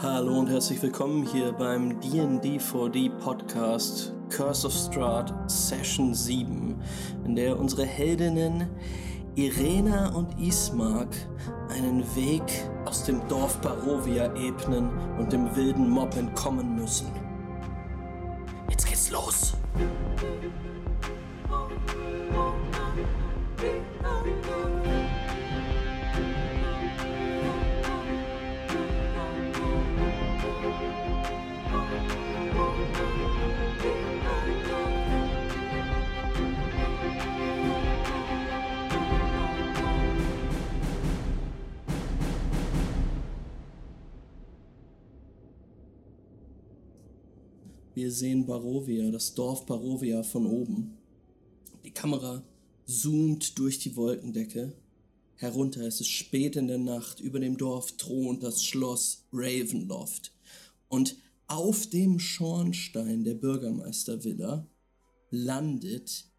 Hallo und herzlich willkommen hier beim D&D4D Podcast Curse of Strahd Session 7, in der unsere Heldinnen Irena und Ismark einen Weg aus dem Dorf Barovia ebnen und dem wilden Mob entkommen müssen. Wir sehen Barovia, das Dorf Barovia von oben. Die Kamera zoomt durch die Wolkendecke. Herunter ist es spät in der Nacht. Über dem Dorf thront das Schloss Ravenloft. Und auf dem Schornstein der Bürgermeistervilla landet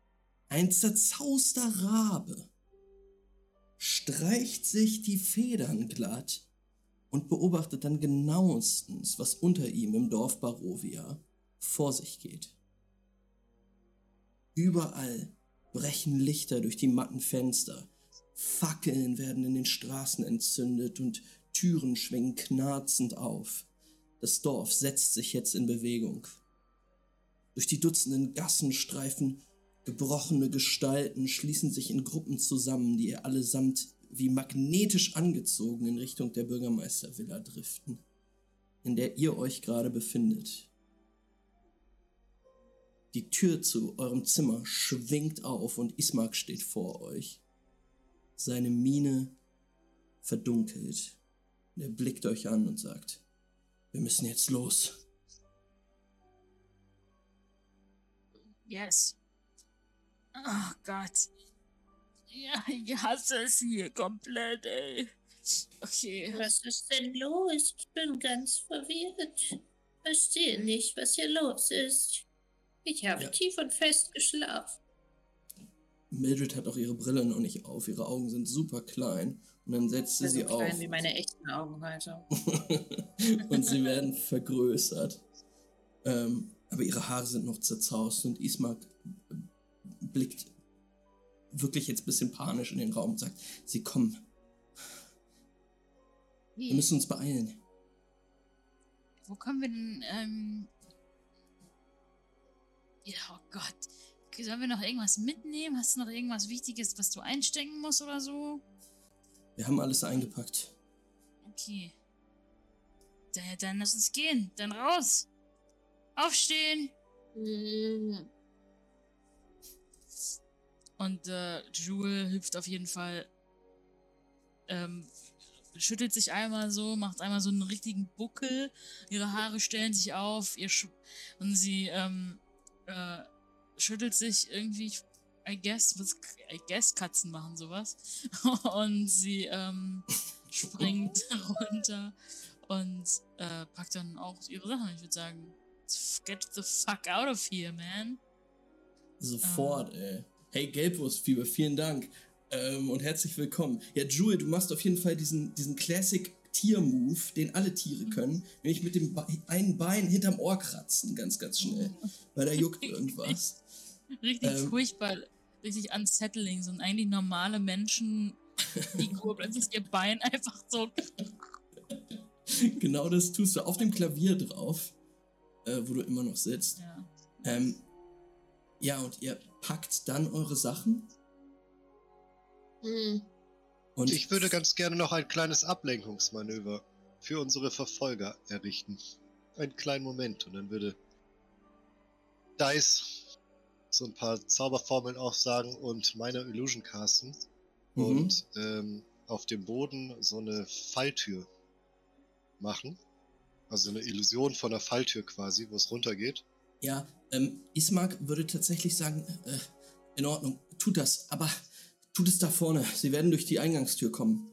ein zerzauster Rabe, streicht sich die Federn glatt und beobachtet dann genauestens, was unter ihm im Dorf Barovia vor sich geht. Überall brechen Lichter durch die matten Fenster, Fackeln werden in den Straßen entzündet und Türen schwingen knarzend auf. Das Dorf setzt sich jetzt in Bewegung. Durch die dutzenden Gassen streifen gebrochene Gestalten, schließen sich in Gruppen zusammen, die allesamt wie magnetisch angezogen in Richtung der Bürgermeistervilla driften, in der ihr euch gerade befindet. Die Tür zu eurem Zimmer schwingt auf und Ismark steht vor euch. Seine Miene verdunkelt. Er blickt euch an und sagt, wir müssen jetzt los. Yes. Oh Gott. Ja, ich hasse es hier komplett, ey. Okay. Was ist denn los? Ich bin ganz verwirrt. Verstehe nicht, was hier los ist. Ich habe Ja. tief und fest geschlafen. Mildred hat auch ihre Brille noch nicht auf, ihre Augen sind super klein und dann setzt sie sie so klein auf wie meine echten Augen heute. und sie werden vergrößert. Ähm, aber ihre Haare sind noch zerzaust und Ismark blickt wirklich jetzt ein bisschen panisch in den Raum und sagt, sie kommen, wir müssen uns beeilen. Wo können wir denn, ähm. Ja, oh Gott. Sollen wir noch irgendwas mitnehmen? Hast du noch irgendwas Wichtiges, was du einstecken musst oder so? Wir haben alles eingepackt. Okay. Dann, dann lass uns gehen. Dann raus. Aufstehen. Und äh, Jewel hüpft auf jeden Fall. Ähm, schüttelt sich einmal so, macht einmal so einen richtigen Buckel. Ihre Haare stellen sich auf. Ihr Sch und sie ähm, äh, schüttelt sich irgendwie. I guess, was, I guess Katzen machen sowas. und sie ähm, springt runter und äh, packt dann auch ihre Sachen. Ich würde sagen, get the fuck out of here, man. Sofort, ey. Hey, Gelbwurstfieber, vielen Dank. Ähm, und herzlich willkommen. Ja, Jewel, du machst auf jeden Fall diesen, diesen Classic Tier-Move, den alle Tiere können. Nämlich mit dem Be einen Bein hinterm Ohr kratzen, ganz, ganz schnell. Weil da juckt irgendwas. Richtig Ähm. furchtbar, richtig unsettling. So eigentlich normale Menschen, die plötzlich ihr Bein einfach so. genau das tust du auf dem Klavier drauf, äh, wo du immer noch sitzt. Ja. Ähm, ja, und ihr packt dann eure Sachen Hm. Und Ich würde ganz gerne noch ein kleines Ablenkungsmanöver für unsere Verfolger errichten. Einen kleinen Moment und dann würde Dice so ein paar Zauberformeln aufsagen und meine Illusion casten Mhm. und ähm, auf dem Boden so eine Falltür machen. Also eine Illusion von einer Falltür quasi, wo es runtergeht. Ja, ähm, Ismark würde tatsächlich sagen, äh, in Ordnung, tut das, aber tut es da vorne. Sie werden durch die Eingangstür kommen.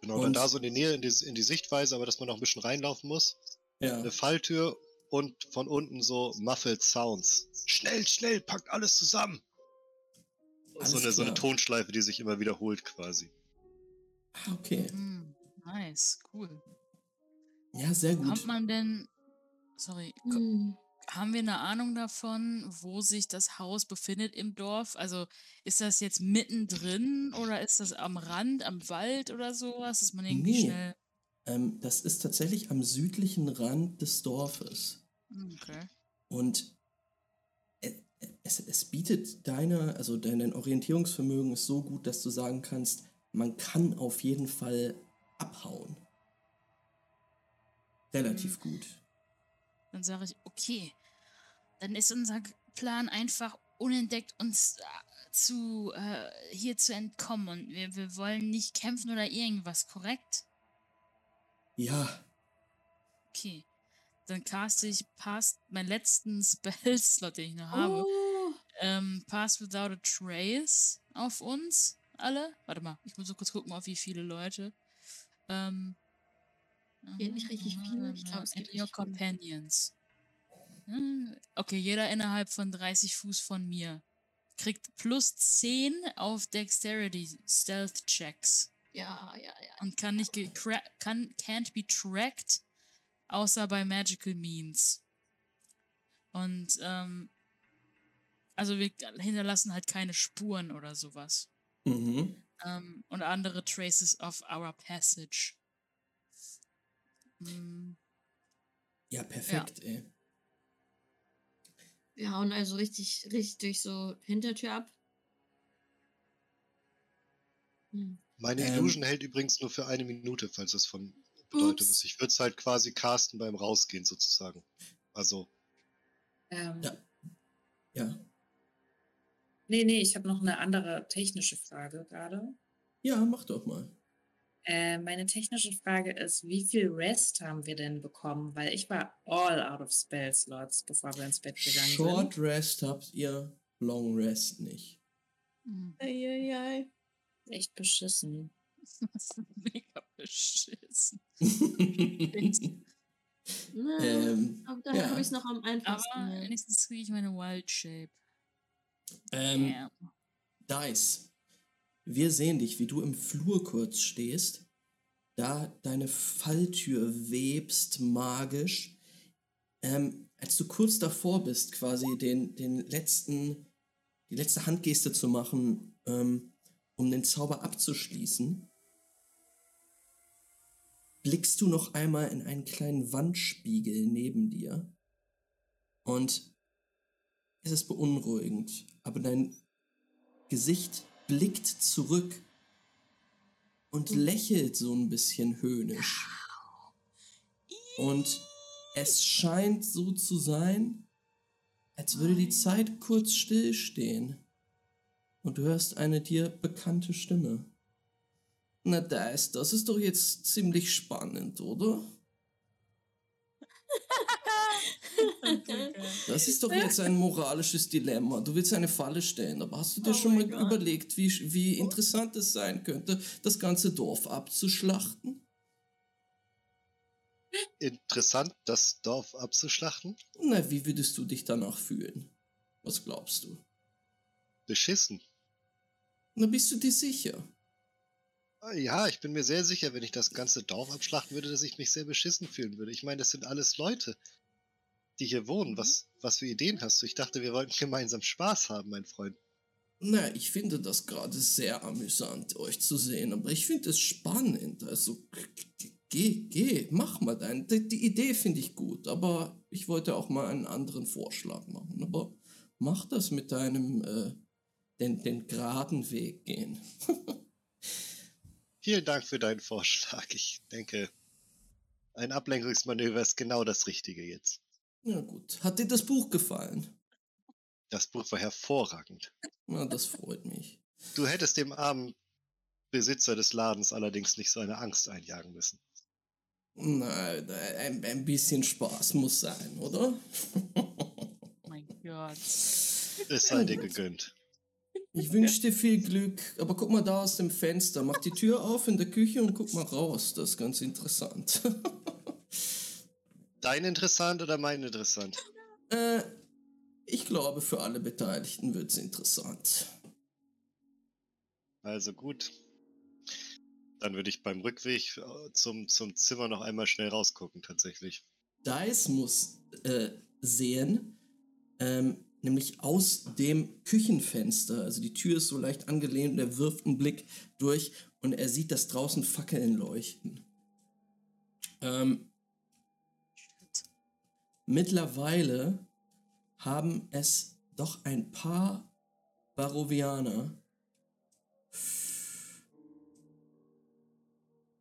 Genau, Und- dann da so in die Nähe, in die, in die Sichtweise, aber dass man noch ein bisschen reinlaufen muss. Ja, eine Falltür und von unten so muffled Sounds. Schnell, schnell, packt alles zusammen. Alles so, eine, so eine. Tonschleife, die sich immer wiederholt quasi. Ah, okay. Hm, nice, cool. Ja, sehr gut. Kommt man denn, sorry, Hm. Haben wir eine Ahnung davon, wo sich das Haus befindet im Dorf? Also ist das jetzt mittendrin oder ist das am Rand, am Wald oder sowas, dass man irgendwie Nee. schnell. Ähm, das ist tatsächlich am südlichen Rand des Dorfes. Hm, Okay. Und e- es, es bietet deine, also dein Orientierungsvermögen ist so gut, dass du sagen kannst, man kann auf jeden Fall abhauen. Relativ gut. Dann sage ich, okay, dann ist unser Plan einfach unentdeckt uns äh, zu äh, hier zu entkommen und wir, wir wollen nicht kämpfen oder irgendwas, korrekt? Ja, Okay. Dann caste ich Past, meinen letzten Spell-Slot, den ich noch habe. Oh, Ähm, Pass Without a Trace auf uns alle. Warte mal, ich muss so kurz gucken, auf wie viele Leute. Ähm, Geht nicht richtig viele? Ich glaub, es geht your companions. Hm, Okay, jeder innerhalb von 30 Fuß von mir kriegt plus 10 auf Dexterity Stealth Checks ja, ja, ja. und kann nicht kann can't be tracked außer bei magical means. Und ähm, also wir hinterlassen halt keine Spuren oder sowas. mhm. Ähm, und andere traces of our passage. Hm, ja, perfekt, ey. Wir hauen also richtig, richtig durch so Hintertür ab. Hm. Meine Ähm. Illusion hält übrigens nur für eine Minute, falls das von Bedeutung Ups. ist. Ich würde es halt quasi casten beim Rausgehen sozusagen. Also, Ähm, Ja. Ja. Nee, nee, ich habe noch eine andere technische Frage gerade. Ja, mach doch mal. Äh, meine technische Frage ist, wie viel Rest haben wir denn bekommen? Weil ich war all out of Spell Slots, bevor wir ins Bett gegangen Short sind. Rest habt ihr, Long Rest nicht. hm. Eieiei. Echt beschissen. Das ist mega beschissen. Na, ähm, aber da ja. habe ich es noch am einfachsten. Aber wenigstens kriege ich meine Wild Shape. ähm, Ja. Dice, wir sehen dich, wie du im Flur kurz stehst, da deine Falltür webst magisch. Ähm, als du kurz davor bist, quasi den, den letzten, die letzte Handgeste zu machen, ähm, um den Zauber abzuschließen, blickst du noch einmal in einen kleinen Wandspiegel neben dir und es ist beunruhigend, aber dein Gesicht blickt zurück und lächelt so ein bisschen höhnisch. Und es scheint so zu sein, als würde die Zeit kurz stillstehen. Und du hörst eine dir bekannte Stimme. Na, da ist, das ist doch jetzt ziemlich spannend, oder? Das ist doch jetzt ein moralisches Dilemma. Du willst eine Falle stellen, aber hast du dir Oh schon mal Gott. überlegt, wie, wie interessant es sein könnte, das ganze Dorf abzuschlachten? interessant, das Dorf abzuschlachten. Na, wie würdest du dich danach fühlen? Was glaubst du? Beschissen. Na, bist du dir sicher? Ja, ich bin mir sehr sicher, wenn ich das ganze Dorf abschlachten würde, dass ich mich sehr beschissen fühlen würde. Ich meine, das sind alles Leute, die hier wohnen. Was, was für Ideen hast du? Ich dachte, wir wollten gemeinsam Spaß haben, mein Freund. Na, ich finde das gerade sehr amüsant, euch zu sehen, aber ich finde es spannend. Also, geh, geh, mach mal dein. Die, die Idee finde ich gut, aber ich wollte auch mal einen anderen Vorschlag machen. Aber mach das mit deinem, äh, den, den geraden Weg gehen. Vielen Dank für deinen Vorschlag. Ich denke, ein Ablenkungsmanöver ist genau das Richtige jetzt. Ja, gut. Hat dir das Buch gefallen? Das Buch war hervorragend. Na, das freut mich. Du hättest dem armen Besitzer des Ladens allerdings nicht so eine Angst einjagen müssen. Na, ein, ein bisschen Spaß muss sein, oder? Oh mein Gott. Es sei dir gegönnt. Ich wünsche dir viel Glück, aber guck mal da aus dem Fenster. Mach die Tür auf in der Küche und guck mal raus. Das ist ganz interessant. Dein interessant oder mein interessant? äh, ich glaube, für alle Beteiligten wird es interessant. Also gut. Dann würde ich beim Rückweg äh, zum, zum Zimmer noch einmal schnell rausgucken, tatsächlich. Dice muss äh, sehen, ähm, nämlich aus dem Küchenfenster. Also die Tür ist so leicht angelehnt und er wirft einen Blick durch und er sieht, dass draußen Fackeln leuchten. Ähm, mittlerweile haben es doch ein paar Barovianer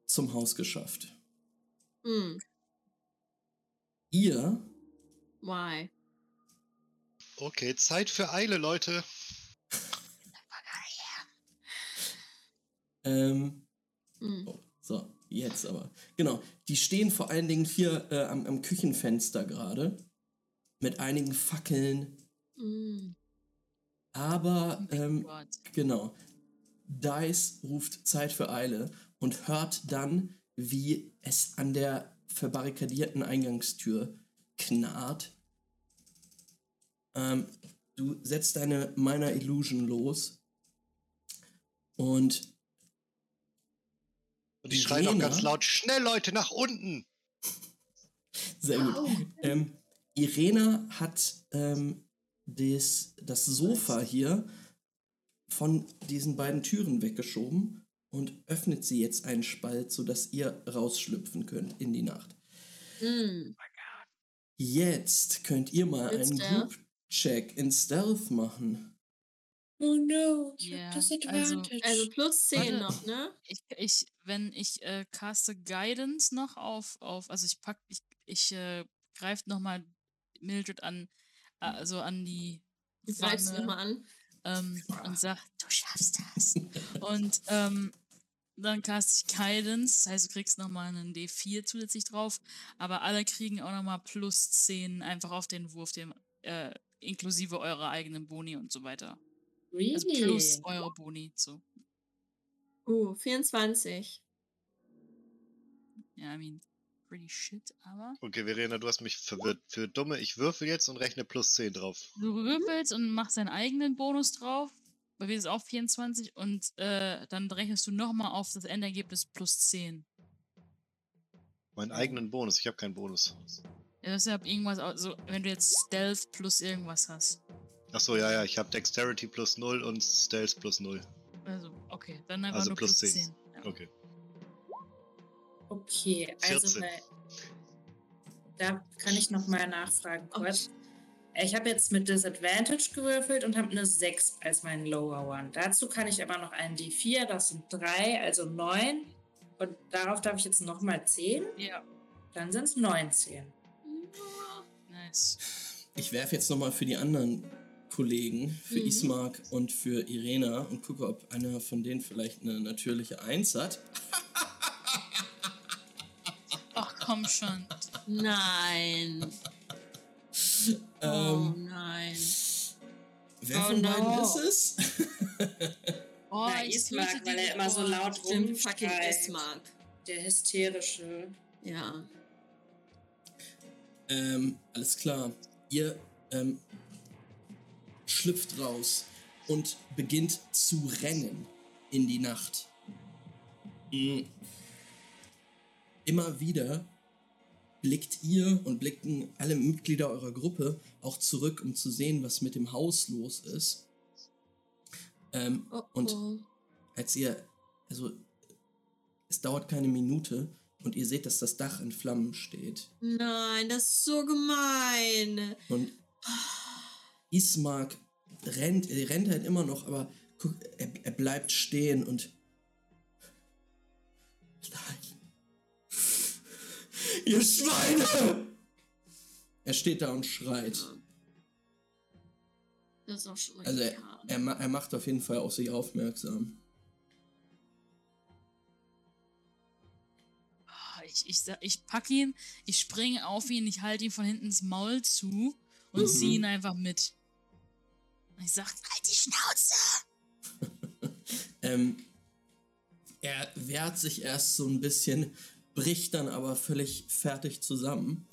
zum Haus geschafft. Hm. Ihr Why? Okay, Zeit für Eile, Leute. Ähm, Hm. oh, so, jetzt aber. Genau, die stehen vor allen Dingen hier äh, am, am Küchenfenster gerade. Mit einigen Fackeln. Hm. Aber, ähm, Gott. genau. Dice ruft Zeit für Eile und hört dann, wie es an der verbarrikadierten Eingangstür knarrt. Ähm, du setzt deine Minor Illusion los. Und Und ich schreie noch ganz Irena? laut, schnell Leute, nach unten! Sehr gut. Wow. Ähm, Irena hat ähm, das, das Sofa hier von diesen beiden Türen weggeschoben und öffnet sie jetzt einen Spalt, sodass ihr rausschlüpfen könnt in die Nacht. Hm. Jetzt könnt ihr mal In einen? Group-Check in Stealth machen. Oh no, ich Ja, hab das also- Advantage. Also plus 10 Warte. noch, ne? Ich, ich, wenn ich äh, caste Guidance noch auf, auf, also ich pack, ich, ich äh, greife nochmal Mildred an, also an die Du greifst nochmal an. ähm, und sag, du schaffst das. und ähm, dann cast ich Guidance, das heißt, du kriegst nochmal einen D4 zusätzlich drauf, aber alle kriegen auch nochmal plus 10 einfach auf den Wurf, dem, äh, inklusive eurer eigenen Boni und so weiter. Really? Also plus eure Boni, so. Uh, 24. Ja, I mean, pretty shit, aber. Okay, Verena, du hast mich verwirrt. Für Dumme, ich würfel jetzt und rechne plus 10 drauf. Du würfelst und machst deinen eigenen Bonus drauf. Bei mir ist es auch 24 und äh, dann rechnest du nochmal auf das Endergebnis plus 10. Meinen eigenen Bonus, ich habe keinen Bonus. Ja, das ist ja irgendwas, also wenn du jetzt Stealth plus irgendwas hast. Achso, ja, ja, ich habe Dexterity plus 0 und Stealth plus 0. Also, okay, dann einfach Also nur plus plus 10. 10. Ja. Okay. Okay, also 14. ne, da kann ich noch mal nachfragen kurz. Ich habe jetzt mit Disadvantage gewürfelt und habe eine 6 als meinen Lower One. Dazu kann ich aber noch einen D4, das sind 3, also 9. Und darauf darf ich jetzt noch mal 10. Ja, Dann sind es 19. nice. Ich werfe jetzt nochmal für die anderen Kollegen, für Mhm. Ismark und für Irena und gucke, ob einer von denen vielleicht eine natürliche Eins hat. Ach komm schon. Nein. Oh Ähm, nein. wer oh von beiden no. ist es? Oh, Na, Ismark, weil er immer so laut Stimmt, fucking rumschreit. Ismark. Der hysterische. Ja. Ähm, alles klar. Ihr ähm, schlüpft raus und beginnt zu rennen in die Nacht. Mm. Immer wieder blickt ihr und blicken alle Mitglieder eurer Gruppe auch zurück, um zu sehen, was mit dem Haus los ist. Ähm, Oh, Und- oh. als ihr, also es dauert keine Minute und ihr seht, dass das Dach in Flammen steht. Nein, das ist so gemein. Und Ismark rennt, er rennt halt immer noch, aber guck, er, er bleibt stehen und. Nein. Ihr Schweine! Er steht da und schreit. Das ist auch schon Also er, er, er macht auf jeden Fall auf sich aufmerksam. Ah, Ich, ich, ich pack ihn, ich springe auf ihn, ich halte ihn von hinten ins Maul zu und Mhm. ziehe ihn einfach mit. Und ich sag, halt die Schnauze! Ähm, er wehrt sich erst so ein bisschen, bricht dann aber völlig fertig zusammen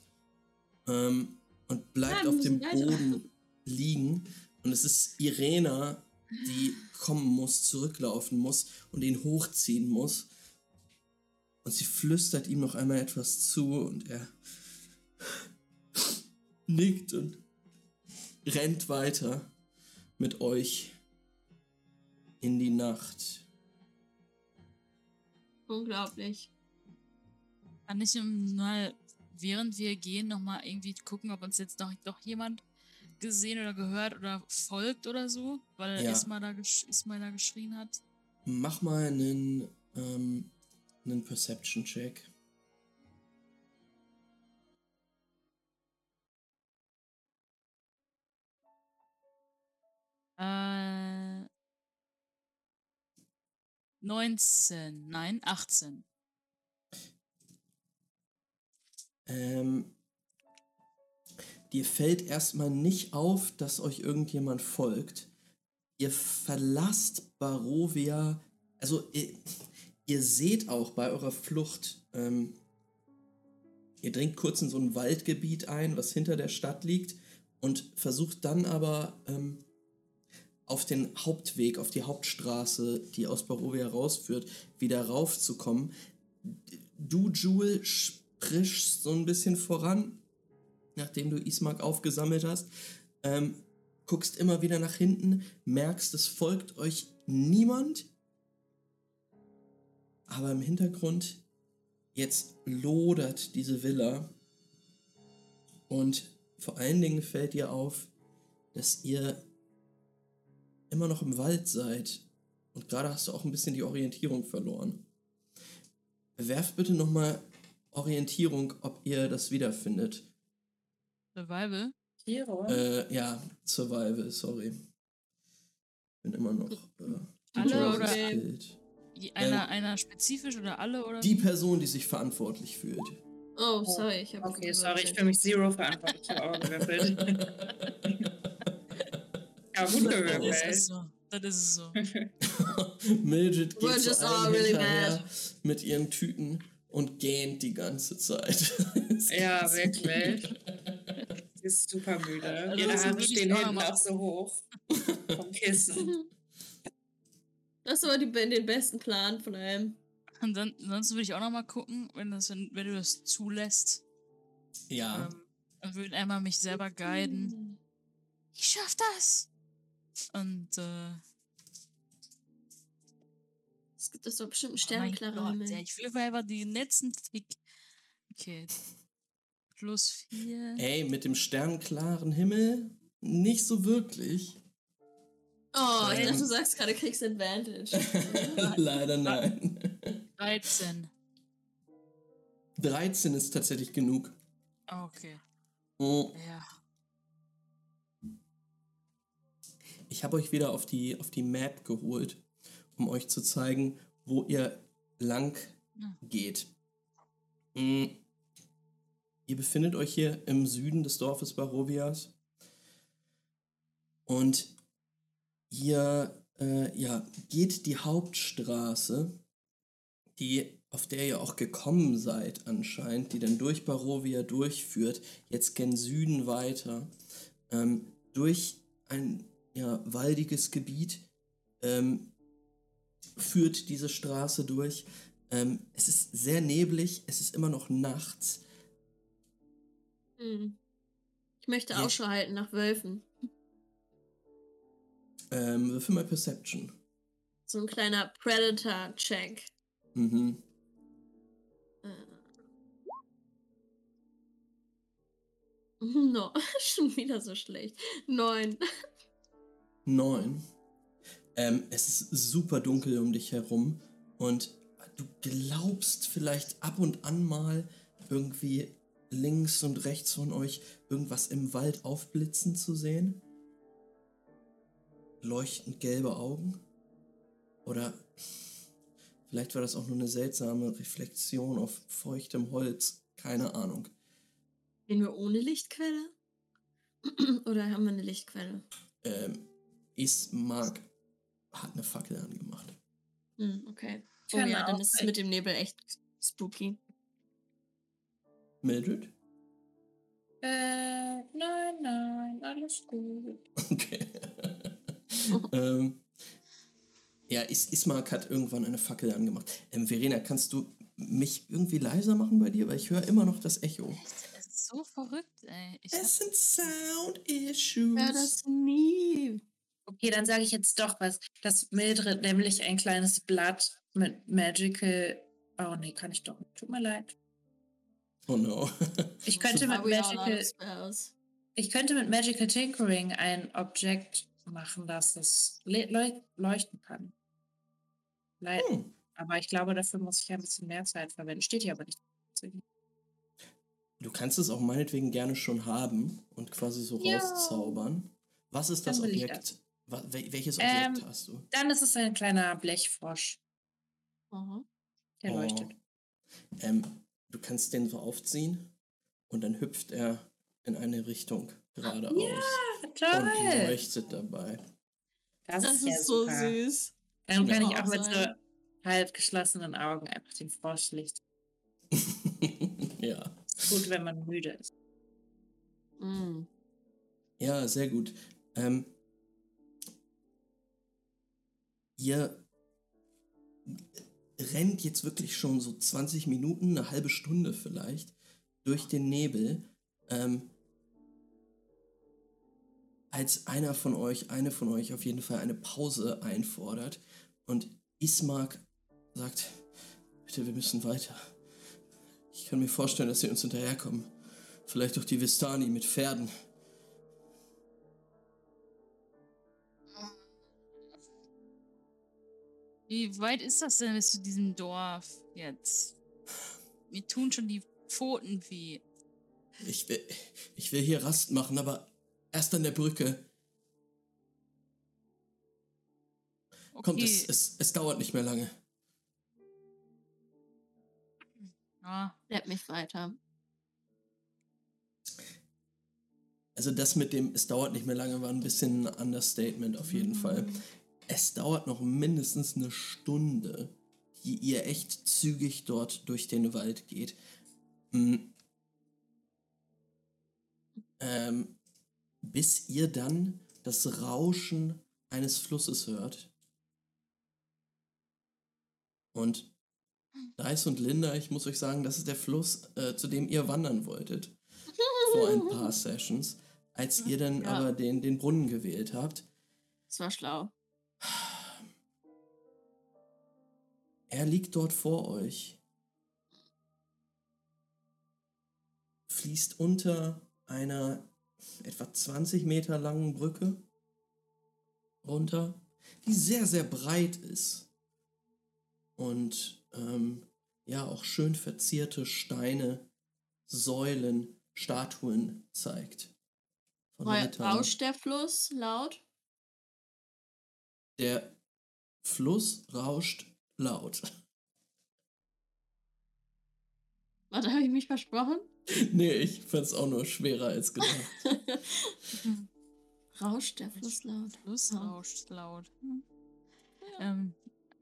ähm, und bleibt Nein, auf dem. Boden liegen. Und es ist Irena, die kommen muss, zurücklaufen muss und ihn hochziehen muss. Und sie flüstert ihm noch einmal etwas zu und er nickt und rennt weiter mit euch in die Nacht. Unglaublich. Kann ich mal, während wir gehen, nochmal irgendwie gucken, ob uns jetzt noch doch jemand gesehen oder gehört oder folgt oder so, weil Ja. Isma, da Isma da geschrien hat. Mach mal einen, ähm, einen Perception-Check. Äh, 19, nein, 18. Ähm, dir fällt erstmal nicht auf, dass euch irgendjemand folgt. Ihr verlasst Barovia, also ihr, ihr seht auch bei eurer Flucht, ähm, ihr dringt kurz in so ein Waldgebiet ein, was hinter der Stadt liegt und versucht dann aber ähm, auf den Hauptweg, auf die Hauptstraße, die aus Barovia rausführt, wieder raufzukommen. Du, Jewel, sprichst so ein bisschen voran, nachdem du Ismark aufgesammelt hast. Ähm, guckst immer wieder nach hinten, merkst, es folgt euch niemand. Aber im Hintergrund jetzt lodert diese Villa. Und vor allen Dingen fällt dir auf, dass ihr immer noch im Wald seid. Und gerade hast du auch ein bisschen die Orientierung verloren. Werft bitte nochmal Orientierung, ob ihr das wiederfindet. Survival? Hero? Äh, ja, Survival, sorry. Bin immer noch. Äh, Alle oder-. Je- Einer, einer spezifisch oder alle oder? Die Person, die sich verantwortlich fühlt. Oh, sorry, ich habe okay, sorry, ich fühle mich zero verantwortlich. Ich habe auch gewürfelt. Ja, gut Das ist gewürfelt. es so. Das ist es so. Mildred geht zu just allem all really hinterher mad. mit ihren Tüten und gähnt die ganze Zeit. Ja, wirklich. Sie ist super müde. Also Ihre das Haare stehen hinten auch so hoch. Vom Kissen. Das war die, den besten Plan von allem. Und dann, sonst würde ich auch noch mal gucken, wenn, das, wenn, wenn du das zulässt. Ja, Ähm, dann würde einmal mich selber guiden. Ich schaff das! Und, äh, Es gibt doch bestimmt einen oh Himmel. ey, ich will einfach die letzten Tick. Okay. Plus vier. ey, mit dem sternklaren Himmel nicht so wirklich. Oh, ich Ähm. dachte, du sagst gerade kriegst Advantage. Leider nein. 13. 13 ist tatsächlich genug. Ah, Okay. Mm. Ja. Ich habe euch wieder auf die, auf die Map geholt, um euch zu zeigen, wo ihr lang geht. Mm. Ihr befindet euch hier im Süden des Dorfes Barovias. Und ihr äh, ja, geht die Hauptstraße, die, auf der ihr auch gekommen seid anscheinend, die dann durch Barovia durchführt, jetzt gen Süden weiter, ähm, durch ein ja, waldiges Gebiet ähm, führt diese Straße durch. Ähm, es ist sehr neblig, es ist immer noch nachts. Hm. Ich möchte Ja. Ausschau halten nach Wölfen. Ähm, würfel mal Perception. So ein kleiner Predator-Check. Mhm. Äh. No, schon wieder so schlecht. Neun. Neun. Ähm, es ist super dunkel um dich herum und du glaubst vielleicht ab und an mal irgendwie links und rechts von euch irgendwas im Wald aufblitzen zu sehen. Leuchtend gelbe Augen. Oder vielleicht war das auch nur eine seltsame Reflexion auf feuchtem Holz. Keine Ahnung. Gehen wir ohne Lichtquelle? Oder haben wir eine Lichtquelle? Ähm, Ismark hat eine Fackel angemacht. Hm, okay. Oh Kann ja, dann ist es mit dem Nebel echt spooky. Mildred? Äh, nein, nein, alles gut. Okay. ähm, ja, Is Ismark hat irgendwann eine Fackel angemacht. Ähm, Verena, kannst du mich irgendwie leiser machen bei dir? Weil ich höre immer noch das Echo. Das ist so verrückt, ey. Ich Es sind Sound-Issues. Ja, das nie. Okay, dann sage ich jetzt doch was. Das Mildred nämlich ein kleines Blatt mit Magical. Oh nee, kann ich doch nicht. Tut mir leid. oh no. Ich könnte mit Magical. Ich könnte mit Magical Tinkering ein Objekt machen, das es le- leuch- leuchten kann. Lei- Hm. Aber ich glaube, dafür muss ich ein bisschen mehr Zeit verwenden. Steht hier aber nicht. Du kannst es auch meinetwegen gerne schon haben und quasi so Ja. rauszaubern. Was ist das Objekt? Wel- welches Objekt Ähm, hast du? Dann ist es ein kleiner Blechfrosch, Aha. der Oh. leuchtet. Ähm, du kannst den so aufziehen und dann hüpft er in eine Richtung geradeaus und Toll! leuchtet dabei. Das, Das ist, ja ist so super. süß. Dann kann Ja. ich auch mit so halb geschlossenen Augen einfach den Frosch lichten. ja. Gut, wenn man müde ist. Mm. Ja, sehr gut. Ähm, ihr rennt jetzt wirklich schon so 20 Minuten, eine halbe Stunde vielleicht, durch den Nebel. Ähm, als einer von euch, eine von euch auf jeden Fall eine Pause einfordert und Ismark sagt, bitte, wir müssen weiter. Ich kann mir vorstellen, dass sie uns hinterherkommen. Vielleicht auch die Vistani mit Pferden. Wie weit ist das denn bis zu diesem Dorf jetzt? Mir tun schon die Pfoten weh. Ich will, ich will hier Rast machen, aber erst an der Brücke. Okay. Kommt, es, es, es dauert nicht mehr lange. ja, Lehr mich weiter. Also das mit dem, es dauert nicht mehr lange, war ein bisschen ein Understatement auf jeden Fall. Es dauert noch mindestens eine Stunde, die ihr echt zügig dort durch den Wald geht. Hm. Ähm, bis ihr dann das Rauschen eines Flusses hört. Und Dice und Linda, ich muss euch sagen, das ist der Fluss, äh, zu dem ihr wandern wolltet. Vor ein paar Sessions. Als ihr dann Ja. aber den, den Brunnen gewählt habt, Das war schlau. Er liegt dort vor euch. Fließt unter einer etwa 20 Meter langen Brücke runter, die sehr, sehr breit ist. Und ähm, ja, auch schön verzierte Steine, Säulen, Statuen zeigt. Von. Rauscht der Fluss laut? Der Fluss rauscht laut. Warte, habe ich mich versprochen? nee, ich fand's auch nur schwerer als gedacht. Rauscht der Fluss laut? Fluss Ja. rauscht laut. Hm. Ähm,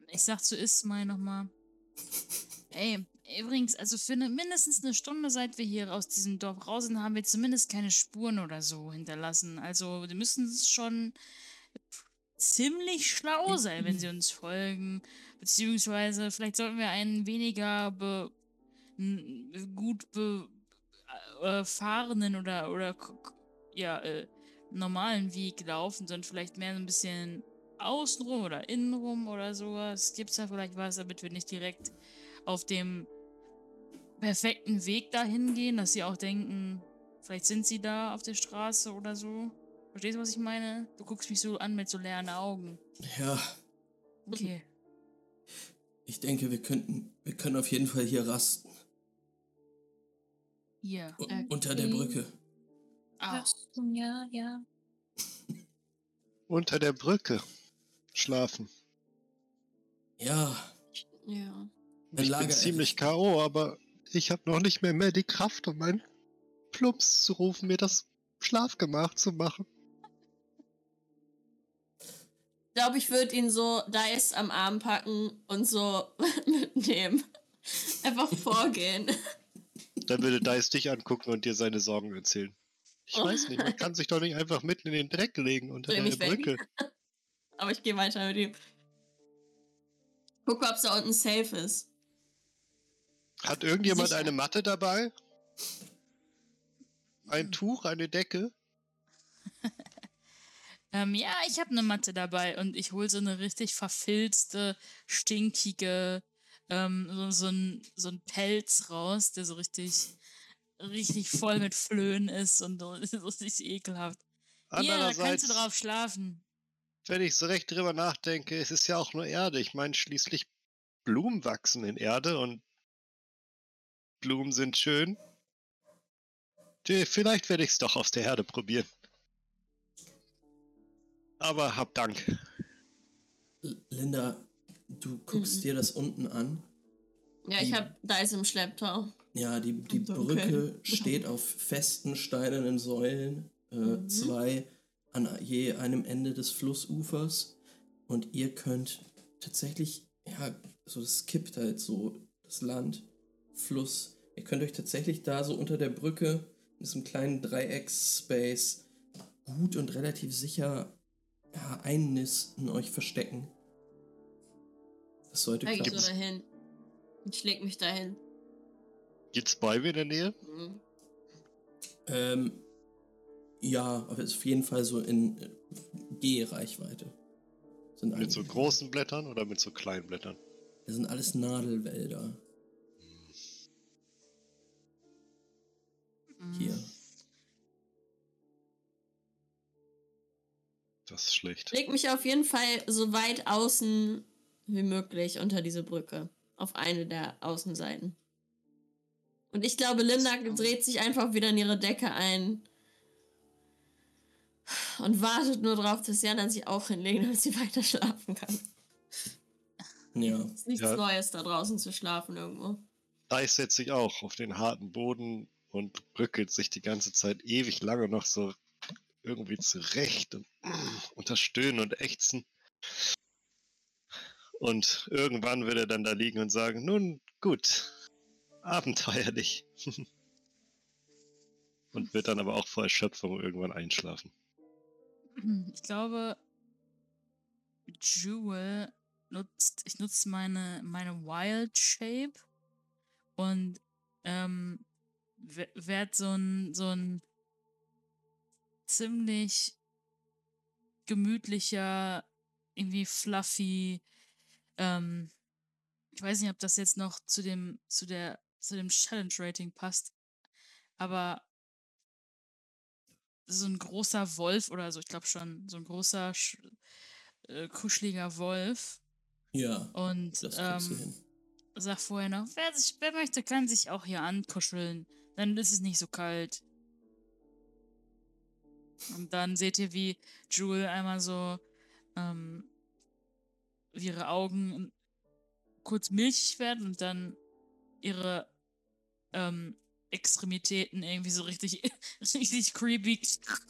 ich sag zu Ismail nochmal. Ey, übrigens, also für eine, mindestens eine Stunde, seit wir hier aus diesem Dorf raus sind, haben wir zumindest keine Spuren oder so hinterlassen. Also, die müssen schon ziemlich schlau sein, wenn sie uns folgen. Beziehungsweise, vielleicht sollten wir einen weniger be, gut be, äh, oder, oder ja, äh, normalen Weg laufen, sondern vielleicht mehr so ein bisschen außenrum oder innenrum oder sowas. Gibt's da vielleicht was, damit wir nicht direkt auf dem perfekten Weg dahin gehen, dass sie auch denken, vielleicht sind sie da auf der Straße oder so. Verstehst du, was ich meine? Du guckst mich so an mit so leeren Augen. Ja, Okay. ich denke, wir könnten, wir können auf jeden Fall hier rasten. Hier. U Okay. Unter der Brücke. Ah, Ja, ja. Unter der Brücke schlafen. Ja, Ja. ein Ich Lager. bin ziemlich K.O., aber ich habe noch nicht mehr mehr die Kraft, um meinen Plumps zu rufen, mir das Schlafgemach zu machen. Glaube, ich würde ihn so Dice am Arm packen und so mitnehmen. Einfach vorgehen. Dann würde Dice dich angucken und dir seine Sorgen erzählen. Ich Oh. weiß nicht, man kann sich doch nicht einfach mitten in den Dreck legen unter Dreh weg. Brücke. Aber ich gehe weiter mit ihm. Gucke, ob es da unten safe ist. Hat irgendjemand Sicher. eine Matte dabei? Ein Tuch, eine Decke? Ähm, ja, ich habe eine Matte dabei und ich hole so eine richtig verfilzte, stinkige, ähm, so, so, ein, so ein Pelz raus, der so richtig, richtig voll mit Flöhen ist und so, richtig ekelhaft. Hier, da kannst du drauf schlafen. wenn ich so recht drüber nachdenke, es ist ja auch nur Erde. Ich meine, schließlich Blumen wachsen in Erde und Blumen sind schön. Tja, Vielleicht werde ich es doch aus der Erde probieren. Aber hab Dank. L- Linda, du guckst Mhm. dir das unten an. Ja, ich hab, da ist im Schlepptau. Ja, die, die. Brücke steht auf festen steinernen Säulen, äh, Mhm. zwei an je einem Ende des Flussufers. Und ihr könnt tatsächlich, ja, so das kippt halt so das Land, Fluss. Ihr könnt euch tatsächlich da so unter der Brücke in diesem kleinen Dreiecks-Space gut und relativ sicher ja, einnisten, euch verstecken. Das sollte Da geh ich klappen. so dahin. Ich leg mich dahin. Gibt's Bäume in der Nähe? Mhm. Ähm, ja, aber ist auf jeden Fall so in äh, Gehreichweite. Sind Mit so großen Blättern oder mit so kleinen Blättern? Das sind alles Nadelwälder Mhm. hier. Das ist schlecht. Leg mich auf jeden Fall so weit außen wie möglich unter diese Brücke. Auf eine der Außenseiten. Und ich glaube, Linda dreht sich einfach wieder in ihre Decke ein. Und wartet nur darauf, dass Jana sich auch hinlegt, damit sie weiter schlafen kann. Ja. Ist nichts Ja. Neues da draußen zu schlafen irgendwo. Dice setzt sich auch auf den harten Boden und brückelt sich die ganze Zeit ewig lange noch so irgendwie zurecht und unter Stöhnen und Ächzen. Und irgendwann wird er dann da liegen und sagen, nun gut, abenteuerlich. und wird dann aber auch vor Erschöpfung irgendwann einschlafen. Ich glaube, Jewel nutzt, ich nutze meine, meine Wild Shape und ähm, werde so ein, so ein ziemlich gemütlicher, irgendwie fluffy, ähm, ich weiß nicht, ob das jetzt noch zu dem, zu der, zu dem Challenge Rating passt, aber so ein großer Wolf oder so, ich glaube schon, so ein großer, äh, kuscheliger Wolf. Ja, Und ähm, sag vorher noch, wer, sich, wer möchte, kann sich auch hier ankuscheln. Dann ist es nicht so kalt. Und dann seht ihr, wie Jewel einmal so, ähm, ihre Augen kurz milchig werden und dann ihre ähm, Extremitäten irgendwie so richtig, richtig creepy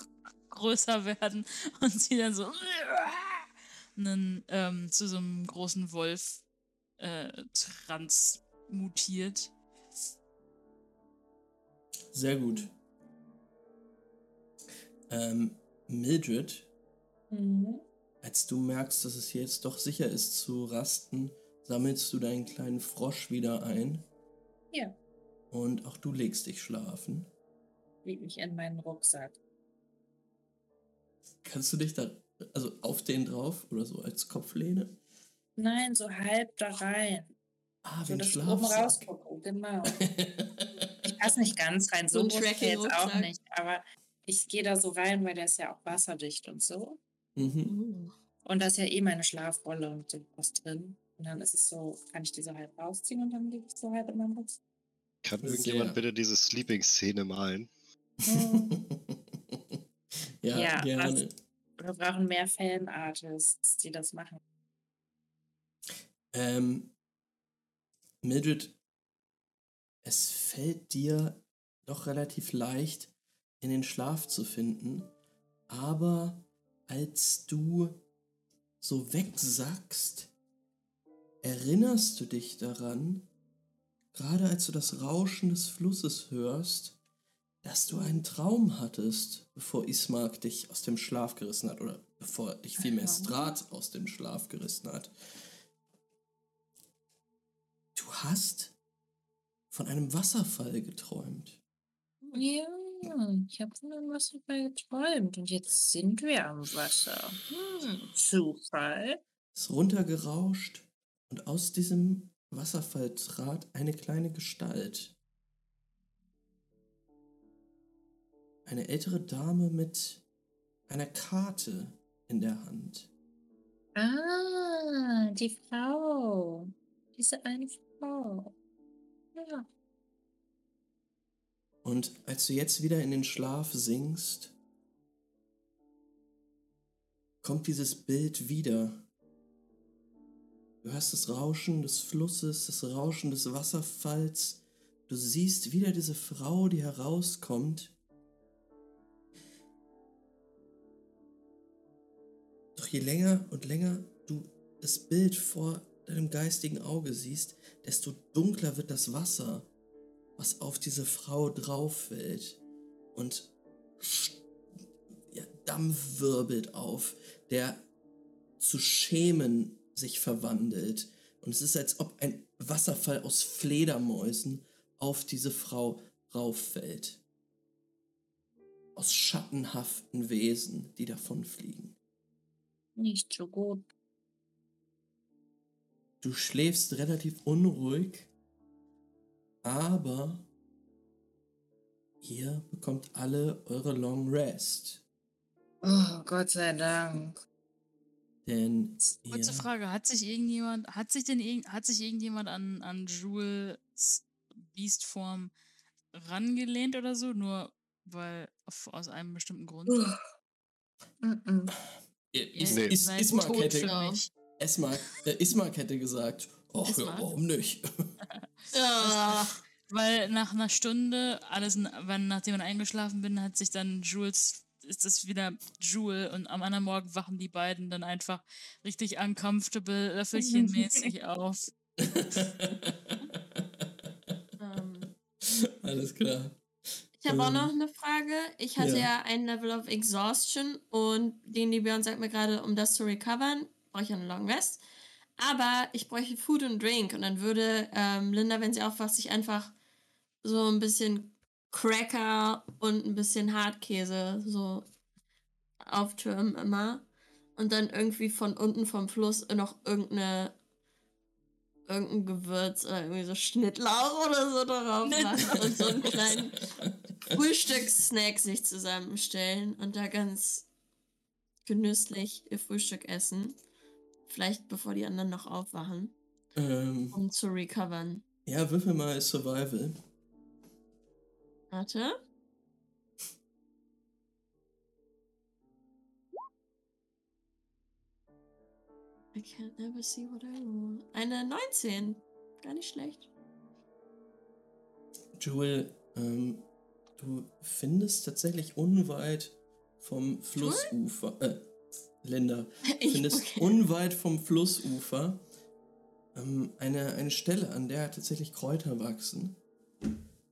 größer werden und sie dann so und dann ähm, zu so einem großen Wolf äh, transmutiert. Sehr gut. Ähm, Mildred, Mhm. als du merkst, dass es hier jetzt doch sicher ist zu rasten, sammelst du deinen kleinen Frosch wieder ein. Ja. Und auch du legst dich schlafen. Leg mich in meinen Rucksack. Kannst du dich da, also auf den drauf oder so als Kopflehne? Nein, so halb da rein. Ah, wie So, dass ich oben Schlafsack. rausgucke. Genau. Ich passe nicht ganz rein, So so ist der jetzt auch nicht. Aber ich gehe da so rein, weil der ist ja auch wasserdicht und so. mhm. Und da ist ja eh meine Schlafrolle und so was drin. Und dann ist es so, kann ich diese halb rausziehen und dann liege ich so halb in meinem Rucksack. Kann Sehr. irgendjemand bitte diese Sleeping-Szene malen? Ja, Ja, gerne. Wir brauchen mehr Fan-Artists, die das machen. Ähm, Mildred, es fällt dir doch relativ leicht, in den Schlaf zu finden, aber als du so wegsackst, erinnerst du dich daran, gerade als du das Rauschen des Flusses hörst, dass du einen Traum hattest, bevor Ismark dich aus dem Schlaf gerissen hat, oder bevor dich vielmehr. Strat aus dem Schlaf gerissen hat. Du hast von einem Wasserfall geträumt. Ja, ich habe von einem Wasserfall geträumt und jetzt sind wir am Wasser. Hm, Zufall. Ist runtergerauscht und aus diesem Wasserfall trat eine kleine Gestalt. Eine ältere Dame mit einer Karte in der Hand. Ah, die Frau. Diese eine Frau. Ja. Und als du jetzt wieder in den Schlaf sinkst, kommt dieses Bild wieder. Du hörst das Rauschen des Flusses, das Rauschen des Wasserfalls. Du siehst wieder diese Frau, die herauskommt. Doch je länger und länger du das Bild vor deinem geistigen Auge siehst, desto dunkler wird das Wasser, was auf diese Frau drauf fällt. Und ja, Dampf wirbelt auf, der zu Schemen sich verwandelt. Und es ist, als ob ein Wasserfall aus Fledermäusen auf diese Frau rauffällt. Aus schattenhaften Wesen, die davonfliegen. Nicht so gut. Du schläfst relativ unruhig, aber ihr bekommt alle eure Long Rest. Oh, Gott sei Dank. Denn Kurze ihr, Frage, hat sich irgendjemand, hat sich denn irgend, hat sich irgendjemand an, an Jules Beastform rangelehnt oder so? Nur weil auf, aus einem bestimmten Grund? Mm-mm. ihr, Ihr Is, Nee. Is, Ismark, hätte, für mich. Ismark, äh, Ismark hätte gesagt, ach ja, warum nicht? Ja. Weil nach einer Stunde, alles, wenn, nachdem man eingeschlafen bin, hat sich dann Jules, ist es wieder Jule und am anderen Morgen wachen die beiden dann einfach richtig uncomfortable, löffelchenmäßig auf. Ähm, Alles klar. ich habe auch Ähm, noch eine Frage. Ich hatte ja. ja. ein Level of Exhaustion und den die Björn sagt mir gerade, um das zu recovern, brauche ich einen Long Rest. Aber ich bräuchte Food und Drink und dann würde ähm, Linda, wenn sie aufwacht, sich einfach so ein bisschen Cracker und ein bisschen Hartkäse so auftürmen immer. Und dann irgendwie von unten vom Fluss noch irgendeine irgendein Gewürz oder irgendwie so Schnittlauch oder so darauf machen und so einen kleinen Frühstückssnack sich zusammenstellen und da ganz genüsslich ihr Frühstück essen. Vielleicht bevor die anderen noch aufwachen, ähm, um zu recovern. ja, würfel mal Survival. Warte. I can't never see what I want. Eine 19. Gar nicht schlecht. Jewel, ähm, du findest tatsächlich unweit vom Flussufer, äh, Linda, Ich- findest okay. unweit vom Flussufer ähm, eine, eine Stelle, an der tatsächlich Kräuter wachsen,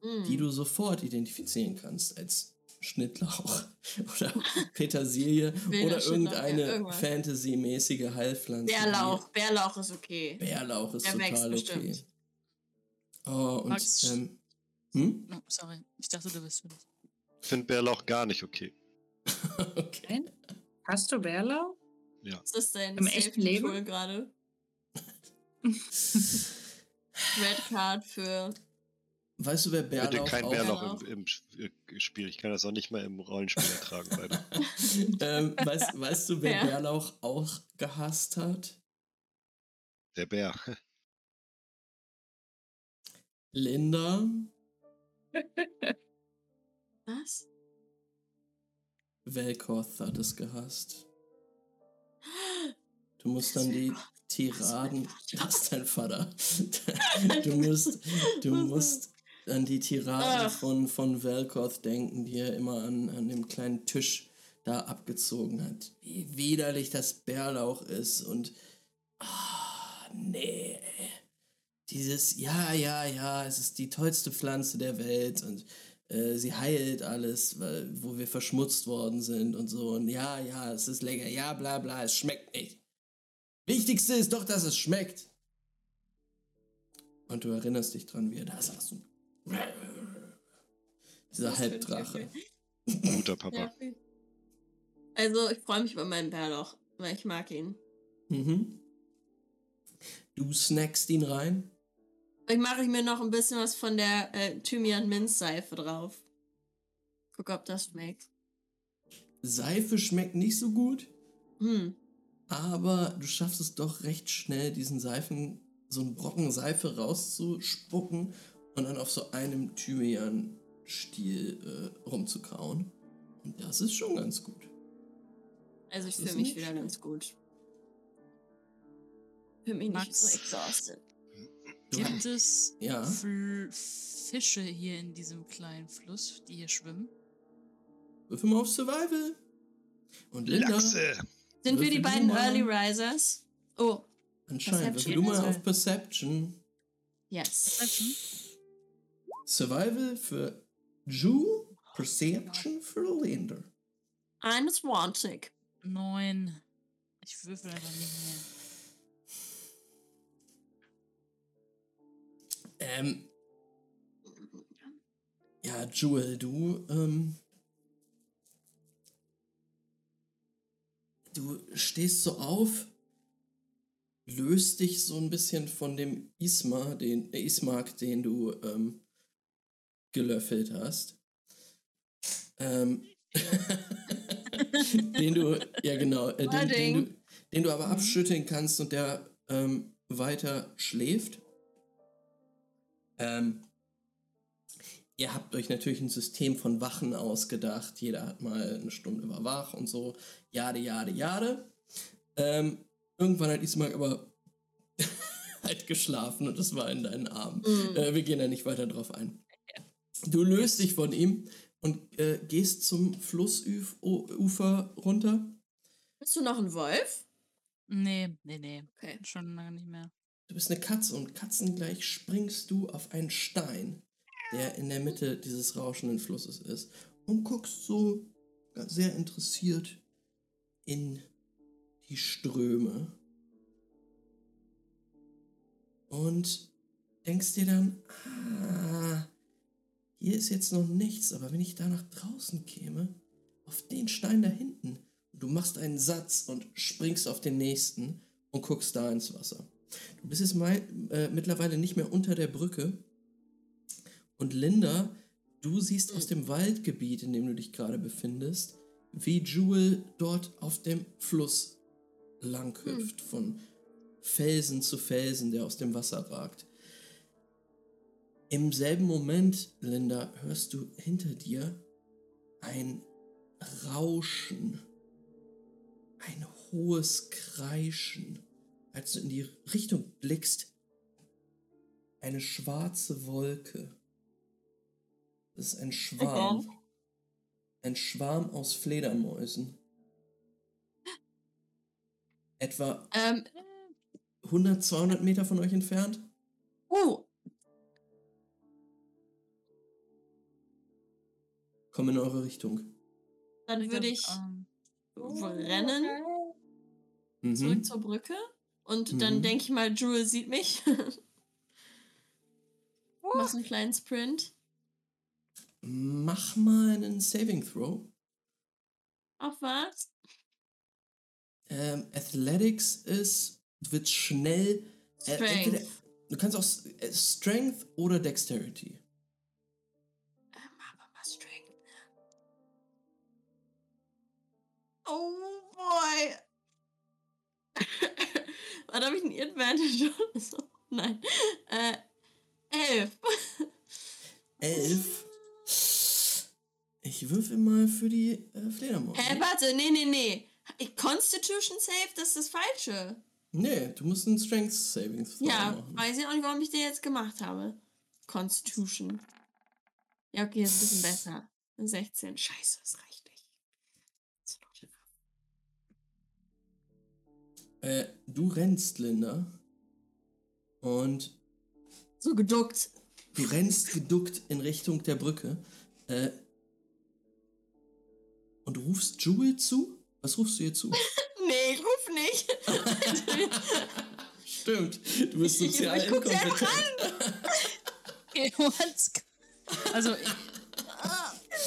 Mm. die du sofort identifizieren kannst als Schnittlauch oder Petersilie oder irgendeine ja. Fantasy-mäßige Heilpflanze. Bärlauch. Bärlauch ist okay. Bärlauch ist Der wächst total okay. Oh, und Max. ähm, hm? Oh, sorry, ich dachte, du bist für. Ich finde Bärlauch gar nicht okay. okay. Nein? Hast du Bärlau? Ja. Was ist dein Im echten Leben? Gerade? Red Card für. Weißt du, wer Bitte Bärlauch kein auch Bärlauch im, im Spiel. Ich kann das auch nicht mal im Rollenspiel ertragen, leider. ähm, weißt, weißt du, wer Wer? Bärlauch auch gehasst hat? Der Bär. Linda, Was? Velkoth hat es gehasst. Du musst dann die Tiraden. Das ist dein Vater. Du musst, du musst an die Tiraden Ach. von, von Velkoth denken, die er immer an, an dem kleinen Tisch da abgezogen hat. Wie widerlich das Bärlauch ist und. Ah, nee. Dieses, ja, ja, ja, es ist die tollste Pflanze der Welt und äh, sie heilt alles, weil, wo wir verschmutzt worden sind und so. Und ja, ja, es ist lecker, ja, bla, bla, es schmeckt nicht. Wichtigste ist doch, dass es schmeckt. Und du erinnerst dich dran, wie er da saß und Dieser Halbdrache. Guter Papa. Ja. Also, ich freue mich über meinen Bärloch, weil ich mag ihn. Mhm. Du snackst ihn rein. Ich mache mir noch ein bisschen was von der äh, Thymian-Minz-Seife drauf. Guck, ob das schmeckt. Seife schmeckt nicht so gut, Hm. aber du schaffst es doch recht schnell, diesen Seifen, so einen Brocken Seife rauszuspucken und dann auf so einem Thymian-Stiel äh, rumzukauen. Und das ist schon ganz gut. Also, ich fühle mich nicht wieder ganz gut. Fühle mich nicht Max. so exhausted. Gibt es Ja. Fische hier in diesem kleinen Fluss, die hier schwimmen? Würfel mal auf Survival. Und Linda, Lachse! Sind wir die beiden. Early Risers? Oh, anscheinend, Perception du mal auf Perception. yes. Perception? Survival für Ju, Perception für Linda. 21. Neun. Ich würfel einfach nicht mehr. Ähm. Ja, Jewel, du, ähm. Du stehst so auf, löst dich so ein bisschen von dem Isma, den äh, Ismark, den du ähm, gelöffelt hast. Ähm, den du, ja genau, äh, den, den, du, den du aber abschütteln kannst und der ähm, weiter schläft. Ähm, ihr habt euch natürlich ein System von Wachen ausgedacht. Jeder hat mal eine Stunde war wach und so. Jade, jade, jade. Ähm, irgendwann hat Ismark aber halt geschlafen und das war in deinen Armen. Mhm. Äh, wir gehen da nicht weiter drauf ein. Du löst dich von ihm und äh, gehst zum Flussufer runter. Bist du noch ein Wolf? Nee, nee, nee. Okay. Schon lange nicht mehr. Du bist eine Katze und katzengleich springst du auf einen Stein, der in der Mitte dieses rauschenden Flusses ist und guckst so sehr interessiert in die Ströme. Und denkst dir dann, ah, hier ist jetzt noch nichts, aber wenn ich da nach draußen käme, auf den Stein da hinten, du machst einen Satz und springst auf den nächsten und guckst da ins Wasser. Du bist jetzt mal, äh, mittlerweile nicht mehr unter der Brücke. Und Linda, du siehst aus dem Waldgebiet, in dem du dich gerade befindest, wie Jewel dort auf dem Fluss lang hüpft, von Felsen zu Felsen, der aus dem Wasser ragt. Im selben Moment, Linda, hörst du hinter dir ein Rauschen, ein hohes Kreischen als du in die Richtung blickst, eine schwarze Wolke. Das ist ein Schwarm. Ein Schwarm aus Fledermäusen. Etwa Ähm, 100, 200 Meter von euch entfernt. oh, Kommen in eure Richtung. dann würde ich Ähm, rennen Mhm. zurück zur Brücke. Und dann Mhm. denke ich mal, Jewel sieht mich. Mach einen kleinen Sprint. Mach mal einen Saving Throw. Auf was? Ähm, Athletics ist, du willst schnell. äh, Strength. entweder- du kannst auch äh, Strength oder Dexterity. Ähm, aber mal Strength. Oh boy. Warte, habe ich einen Advantage oder so? Nein. Äh, elf. Elf. Ich würfel mal für die äh, Fledermaus. Hä, warte, nee, nee, nee. Constitution Save, das ist das Falsche. Nee, du musst einen Strength Saving Throw Ja, machen. weiß ich auch nicht, warum ich den jetzt gemacht habe. Constitution. Ja, okay, ist ein bisschen besser. 16. Scheiße, das reicht Äh, du rennst, Linda. Und So geduckt. du rennst geduckt in Richtung der Brücke. Äh, und rufst Jewel zu? Was rufst du ihr zu? Nee, ich ruf nicht. Stimmt, du bist Ich- sozial ich guck sie inkompetent. okay, what's Also, ich,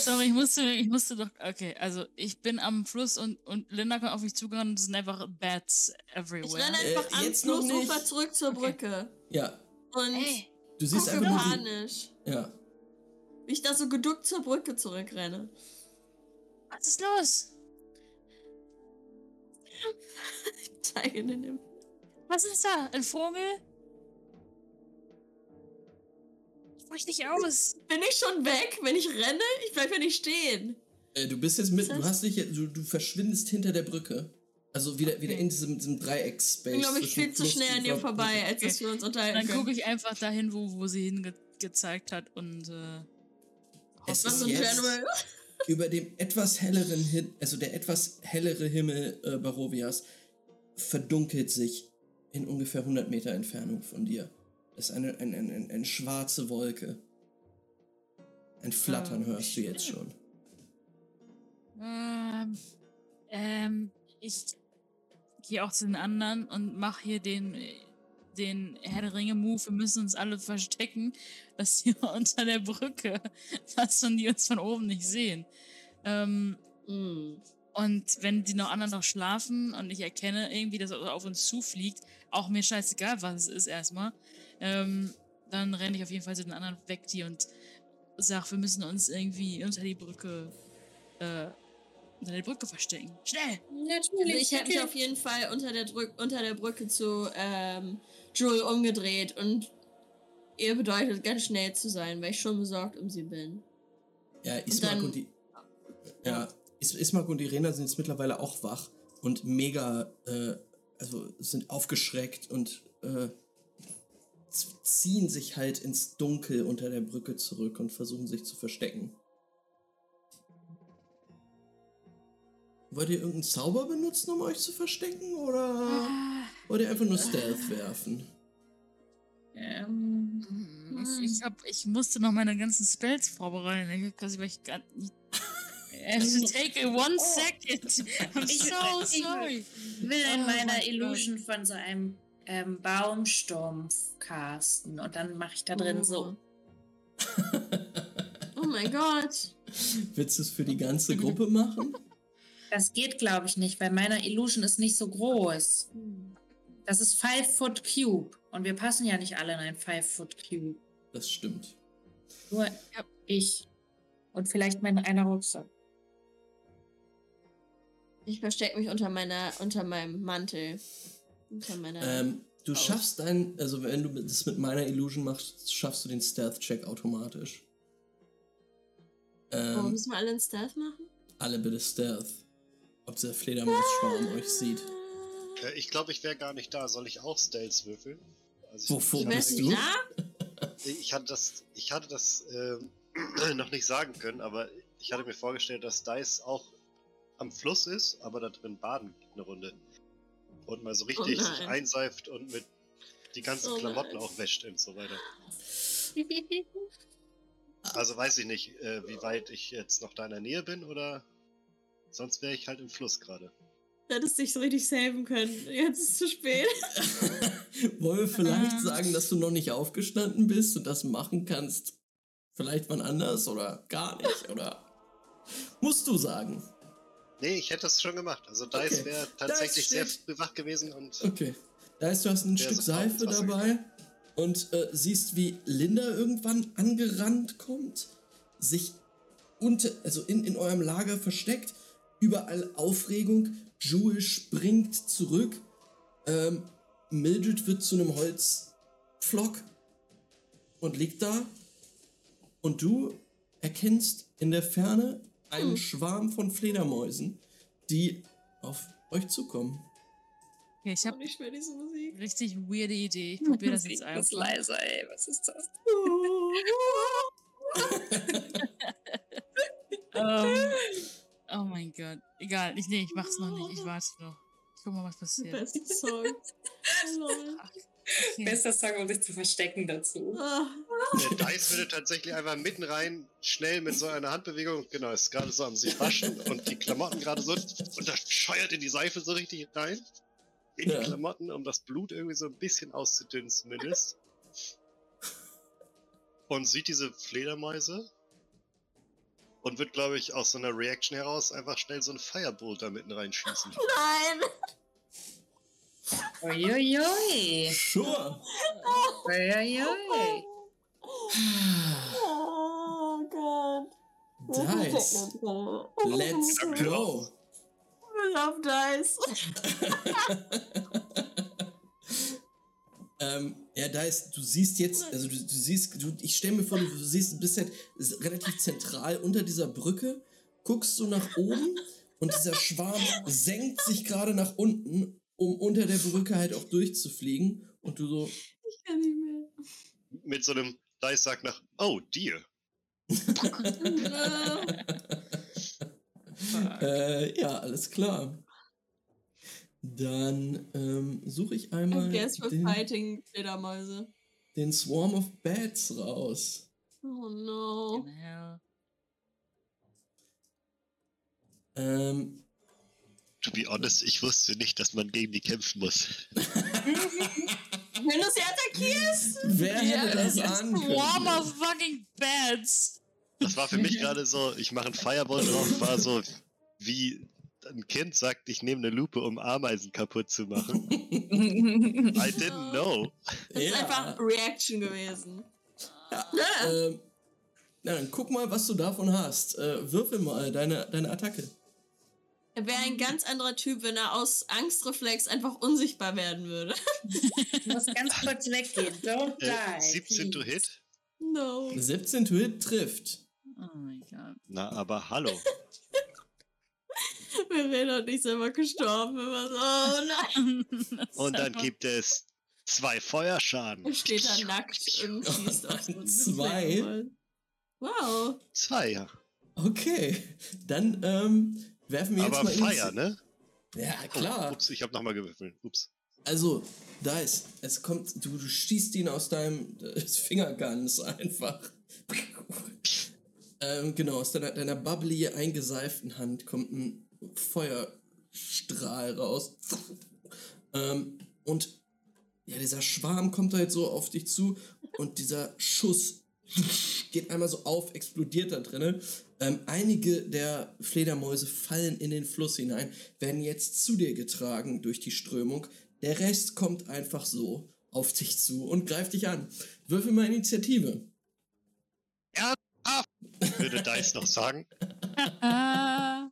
sorry, ich musste, ich musste doch. Okay, also ich bin am Fluss und, und Linda kommt auf mich zugerannt und es sind einfach Bats Ich everywhere. renne Äh, einfach am jetzt noch Flussufer nicht. zurück zur Okay. Brücke. Ja, Und Ey, du siehst einfach nur panisch, Ja, wie ich da so geduckt zur Brücke zurückrenne. was ist los? Zeige in den Was ist da? Ein Vogel? Ich brich dich aus. Bin ich schon weg, wenn ich renne? Ich bleib ja nicht stehen. Äh, du bist jetzt mit, du hast dich, du, du verschwindest hinter der Brücke. Also wieder, wieder Okay. in diesem, diesem Dreieckspace. Ich bin, glaube ich, viel zu schnell an dir vorbei, als Okay. dass wir uns unterhalten Dann gucke ich einfach dahin, wo, wo sie hingezeigt hat und äh, Es ist so ein jetzt General. über dem etwas helleren, Hin also der etwas hellere Himmel äh, Barovias verdunkelt sich in ungefähr 100 Meter Entfernung von dir. Es ist eine, eine, eine, eine schwarze Wolke. Ein Flattern Oh, hörst du jetzt schon. Ähm, ähm, ich gehe auch zu den anderen und mache hier den, den Herr der Ringe-Move. Wir müssen uns alle verstecken, dass wir unter der Brücke was und die uns von oben nicht sehen. Ähm, Mm. und wenn die noch anderen noch schlafen und ich erkenne irgendwie, dass er auf uns zufliegt, auch mir scheißegal, was es ist erstmal, ähm, dann renne ich auf jeden Fall zu den anderen weg, die und sag, wir müssen uns irgendwie unter die Brücke, äh, unter der Brücke verstecken. Schnell! Also Natürlich. ich hätte mich auf jeden Fall unter der, Drück unter der Brücke zu ähm, Jewel umgedreht und ihr bedeutet ganz schnell zu sein, weil ich schon besorgt um sie bin. Ja, Ismark dann- und die. Ja, Is Ismark und Irena sind jetzt mittlerweile auch wach und mega, äh, also sind aufgeschreckt und äh, ziehen sich halt ins Dunkel unter der Brücke zurück und versuchen sich zu verstecken. Wollt ihr irgendeinen Zauber benutzen, um euch zu verstecken? Oder wollt ihr einfach nur Stealth werfen? Ähm, Ich, ich, hab, ich musste noch meine ganzen Spells vorbereiten. Ich, quasi, weil ich gar nicht. I have to take a one second. I'm Ich- so ich- sorry. will in Oh meiner mein Gott. Illusion von so einem ähm, Baumsturm casten und dann mache ich da drin so. Oh mein Gott. Willst du es für die ganze Gruppe machen? Das geht, glaube ich, nicht, weil meiner Illusion ist nicht so groß. Das ist 5 Foot Cube und wir passen ja nicht alle in ein 5 Foot Cube. Das stimmt. Nur ich und vielleicht mein einer Rucksack. Ich verstecke mich unter meiner, unter meinem Mantel. Unter meiner. Ähm, du Aus. schaffst dein, also wenn du das mit meiner Illusion machst, schaffst du den Stealth-Check automatisch. Warum Ähm, müssen wir alle einen Stealth machen? alle bitte Stealth. Ob der Fledermausschwarm euch sieht. Äh, ich glaube, ich wäre gar nicht da. Soll ich auch Stealth würfeln? Also Wovor bist du? Ich hatte das, ich hatte das ähm, noch nicht sagen können, aber ich hatte mir vorgestellt, dass Dice auch am Fluss ist, aber da drin baden geht eine Runde. Und mal so richtig Oh sich einseift und mit die ganzen Oh Klamotten auch wäscht und so weiter. Also weiß ich nicht, äh, wie weit ich jetzt noch da in der Nähe bin oder sonst wäre ich halt im Fluss gerade. Du hättest dich so richtig saven können. Jetzt ist es zu spät. Wollen wir vielleicht Ähm. sagen, dass du noch nicht aufgestanden bist und das machen kannst? Vielleicht wann anders oder gar nicht? Oder musst du sagen? Nee, ich hätte das schon gemacht. Also Dice Okay. wäre tatsächlich sehr steht- früh wach gewesen und Okay. Da heißt, du hast ein Stück ist Seife dabei und äh, siehst, wie Linda irgendwann angerannt kommt, sich unter, also in, in eurem Lager versteckt, überall Aufregung, Jewel springt zurück, ähm, Mildred wird zu einem Holzpflock und liegt da und du erkennst in der Ferne einen Hm. Schwarm von Fledermäusen, die auf euch zukommen. Okay, ich habe nicht mehr diese Musik. richtig weirde Idee. Ich probiere das jetzt Das einfach. ist leiser, ey. Was ist das? Ähm, oh mein Gott. Egal, ich, nee, ich mach's noch nicht. Ich warte noch. Ich guck mal, was passiert. Beste Song. Lol. Okay. Bester Song, um sich zu verstecken dazu. Ah. der Dice würde tatsächlich einfach mitten rein, schnell mit so einer Handbewegung, genau, ist gerade so am sich waschen und die Klamotten gerade so und das scheuert in die Seife so richtig rein. In Ja. die Klamotten, um das Blut irgendwie so ein bisschen auszudünnen zumindest. und sieht diese Fledermäuse und wird, glaube ich, aus so einer Reaction heraus einfach schnell so ein Firebolt da mitten reinschießen. Nein! Uiuiui. Sure. Uiuiui. Oh Gott. Dice. Let's go. I love Dice. ähm, ja, Dice, du siehst jetzt, also du, du siehst, du, ich stelle mir vor, du, du siehst, du bist halt relativ zentral unter dieser Brücke, guckst du nach oben und dieser Schwarm senkt sich gerade nach unten, um unter der Brücke halt auch durchzufliegen und du so, Ich kann nicht mehr. Mit so einem Dice sagt nach, oh, dear. äh, ja, alles klar. Dann ähm, suche ich einmal I guess we're den, fighting Fledermäuse. den Swarm of Bats raus. Oh no. Genau. Ähm, To be honest, ich wusste nicht, dass man gegen die kämpfen muss. Wenn du sie attackierst? wer hätte das Swarm können? of fucking bats. Das war für mich gerade so, ich mache einen Fireball drauf, war so wie ein Kind sagt, ich nehme eine Lupe, um Ameisen kaputt zu machen. I didn't know. Das ist einfach Reaction gewesen. Ähm, na, dann guck mal, was du davon hast. Äh, würfel mal deine, deine Attacke. Er wäre ein ganz anderer Typ, wenn er aus Angstreflex einfach unsichtbar werden würde. Ich muss ganz kurz weggehen. Don't die. Äh, 17 to hit? No. 17 to hit trifft. Oh mein Gott. Na, aber hallo. Verena und ich sind einfach gestorben. Immer so, oh nein. Und dann gibt es zwei Feuerschaden. Er steht da nackt und schießt auf einen Zwei? Wow. Zwei, ja. Okay, dann ähm, werfen wir jetzt Aber mal Fire, Initi- ne? Ja, Oh, klar. ups, ich habe nochmal gewürfelt. Ups. Also, da ist, es kommt, du, du schießt ihn aus deinem Fingerguns einfach. ähm, genau, aus deiner, deiner bubbly eingeseiften Hand kommt ein Feuerstrahl raus. ähm, und ja, dieser Schwarm kommt halt so auf dich zu und dieser Schuss geht einmal so auf, explodiert da drinnen. Ähm, einige der Fledermäuse fallen in den Fluss hinein, werden jetzt zu dir getragen durch die Strömung. Der Rest kommt einfach so auf dich zu und greift dich an. Würfel mal Initiative. Ja, ah, würde Dice noch sagen.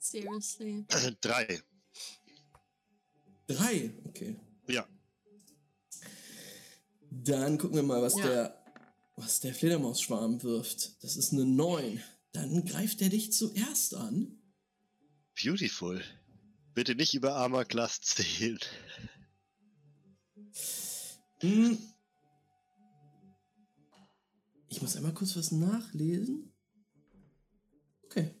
Seriously. Drei. Drei, okay. Ja. Dann gucken wir mal, was Ja. der was der Fledermausschwarm wirft. Das ist eine 9. Dann greift er dich zuerst an. Beautiful. Bitte nicht über Armor Class zählen. Hm. Ich muss einmal kurz was nachlesen. Okay.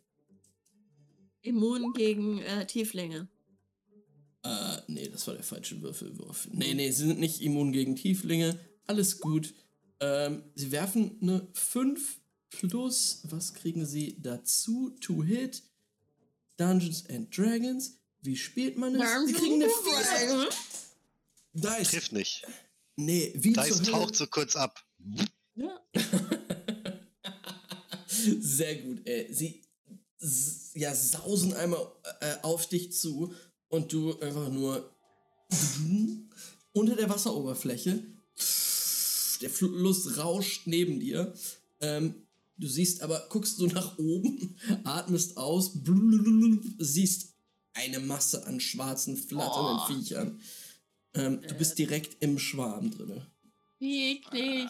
Immun gegen äh, Tieflinge. Äh, nee, das war der falsche Würfelwurf. Nee, nee, sie sind nicht immun gegen Tieflinge. Alles gut. Ähm, sie werfen eine 5 plus, was kriegen sie dazu? To hit. Dungeons and Dragons. Wie spielt man es? Sie kriegen eine 4. Dice. Trifft nicht. Nee, wie Dice taucht so kurz ab. Ja. Sehr gut. Äh, sie ja, sausen einmal äh, auf dich zu und du einfach nur unter der Wasseroberfläche. Der Fluss rauscht neben dir. Ähm, du siehst aber, guckst du nach oben, atmest aus, siehst eine Masse an schwarzen, flatternden Oh. Viechern. Ähm, du bist direkt im Schwarm drin. Wie eklig.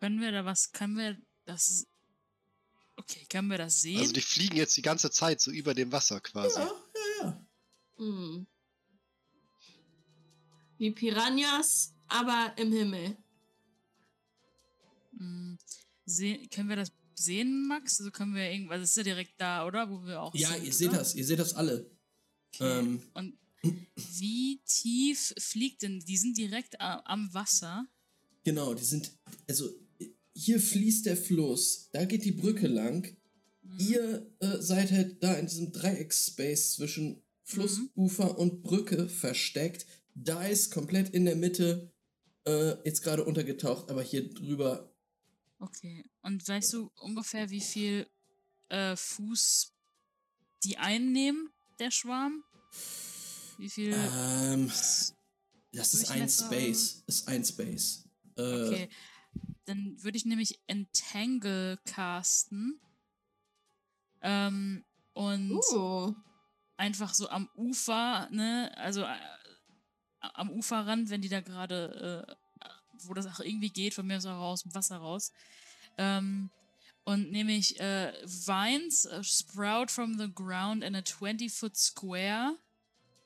können wir da was, können wir das, okay, können wir das sehen? Also die fliegen jetzt die ganze Zeit so über dem Wasser quasi. Ja, ja, ja. Hm. Wie Piranhas, aber im Himmel. Sehen, können wir das sehen, Max? Also können wir irgendwas, das ist ja direkt da, oder? Wo wir auch Ja, sind, ihr seht oder? das, ihr seht das alle. Okay. Ähm, Und wie tief fliegt denn? Die sind direkt am Wasser. Genau, die sind, also hier fließt der Fluss, da geht die Brücke lang. Mhm. Ihr äh, seid halt da in diesem Dreieckspace zwischen Flussufer und Brücke versteckt. Da ist komplett in der Mitte äh, jetzt gerade untergetaucht, aber hier drüber. Okay. Und weißt du ungefähr, wie viel äh, Fuß die einnehmen, der Schwarm? Wie viel. Ähm, das ist ein? Space. Ist ein Space. Äh, Okay. Dann würde ich nämlich Entangle casten. Ähm, und Uh. einfach so am Ufer, ne, also äh, am Uferrand, wenn die da gerade, äh, wo das auch irgendwie geht, von mir aus auch aus dem Wasser raus. Ähm, und nämlich äh, Vines uh, sprout from the ground in a 20-foot square,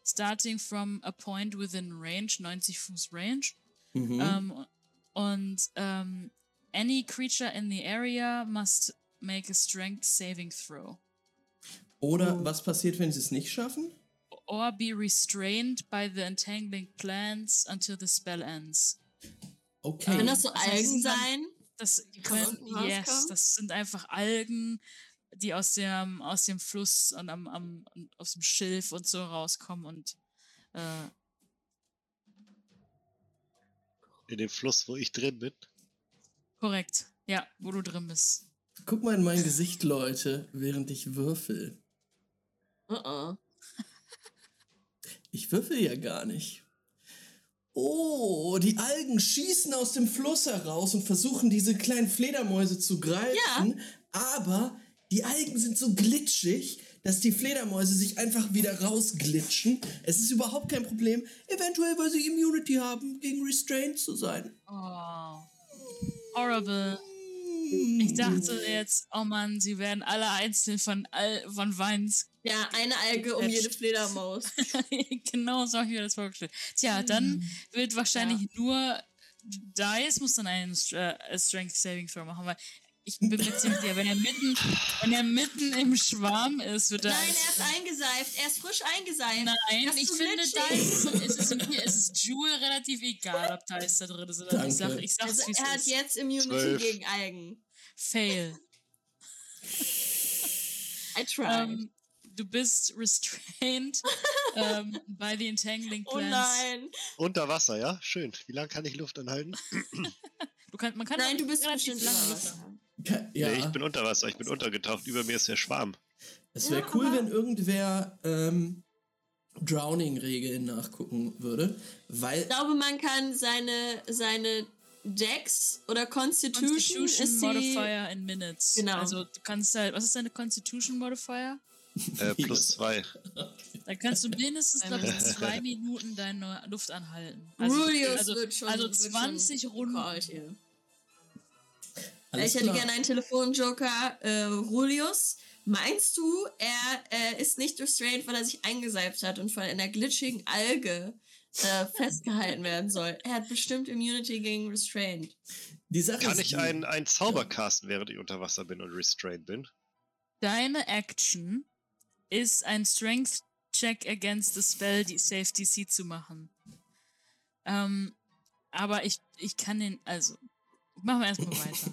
starting from a point within range, 90 Fuß Range. mhm. Ähm, und ähm, any creature in the area must make a strength saving throw. Oder was passiert, wenn sie es nicht schaffen? Or be restrained by the entangling plants until the spell ends. Okay. Können das so Das heißt, Algen dann- sein? Das Die können, yes, rauskommen? das sind einfach Algen, die aus dem, aus dem Fluss und am, am, aus dem Schilf und so rauskommen und äh, In dem Fluss, wo ich drin bin. korrekt. Ja, wo du drin bist. Guck mal in mein Gesicht, Leute, während ich würfel. Uh -uh. Ich würfel ja gar nicht. Oh, die Algen schießen aus dem Fluss heraus und versuchen diese kleinen Fledermäuse zu greifen. Aber die Algen sind so glitschig, dass die Fledermäuse sich einfach wieder rausglitschen. Es ist überhaupt kein Problem. Eventuell, weil sie Immunity haben, gegen Restraint zu sein. Oh. Horrible. Ich dachte jetzt, oh Mann, sie werden alle einzeln von, all, von Weins. Ja, eine Alge um jede Fledermaus. genau so habe ich mir das vorgestellt. Tja, dann wird wahrscheinlich nur Dice muss dann einen äh, Strength Saving Throw machen, weil ich bin mir ziemlich sicher, wenn er mitten, wenn er mitten im Schwarm ist, wird er. Nein, er ist eingeseift. Er ist frisch eingeseift. Nein, Das ist ich finde, da ist, es, ist mir ist es Jewel relativ egal, ob da ist da drin ist oder nicht. Ich, sag, Danke. ich sag's, Also er hat ist. jetzt Immunity Zwölf. gegen Algen. Fail. I tried. Ähm, du bist restrained ähm, by the entangling oh plants. nein. Unter Wasser, ja? Schön. Wie lange kann ich Luft anhalten? Du kann, man kann Nein, du bist bestimmt lange Luft. Ja, Nee, ich bin unter Wasser. Ich bin untergetaucht. Über mir ist der Schwarm. es wäre cool, wenn irgendwer ähm, Drowning-Regeln nachgucken würde, weil Ich glaube, man kann seine, seine Dex oder Constitution, Constitution ist die, Modifier in Minutes. Genau. Also du kannst halt, was ist deine Constitution Modifier? Äh, plus zwei. Da kannst du mindestens, glaube ich, zwei Minuten deine Luft anhalten. Also, Rulius also, wird schon also wird 20 schon Runden. called hier. Alles ich hätte klar. gerne einen Telefonjoker. Äh, Rulius, meinst du, er äh, ist nicht restrained, weil er sich eingeseift hat und von einer glitschigen Alge äh, festgehalten werden soll? Er hat bestimmt Immunity gegen Restrained. Die Sache Kann ist ich einen, einen Zauber casten, während ich unter Wasser bin und restrained bin? Deine Action ist ein Strength Check against the Spell, die Safe DC zu machen. Ähm, aber ich, ich kann den, also, machen wir erstmal weiter.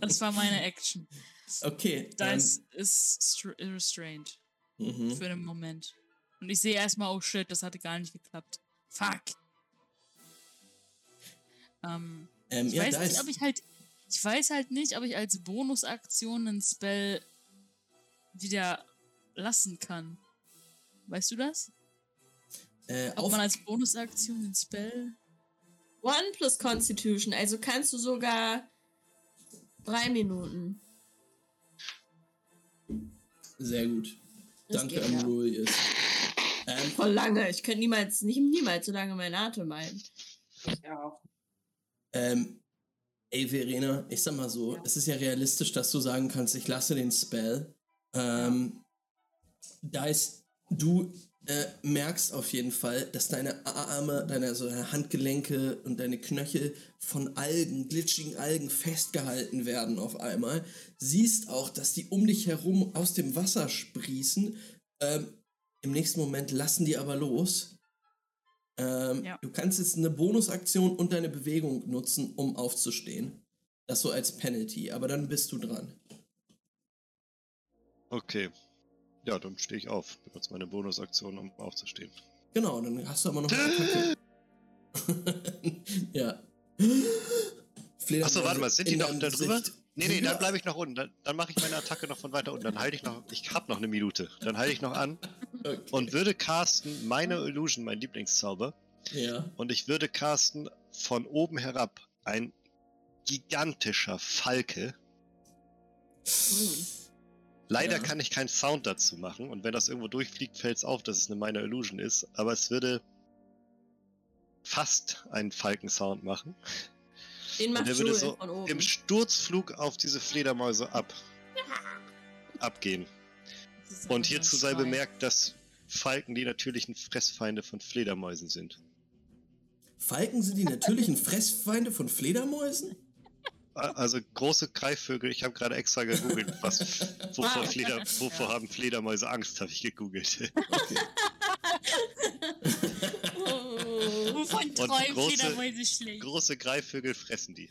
Das war meine Action. Okay, Dice ist str- restrained mhm. für den Moment. Und ich sehe erstmal, oh shit, das hatte gar nicht geklappt. Fuck. Ähm, ähm, ich ja, weiß nicht, ob ich halt. Ich weiß halt nicht, ob ich als Bonusaktion einen Spell wieder lassen kann. Weißt du das? äh, Ob man als Bonusaktion den Spell. One plus Constitution, also kannst du sogar drei Minuten. sehr gut. Das Danke ja. Julius. Ähm, Voll lange. Ich könnte niemals, nicht niemals so lange meinen Atem halten. Ich auch. Ähm, ey, Verena, ich sag mal so, Ja. es ist ja realistisch, dass du sagen kannst, ich lasse den Spell. Ähm, da ist, du äh, merkst auf jeden Fall, dass deine Arme, deine, also deine Handgelenke und deine Knöchel von Algen, glitschigen Algen festgehalten werden auf einmal. Siehst auch, dass die um dich herum aus dem Wasser sprießen. Ähm, Im nächsten Moment lassen die aber los. Ähm, Ja. Du kannst jetzt eine Bonusaktion und deine Bewegung nutzen, um aufzustehen. Das so als Penalty, aber dann bist du dran. Okay. Ja, dann stehe ich auf. Benutze meine Bonusaktion, um aufzustehen. Genau, dann hast du aber noch eine Attacke. ja. Achso, warte mal, sind die noch da drüber? Nee, nee, dann bleibe ich noch unten. Dann, dann mache ich meine Attacke noch von weiter unten. Dann halte ich noch. Ich hab noch eine Minute. Dann halte ich noch an Okay. und würde casten meine Illusion, mein Lieblingszauber. ja. Und ich würde casten von oben herab ein gigantischer Falke. Hm. Leider Ja. kann ich keinen Sound dazu machen. Und wenn das irgendwo durchfliegt, fällt es auf, dass es eine Minor Illusion ist. Aber es würde fast einen Falkensound machen. Den Und macht der würde so von oben. im Sturzflug auf diese Fledermäuse ab. abgehen. Und hierzu sei Schrei. bemerkt, dass Falken die natürlichen Fressfeinde von Fledermäusen sind. Falken sind die natürlichen Fressfeinde von Fledermäusen? Also große Greifvögel, ich habe gerade extra gegoogelt, was, wovor, Wow. Fleder, wovor haben Fledermäuse Angst, habe ich gegoogelt. Okay. Oh. Wovon träumt große- Fledermäuse schlecht? Große Greifvögel fressen die.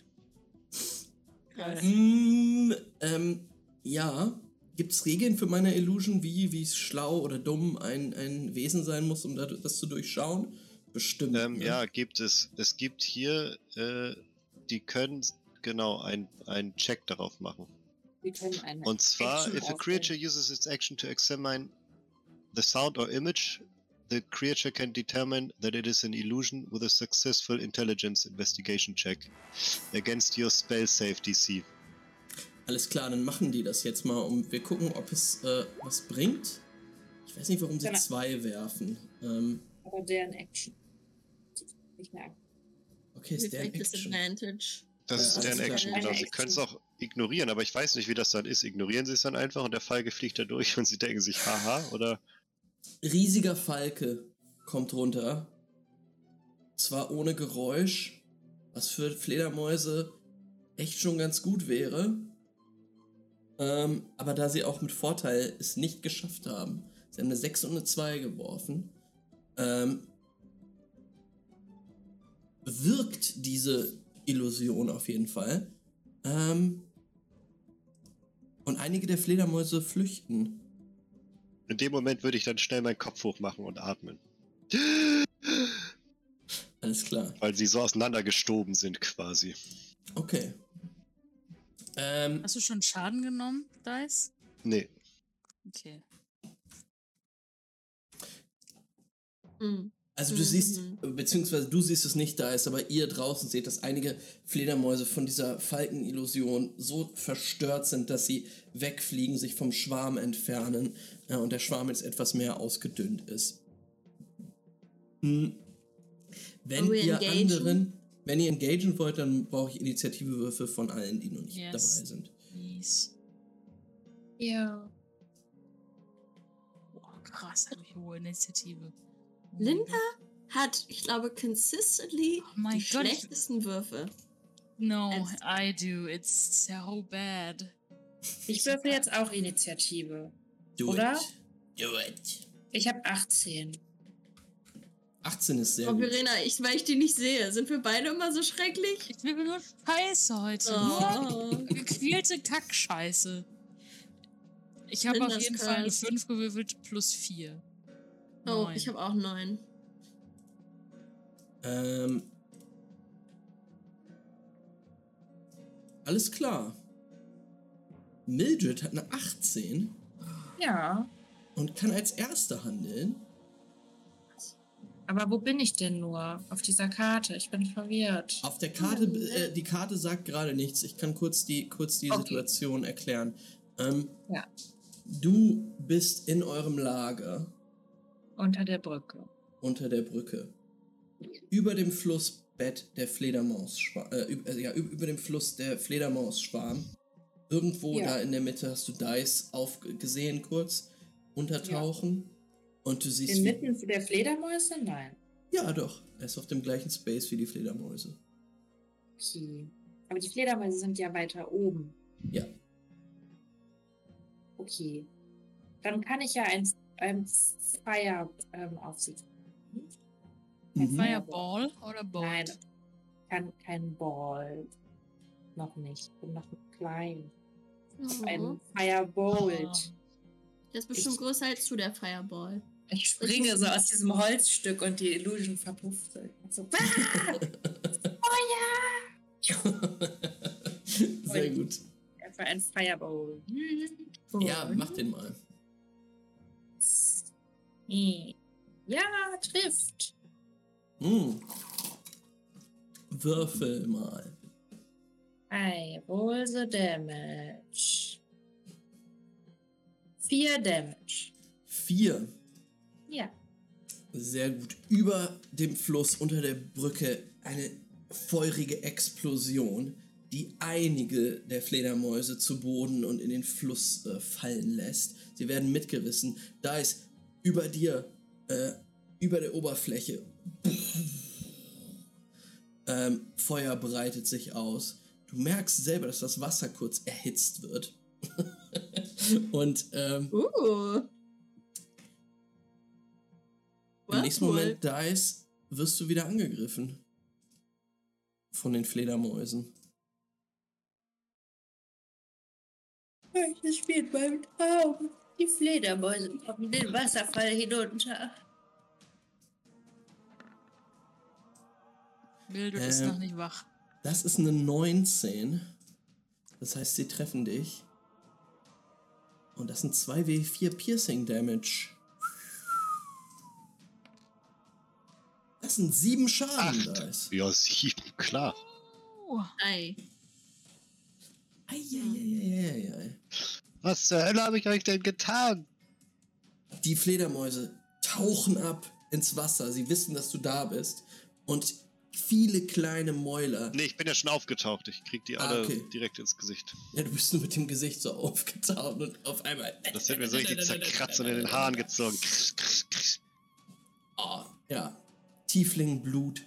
Krass. Mm, ähm, ja. Gibt es Regeln für meine Illusion, wie wie es schlau oder dumm ein, ein Wesen sein muss, um da- das zu durchschauen? Bestimmt. Ähm, ne? Ja, gibt es. Es gibt hier, äh, die können genau einen Check darauf machen. Wir können eine Und zwar, Action if a creature uses its action to examine the sound or image, the creature can determine that it is an illusion with a successful intelligence investigation check against your spell save DC. Alles klar, dann machen die das jetzt mal und wir gucken, ob es äh, was bringt. Ich weiß nicht, warum sie Genau. zwei werfen. Ähm, Aber deren Action. Nicht mehr. okay, ist der Vielleicht Action. Disadvantage. Das ist deren. Action, genau. Sie können es auch ignorieren, aber ich weiß nicht, wie das dann ist. Ignorieren sie es dann einfach und der Falke fliegt da durch und sie denken sich, haha, oder Riesiger Falke kommt runter. Zwar ohne Geräusch, was für Fledermäuse echt schon ganz gut wäre. Ähm, aber da sie auch mit Vorteil es nicht geschafft haben. Sie haben eine 6 und eine 2 geworfen. Ähm, wirkt diese Illusion auf jeden Fall. Ähm, und einige der Fledermäuse flüchten. in dem Moment würde ich dann schnell meinen Kopf hochmachen und atmen. Alles klar. Weil sie so auseinandergestoben sind quasi. Okay. Ähm, Hast du schon Schaden genommen, Dice? Nee. Okay. Hm. Also du Mhm. siehst, beziehungsweise du siehst es nicht da ist, aber ihr draußen seht, dass einige Fledermäuse von dieser Falkenillusion so verstört sind, dass sie wegfliegen, sich vom Schwarm entfernen ja, und der Schwarm jetzt etwas mehr ausgedünnt ist. Hm. Wenn ihr engagen? anderen, wenn ihr engagen wollt, dann brauche ich Initiativewürfe von allen, die noch nicht Yes. dabei sind. Please. Ja. Boah, krass, habe ich hohe Initiative. Linda hat, ich glaube, consistently Oh die ich- schlechtesten Würfe. No, Als- I do. It's so bad. Ich würfel jetzt auch Initiative. Do Oder? it. Do it. Ich habe 18. 18 ist sehr Oh, gut. Verena, ich, weil ich die nicht sehe. Sind wir beide immer so schrecklich? Ich will nur Scheiße heute. Oh. Nur gequälte Kackscheiße. Ich habe auf jeden Fall eine Curse. 5 gewürfelt plus 4. Oh, ich habe auch neun. Ähm, alles klar. Mildred hat eine 18 Ja. und kann als Erste handeln. Aber wo bin ich denn nur? Auf dieser Karte. Ich bin verwirrt. Auf der Karte, äh, die Karte sagt gerade nichts. Ich kann kurz die, kurz die Okay. Situation erklären. Ähm, Ja. Du bist in eurem Lager Unter der Brücke. unter der Brücke. Über dem Flussbett der Fledermausschwarm, äh, äh, ja, üb- über dem Fluss der Fledermausschwarm. Irgendwo Ja. da in der Mitte hast du Dice aufgesehen kurz untertauchen. Und du siehst. Inmitten der Fledermäuse? Nein. Ja, doch. Er ist auf dem gleichen Space wie die Fledermäuse. Okay. Aber die Fledermäuse sind ja weiter oben. Ja. Okay. Dann kann ich ja ein, ein Fire ähm, auf sie. Ein Mhm. Fireball oder Bolt? Nein, kann kein Ball. Noch nicht. Bin noch klein. Oh. Ein Firebolt. Ah. Der ist bestimmt Ich- größer als du, der Fireball. Ich springe so aus diesem Holzstück und die Illusion verpufft. So, ah! Sehr gut. Für ein Fireball. Ja, mach den mal. Ja, trifft. Hm. Würfel mal. I roll the damage. Vier Damage. Vier. Ja. Sehr gut. Über dem Fluss unter der Brücke eine feurige Explosion, die einige der Fledermäuse zu Boden und in den Fluss äh, fallen lässt. Sie werden mitgerissen. Da ist über dir, äh, über der Oberfläche, ähm, Feuer breitet sich aus. Du merkst selber, dass das Wasser kurz erhitzt wird. und ähm, Uh. Im nächsten. Moment, Dice, wirst du wieder angegriffen. Von den Fledermäusen. Ich spiele beim Traum. Die Fledermäuse kommen den Wasserfall hinunter. Mildred ist Ähm. noch nicht wach. Das ist eine 19. Das heißt, sie treffen dich. Und das sind 2w4 Piercing Damage. Das sind sieben Schaden, Acht. Dice. Ja, sieben, klar. Oh, Ei. Eieieiei. Was zur Hölle habe ich euch denn getan? Die Fledermäuse tauchen ab ins Wasser. Sie wissen, dass du da bist. Und viele kleine Mäuler. Nee, ich bin ja schon aufgetaucht. Ich krieg die Ah, alle okay. direkt ins Gesicht. Ja, du bist nur mit dem Gesicht so aufgetaucht und auf einmal. Das wird mir so richtig zerkratzt und in den Haaren gezogen. Oh, ja. Tieflingblut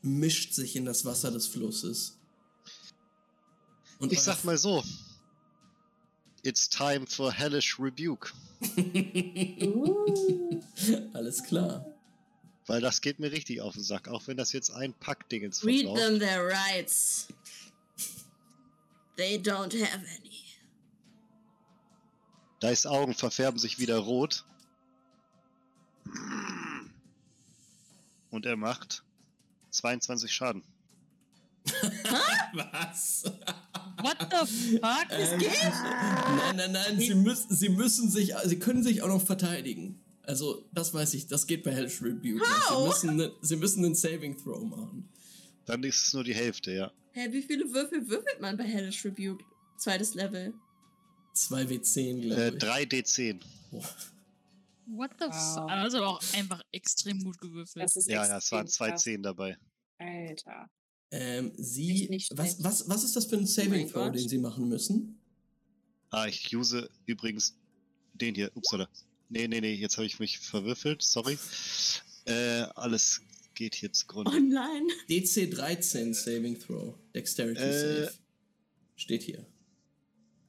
mischt sich in das Wasser des Flusses. Und Ich sag mal so. It's time for hellish rebuke. Alles klar. Weil das geht mir richtig auf den Sack, auch wenn das jetzt ein Packdingens Read verbraucht. them their rights. They don't have any. Dice Augen verfärben sich wieder rot. Und er macht 22 Schaden. Was? What the fuck? Ähm, nein, nein, nein, sie müssen, sie müssen sich, sie können sich auch noch verteidigen. Also, das weiß ich, das geht bei Hellish Rebuke. Sie müssen, ne, sie müssen einen Saving Throw machen. Dann ist es nur die Hälfte, ja. Hä, wie viele Würfel würfelt man bei Hellish Rebuke? Zweites Level. 2w10, Äh, glaube ich. 3d10. Boah. What the Wow. fuck? Also aber auch einfach extrem gut gewürfelt. Das ist Ja, ja, es waren zwei. 10 dabei. Alter. Ähm, sie, nicht was, was, was ist das für ein Saving mein Throw, den sie machen müssen? Ah, ich use übrigens den hier. Upsala. Nee, nee, nee, jetzt habe ich mich verwürfelt, sorry. Äh, alles geht hier zugrunde. Online. DC 13 Saving Throw. Dexterity Äh. Save. Steht hier.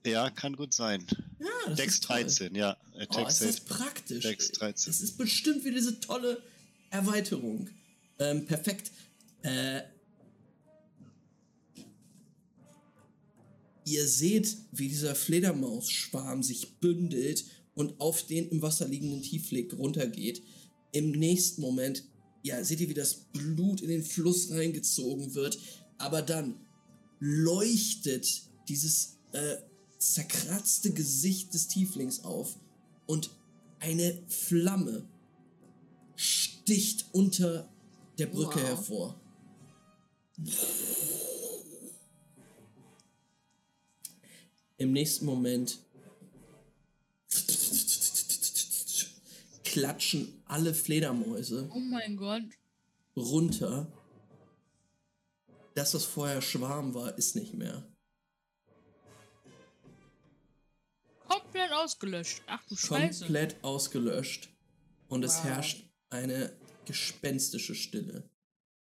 Ja, kann gut sein. Ja, das Dex ist toll. 13, ja. Oh, Attack ist Save. das praktisch. Dex 13. Das ist bestimmt wieder diese tolle Erweiterung. Ähm, perfekt. Äh, ihr seht, wie dieser Fledermausschwarm sich bündelt und auf den im Wasser liegenden Tiefleg runtergeht. Im nächsten Moment, ja, seht ihr, wie das Blut in den Fluss reingezogen wird. Aber dann leuchtet dieses äh, zerkratzte Gesicht des Tieflings auf und eine Flamme sticht unter der Brücke Wow. hervor. Im nächsten Moment klatschen alle Fledermäuse oh mein Gott. runter. Das, was vorher Schwarm war, ist nicht mehr. Komplett ausgelöscht. Ach du Scheiße. komplett ausgelöscht und es Wow. herrscht eine gespenstische Stille.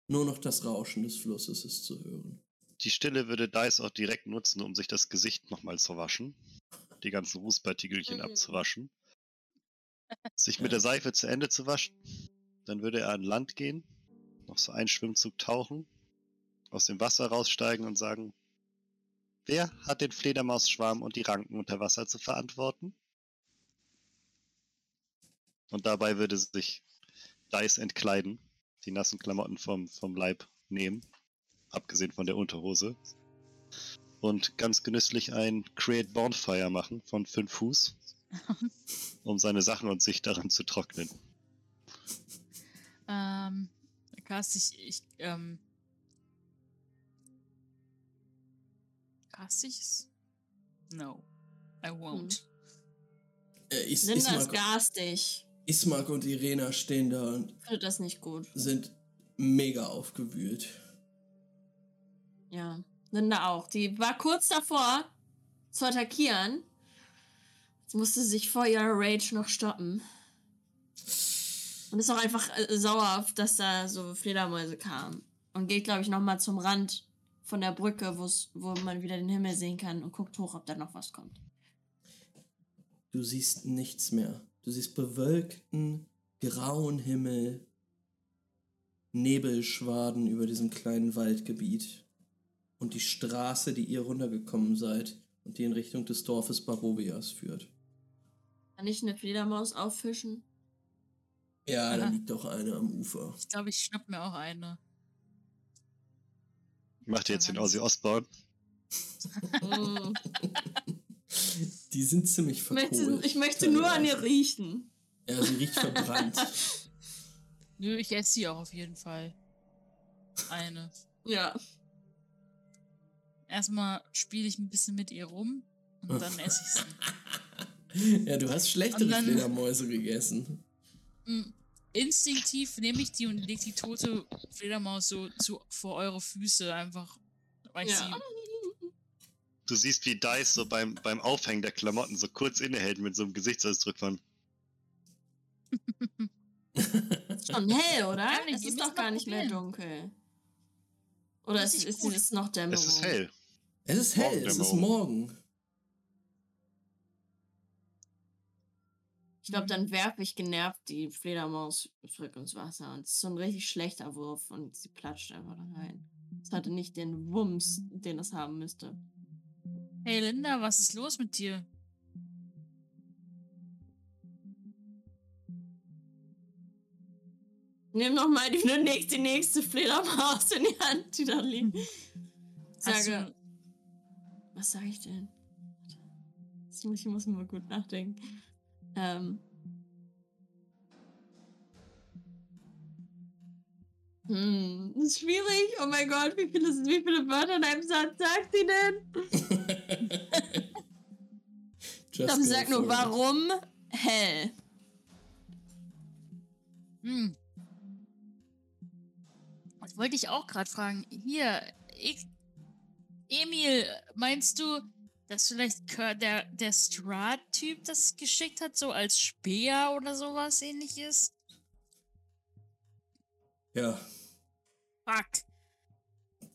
Nur noch das Rauschen des Flusses ist zu hören. Die Stille würde Dice auch direkt nutzen, um sich das Gesicht nochmal zu waschen. Die ganzen Rußpartikelchen Mhm. abzuwaschen. Sich mit der Seife zu Ende zu waschen. Dann würde er an Land gehen, noch so einen Schwimmzug tauchen, aus dem Wasser raussteigen und sagen, wer hat den Fledermausschwarm und die Ranken unter Wasser zu verantworten? Und dabei würde sich Dice entkleiden, die nassen Klamotten vom, vom Leib nehmen, abgesehen von der Unterhose. Und ganz genüsslich ein Create Bonfire machen von 5 Fuß, um seine Sachen und sich daran zu trocknen. Ähm, cast ich, ich, ähm. Cast ich's? No. I won't. Äh, Is Linda ist Ismark, garstig. Ismark und Irena stehen da und Ich finde das nicht gut. sind mega aufgewühlt. Ja. Linda auch. Die war kurz davor zu attackieren. Jetzt musste sie sich vor ihrer Rage noch stoppen. Und ist auch einfach äh, sauer, dass da so Fledermäuse kamen. Und geht, glaube ich, nochmal zum Rand von der Brücke, wo man wieder den Himmel sehen kann und guckt hoch, ob da noch was kommt. Du siehst nichts mehr. Du siehst bewölkten, grauen Himmel, Nebelschwaden über diesem kleinen Waldgebiet und die Straße, die ihr runtergekommen seid und die in Richtung des Dorfes Barovias führt. Kann ich eine Fledermaus auffischen? Ja, da Aha. liegt auch eine am Ufer. Ich glaube, ich schnapp mir auch eine. Macht ihr jetzt den Osbourne? Mm. Die sind ziemlich Ich möchte, ich möchte nur an ihr riechen. Ja, sie riecht verbrannt. Nö, ich esse sie auch auf jeden Fall. Eine. Ja. Erstmal spiele ich ein bisschen mit ihr rum und dann esse ich sie. ja, du hast schlechtere dann- Fledermäuse gegessen. Mm, Instinktiv nehme ich die und lege die tote Fledermaus so zu, vor eure Füße einfach. Weil ich Ja. sie. Du siehst, wie Dice so beim, beim Aufhängen der Klamotten so kurz innehält mit so einem Gesichtsausdruck von Ist schon hell, oder? Es ist doch gar nicht mehr dunkel. Oder ist, ist ist, es noch Dämmerung? Es ist hell. Es ist hell, es ist morgen. Ich glaube, dann werfe ich genervt die Fledermaus zurück ins Wasser. Und es ist so ein richtig schlechter Wurf und sie platscht einfach da rein. Es hatte nicht den Wumms, den es haben müsste. Hey Linda, was ist los mit dir? Nimm noch mal die nächste, die nächste Fledermaus in die Hand, die da liegt. Hast Sage, du, was sage ich denn? Ich muss, muss mal gut nachdenken. Ähm. Hm, das ist schwierig. Oh mein Gott, wie viele, wie viele Wörter in einem Satz sagt sie denn? Ich glaube, sie sagt nur, it. warum hell? hm. Das wollte ich auch gerade fragen. Hier, ich, Emil, meinst du, dass vielleicht der, der Strat-Typ das geschickt hat, so als Speer oder sowas ähnliches? Ja, Fuck.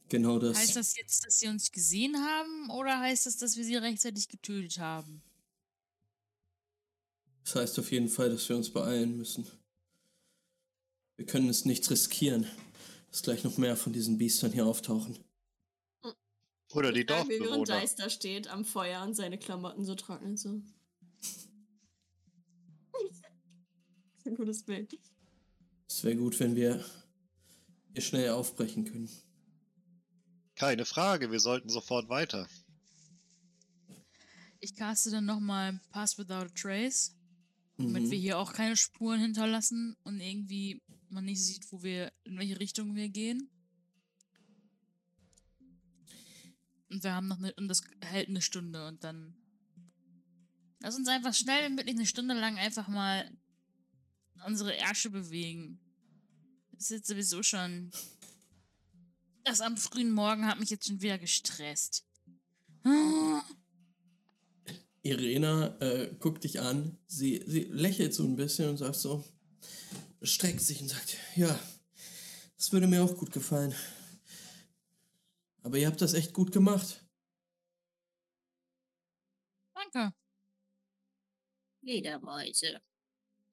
genau das. Heißt das jetzt, dass sie uns gesehen haben oder heißt das, dass wir sie rechtzeitig getötet haben? Das heißt auf jeden Fall, dass wir uns beeilen müssen. Wir können es nicht riskieren, dass gleich noch mehr von diesen Biestern hier auftauchen. Oder die Dorfbewohner. Dice da steht am Feuer und seine Klamotten so trocknen so. Ein gutes Bild. Es wäre gut, wenn wir hier schnell aufbrechen können. Keine Frage, wir sollten sofort weiter. Ich caste dann nochmal Pass Without a Trace, damit Mhm. wir hier auch keine Spuren hinterlassen und irgendwie man nicht sieht, wo wir, in welche Richtung wir gehen. Und wir haben noch eine, und das hält eine Stunde und dann. Lass uns einfach schnell wirklich eine Stunde lang einfach mal unsere Ärsche bewegen. Das ist jetzt sowieso schon. Das am frühen Morgen hat mich jetzt schon wieder gestresst. Irena äh, guckt dich an, sie, sie lächelt so ein bisschen und sagt so, streckt sich und sagt, ja, das würde mir auch gut gefallen. Aber ihr habt das echt gut gemacht. Danke. Ledermäuse.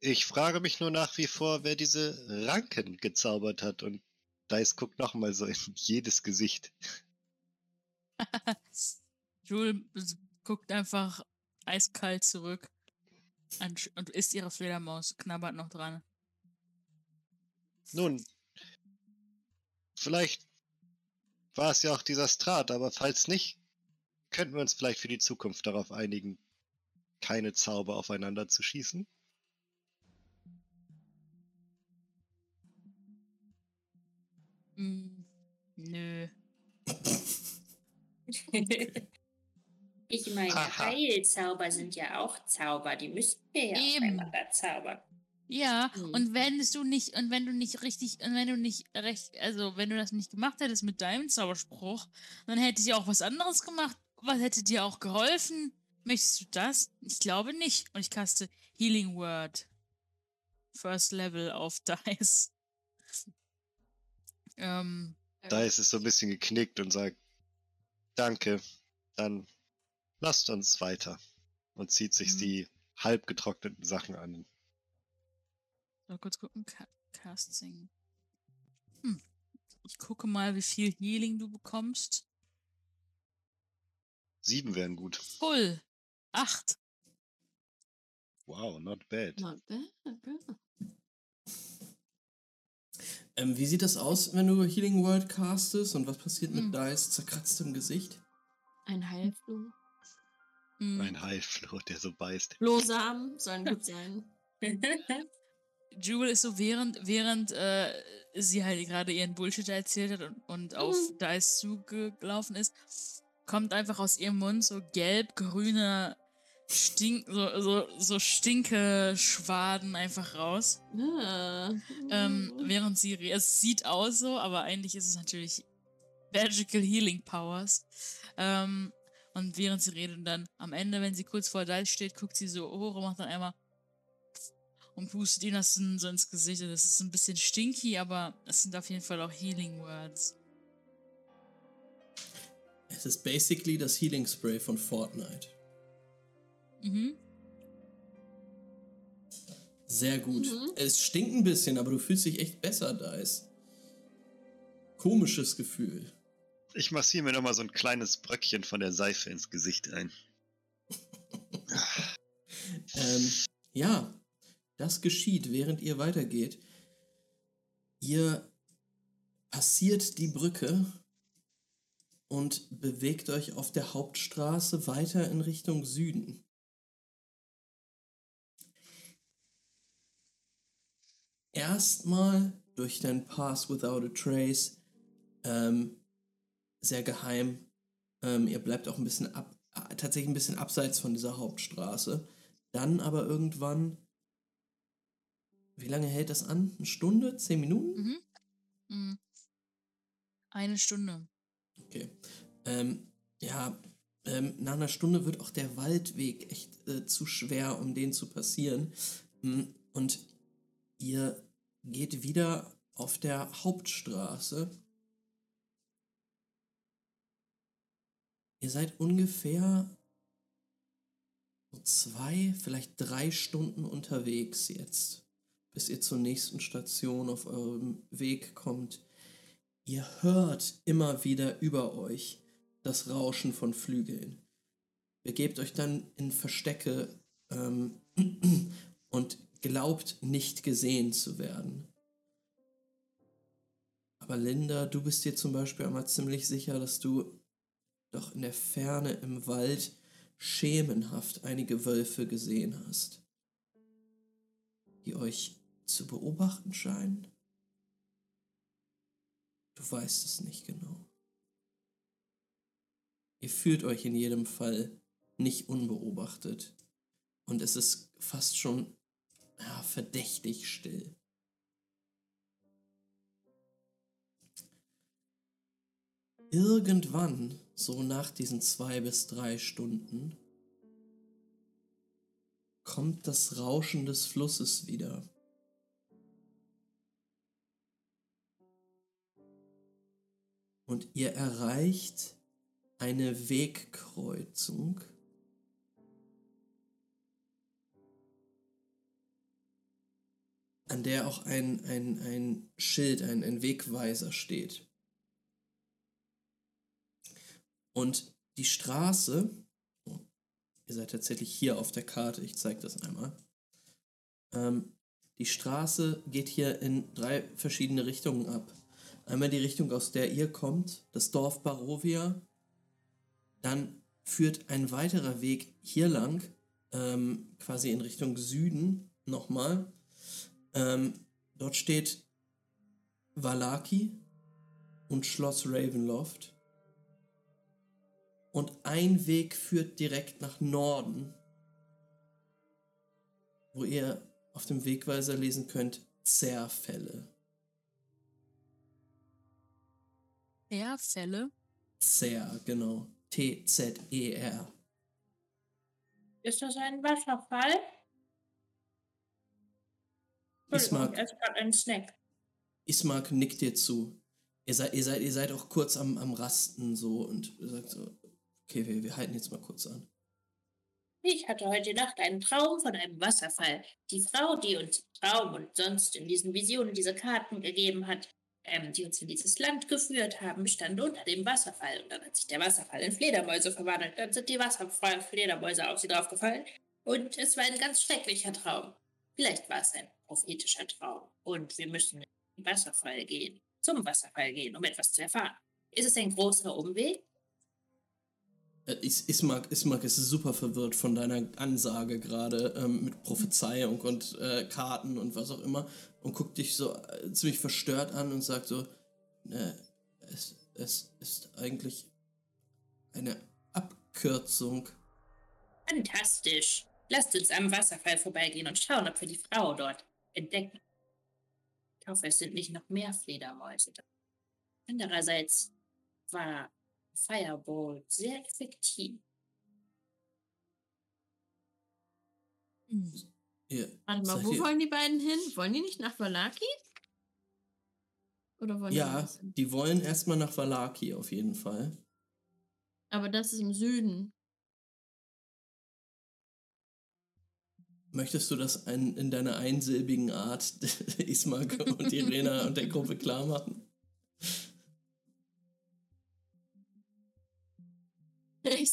Ich frage mich nur nach wie vor, wer diese Ranken gezaubert hat. Und Dice guckt nochmal so in jedes Gesicht. Jule guckt einfach eiskalt zurück. Und isst ihre Fledermaus, knabbert noch dran. Nun, vielleicht war es ja auch dieser Strat, aber falls nicht, könnten wir uns vielleicht für die Zukunft darauf einigen, keine Zauber aufeinander zu schießen. Hm, nö. Ich meine, Haha. Heilzauber sind ja auch Zauber, die müssten wir ja Eben. aufeinander zaubern. Ja, Hm. und wenn du nicht, und wenn du nicht richtig, und wenn du nicht recht, also wenn du das nicht gemacht hättest mit deinem Zauberspruch, dann hätte ich auch was anderes gemacht. Was hätte dir auch geholfen? Möchtest du das? Ich glaube nicht. Und ich kaste Healing Word. First Level auf Dice. ähm, Da ist es so ein bisschen geknickt und sagt, danke, dann lasst uns weiter. Und zieht sich Mhm. die halb getrockneten Sachen an. Mal kurz gucken. Ca Casting. Hm. Ich gucke mal, wie viel Healing du bekommst. Sieben wären gut. Full. Acht. Wow, not bad. Not bad, bro. Ähm, wie sieht das aus, wenn du Healing World castest und was passiert Hm. mit Dice zerkratztem Gesicht? Ein Heilfluch. Hm. Ein Heilfloh, der so beißt. Flohsamen sollen gut sein. Jewel ist so, während, während äh, sie halt gerade ihren Bullshit erzählt hat und, und auf Mhm. Dice zugelaufen ist, kommt einfach aus ihrem Mund so gelb-grüne Stink, so, so, so Stinke-Schwaden einfach raus. Ah. Ähm, während sie, es sieht aus so, aber eigentlich ist es natürlich Magical Healing Powers. Ähm, und während sie redet und dann am Ende, wenn sie kurz vor Dice steht, guckt sie so hoch und macht dann einmal und pustet ihn das so ins Gesicht. Und Das ist ein bisschen stinky, aber es sind auf jeden Fall auch Healing Words. Es ist basically das Healing Spray von Fortnite. Mhm. Sehr gut. Mhm. Es stinkt ein bisschen, aber du fühlst dich echt besser, Dice. Komisches Gefühl. Ich massiere mir nochmal so ein kleines Bröckchen von der Seife ins Gesicht ein. Ähm, ja, das geschieht, während ihr weitergeht. Ihr passiert die Brücke und bewegt euch auf der Hauptstraße weiter in Richtung Süden. Erstmal durch den Pass Without a Trace, ähm, sehr geheim. Ähm, ihr bleibt auch ein bisschen ab, äh, tatsächlich ein bisschen abseits von dieser Hauptstraße. Dann aber irgendwann. Wie lange hält das an? Eine Stunde? Zehn Minuten? Mhm. Mhm. Eine Stunde. Okay. Ähm, ja, ähm, nach einer Stunde wird auch der Waldweg echt äh, zu schwer, um den zu passieren. Mm, Und ihr geht wieder auf der Hauptstraße. Ihr seid ungefähr so zwei, vielleicht drei Stunden unterwegs jetzt, bis ihr zur nächsten Station auf eurem Weg kommt. Ihr hört immer wieder über euch das Rauschen von Flügeln. Begebt euch dann in Verstecke ähm, und glaubt nicht gesehen zu werden. Aber Linda, du bist dir zum Beispiel einmal ziemlich sicher, dass du doch in der Ferne im Wald schemenhaft einige Wölfe gesehen hast, die euch zu beobachten scheinen. Du weißt es nicht genau. Ihr fühlt euch in jedem Fall nicht unbeobachtet. Und es ist fast schon ja, verdächtig still. Irgendwann, so nach diesen zwei bis drei Stunden, kommt das Rauschen des Flusses wieder. Und ihr erreicht eine Wegkreuzung. an der auch ein, ein, ein Schild, ein, ein Wegweiser steht. Und die Straße, ihr seid tatsächlich hier auf der Karte. Ich zeige das einmal. Ähm, die Straße geht hier in drei verschiedene Richtungen ab. Einmal die Richtung, aus der ihr kommt, das Dorf Barovia. Dann führt ein weiterer Weg hier lang, ähm, quasi in Richtung Süden nochmal. Ähm, dort steht Valaki und Schloss Ravenloft. Und ein Weg führt direkt nach Norden, wo ihr auf dem Wegweiser lesen könnt, Zerfälle. Zerfälle? Zer, genau. T-Z-E-R. Ist das ein Wasserfall? Ismark, ich esse gerade einen Snack. Ismark nickt dir zu. Ihr seid, ihr seid, ihr seid auch kurz am, am Rasten so und sagt so, okay, wir, wir halten jetzt mal kurz an. Ich hatte heute Nacht einen Traum von einem Wasserfall. Die Frau, die uns Traum und sonst in diesen Visionen diese Karten gegeben hat, ähm, die uns in dieses Land geführt haben, stand unter dem Wasserfall. Und dann hat sich der Wasserfall in Fledermäuse verwandelt. Dann sind die Wasserfall-Fledermäuse auf sie draufgefallen. Und es war ein ganz schrecklicher Traum. Vielleicht war es ein prophetischer Traum. Und wir müssen in den Wasserfall gehen. Zum Wasserfall gehen, um etwas zu erfahren. Ist es ein großer Umweg? Äh, Is Ismark, Ismark ist super verwirrt von deiner Ansage gerade ähm, mit Prophezeiung und äh, Karten und was auch immer und guckt dich so äh, ziemlich verstört an und sagt so, äh, es, es ist eigentlich eine Abkürzung. Fantastisch. Lasst uns am Wasserfall vorbeigehen und schauen, ob wir die Frau dort entdecken. Ich hoffe, es sind nicht noch mehr Fledermäuse. da. Andererseits war Fireball sehr effektiv. Hm. Ihr, Warte mal, wo ihr- wollen die beiden hin? Wollen die nicht nach Valaki? Oder wollen die Ja, hin? die wollen erstmal nach Valaki auf jeden Fall. Aber das ist im Süden. Möchtest du das ein, in deiner einsilbigen Art Ismark und Irena und der Gruppe klar machen?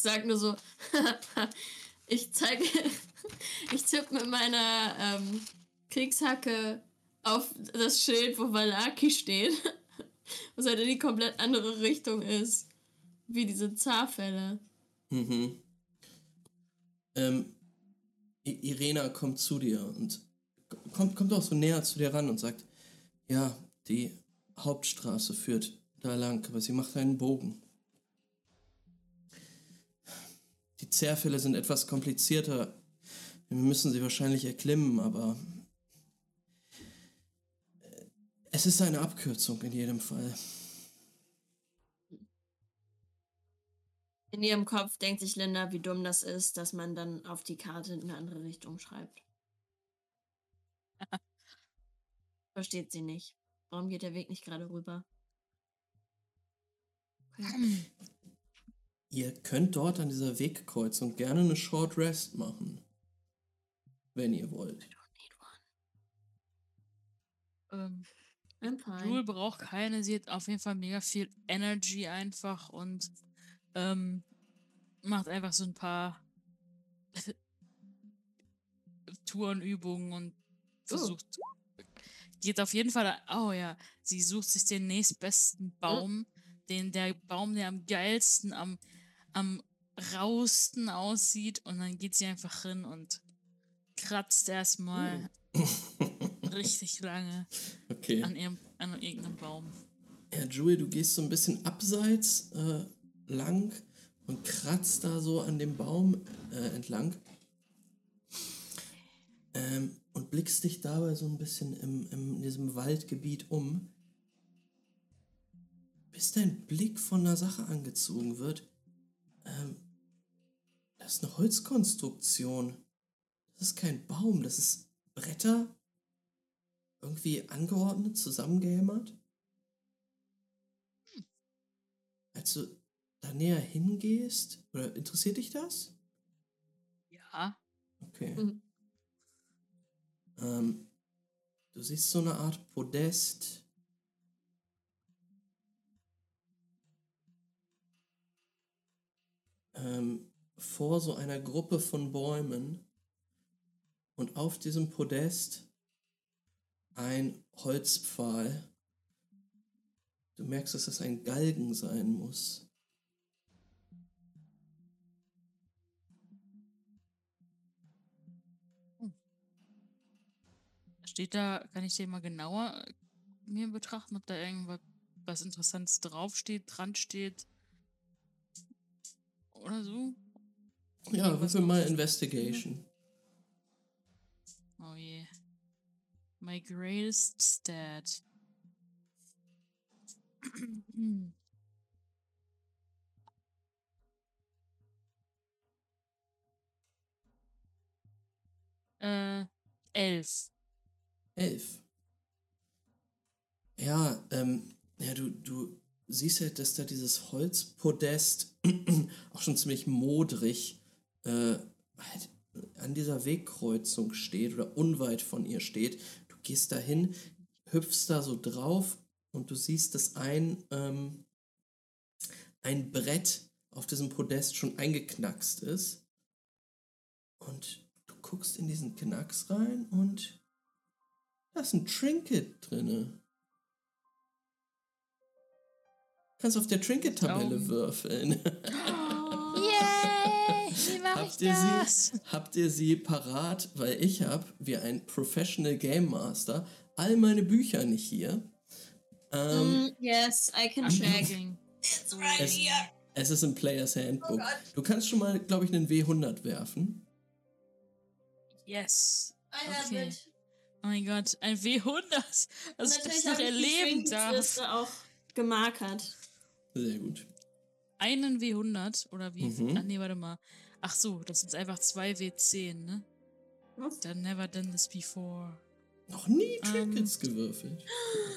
Ich sag nur so, ich zeige, ich tippe mit meiner ähm, Kriegshacke auf das Schild, wo Valaki steht, was halt in die komplett andere Richtung ist, wie diese Zarfälle. Mhm. Ähm, Irena kommt zu dir und kommt, kommt auch so näher zu dir ran und sagt, ja, die Hauptstraße führt da lang, aber sie macht einen Bogen. Die Zerfälle sind etwas komplizierter. Wir müssen sie wahrscheinlich erklimmen, aber äh, es ist eine Abkürzung in jedem Fall. In ihrem Kopf denkt sich Linda, wie dumm das ist, dass man dann auf die Karte in eine andere Richtung schreibt. Versteht sie nicht. Warum geht der Weg nicht gerade rüber? Ihr könnt dort an dieser Wegkreuzung gerne eine Short Rest machen. Wenn ihr wollt. Ähm, I'm fine. Jule braucht keine, sie hat auf jeden Fall mega viel Energy einfach und ähm, macht einfach so ein paar Tourenübungen und versucht. Geht auf jeden Fall, oh ja, sie sucht sich den nächstbesten Baum, den der Baum, der am geilsten, am, am rausten aussieht und dann geht sie einfach hin und kratzt erstmal richtig lange Okay. an, ihrem, an irgendeinem Baum. Ja, Joey, du gehst so ein bisschen abseits äh, lang und kratzt da so an dem Baum äh, entlang. Ähm, und blickst dich dabei so ein bisschen im, im, in diesem Waldgebiet um. Bis dein Blick von einer Sache angezogen wird. Ähm, das ist eine Holzkonstruktion. Das ist kein Baum, das ist Bretter. Irgendwie angeordnet, zusammengehämmert. Als du da näher hingehst, oder interessiert dich das? Ja. Okay. Mhm. Ähm, du siehst so eine Art Podest. Ähm, vor so einer Gruppe von Bäumen und auf diesem Podest ein Holzpfahl. Du merkst, dass es ein Galgen sein muss. Steht da, kann ich den mal genauer mir betrachten, ob da irgendwas was Interessantes draufsteht, dran steht? Oder so? Ja, Irgendwas würfel mal Investigation. Oh je. My greatest stat. äh, elf. Elf. Ja, ähm, ja, du, du siehst halt, dass da dieses Holzpodest auch schon ziemlich modrig äh, halt an dieser Wegkreuzung steht oder unweit von ihr steht. Du gehst dahin, hüpfst da so drauf und du siehst, dass ein, ähm, ein Brett auf diesem Podest schon eingeknackst ist. Und du guckst in diesen Knacks rein und da ist ein Trinket drinne. Kannst auf der Trinket-Tabelle Augen. würfeln. Yay! Wie mach habt, ich ihr das? sie, habt ihr sie parat? Weil ich habe, wie ein Professional Game Master, all meine Bücher nicht hier. Ähm, Mm, yes, I can check. It's right Es- here. es ist im Players Handbook. Oh du kannst schon mal, glaube ich, einen W100 werfen. Yes. I have Okay. it. Oh mein Gott, ein W100. Das Natürlich ich noch habe ich die erleben darf. Auch gemarkert. Sehr gut. Einen W100 oder wie? Mhm. Ach nee, warte mal. Ach so, das sind einfach zwei W10, ne? Was? Never done this before. Noch nie Ähm. Trinkets gewürfelt.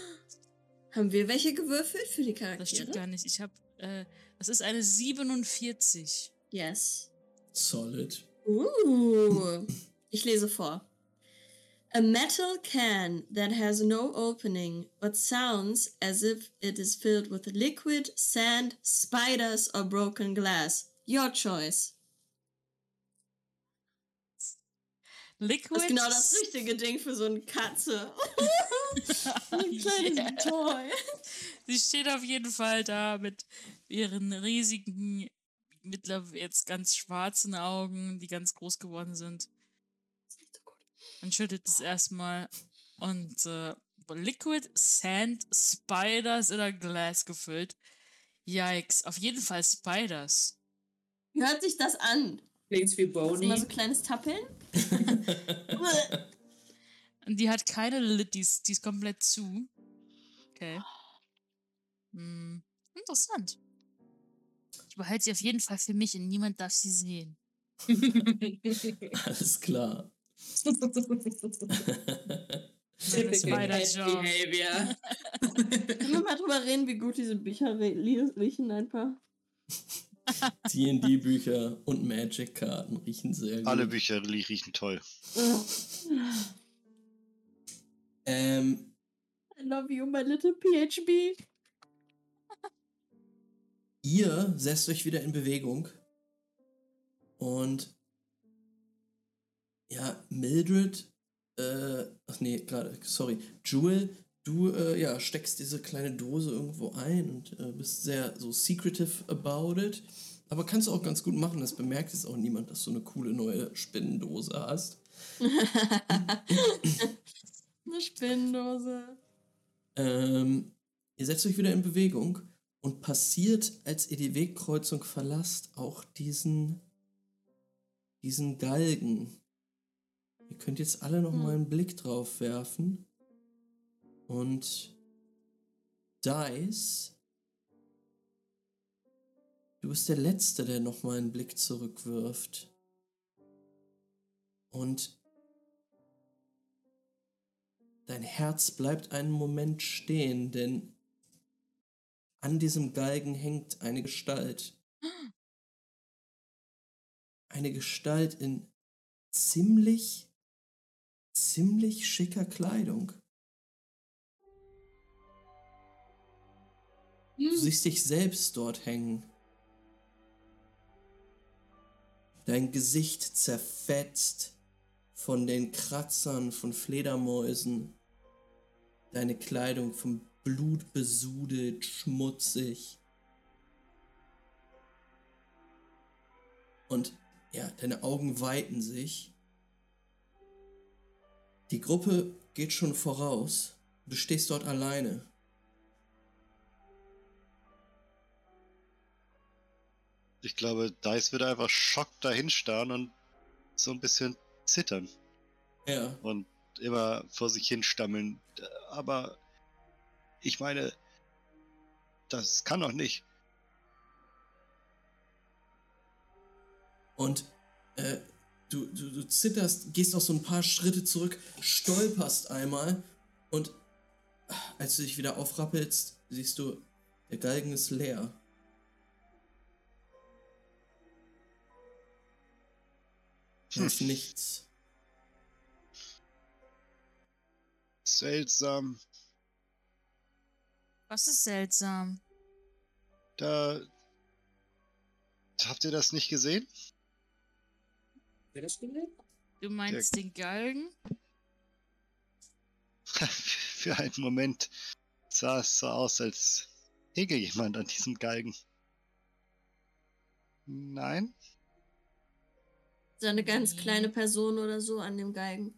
Haben wir welche gewürfelt für die Das Charaktere? stimmt gar nicht. Ich hab, äh, das ist eine 47. Yes. Solid. Uh. Ich lese vor. A metal can that has no opening but sounds as if it is filled with liquid, sand, spiders, or broken glass. Your choice. Liquid. Das ist genau das richtige Ding für so eine Katze. Ein kleines Yeah. Toy. Sie steht auf jeden Fall da mit ihren riesigen, mittlerweile jetzt ganz schwarzen Augen, die ganz groß geworden sind. Und schüttelt es erstmal. Und äh, Liquid Sand Spiders in a Glass gefüllt. Yikes, auf jeden Fall Spiders. Wie hört sich das an? Klingt wie Bony. immer so kleines Tappeln. Und die hat keine Lid, die ist, die ist komplett zu. Okay. Hm, interessant. Ich behalte sie auf jeden Fall für mich und niemand darf sie sehen. Alles klar. Typical. Behavior. Können wir mal drüber reden, wie gut diese Bücher riechen einfach? D&D-Bücher und Magic-Karten riechen sehr gut. Alle Bücher riechen toll. Ähm, I love you, my little PHB. ihr setzt euch wieder in Bewegung und ja, Mildred, äh, ach nee, gerade, sorry, Jewel, du äh, ja, steckst diese kleine Dose irgendwo ein und äh, bist sehr so secretive about it. Aber kannst du auch ganz gut machen, das bemerkt jetzt auch niemand, dass du eine coole neue Spinnendose hast. Eine Spinndose. Ähm, ihr setzt euch wieder in Bewegung und passiert, als ihr die Wegkreuzung verlasst, auch diesen, diesen Galgen. Ihr könnt jetzt alle noch Hm. mal einen Blick drauf werfen. Und Dice, du bist der Letzte, der noch mal einen Blick zurückwirft. Und Dein Herz bleibt einen Moment stehen, denn an diesem Galgen hängt eine Gestalt. Eine Gestalt in ziemlich, ziemlich schicker Kleidung. Du siehst dich selbst dort hängen. Dein Gesicht zerfetzt von den Kratzern von Fledermäusen. Deine Kleidung vom Blut besudelt, schmutzig. Und ja, deine Augen weiten sich. Die Gruppe geht schon voraus. Du stehst dort alleine. Ich glaube, Dice wird einfach schockt dahinstarren und so ein bisschen zittern Ja. und immer vor sich hin stammeln. Aber ich meine, das kann doch nicht. Und äh, du, du, du zitterst, gehst auch so ein paar Schritte zurück, stolperst einmal und ah, als du dich wieder aufrappelst, siehst du, der Galgen ist leer. Da ist nichts. Seltsam. Was ist seltsam? Da. Habt ihr das nicht gesehen? Wer das gelegt? Du meinst den Galgen? Für einen Moment sah es so aus, als hege jemand an diesem Galgen. Nein? So eine ganz kleine Person oder so an dem Galgen.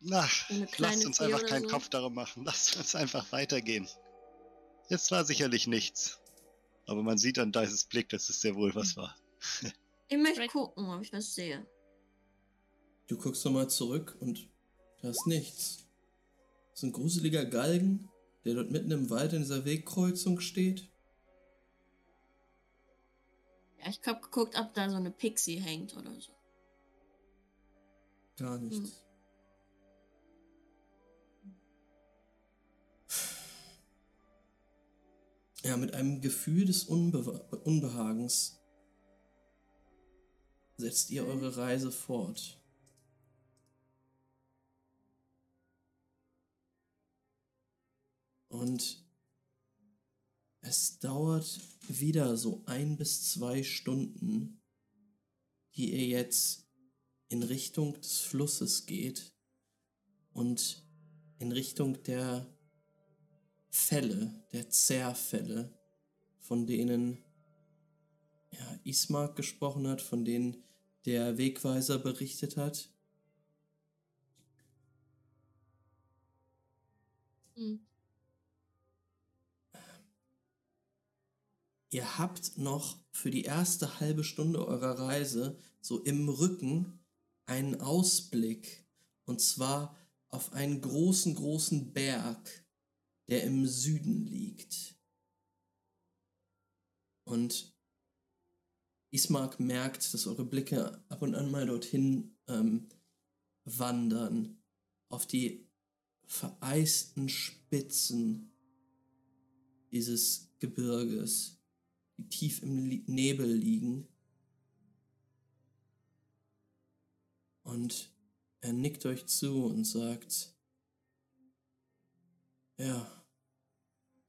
Na, Eine lasst kleine uns einfach keinen so. Kopf darum machen. Lasst uns einfach weitergehen. Jetzt war sicherlich nichts. Aber man sieht an Dices Blick, dass es sehr wohl was war. Ich möchte gucken, ob ich was sehe. Du guckst nochmal zurück und da ist nichts. Das ist ein gruseliger Galgen, der dort mitten im Wald in dieser Wegkreuzung steht. Ja, ich hab geguckt, ob da so eine Pixie hängt oder so. Gar nichts. Ja, mit einem Gefühl des Unbewa Unbehagens setzt ihr eure Reise fort. Und es dauert wieder so ein bis zwei Stunden, die ihr jetzt in Richtung des Flusses geht und in Richtung der Fälle, der Zerrfälle, von denen ja, Ismark gesprochen hat, von denen der Wegweiser berichtet hat. Hm. Ihr habt noch für die erste halbe Stunde eurer Reise so im Rücken einen Ausblick. Und zwar auf einen großen, großen Berg, der im Süden liegt. Und Ismark merkt, dass eure Blicke ab und an mal dorthin ähm, wandern. Auf die vereisten Spitzen dieses Gebirges, die tief im Nebel liegen. Und er nickt euch zu und sagt, ja,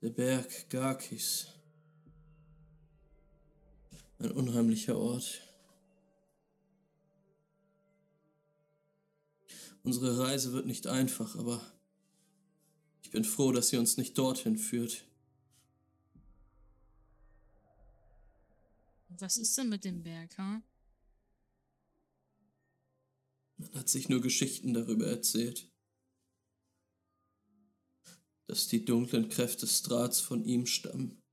der Berg Garkis. Ein unheimlicher Ort. Unsere Reise wird nicht einfach, aber ich bin froh, dass sie uns nicht dorthin führt. Was ist denn mit dem Berg, ha? Man hat sich nur Geschichten darüber erzählt, dass die dunklen Kräfte Strats von ihm stammen.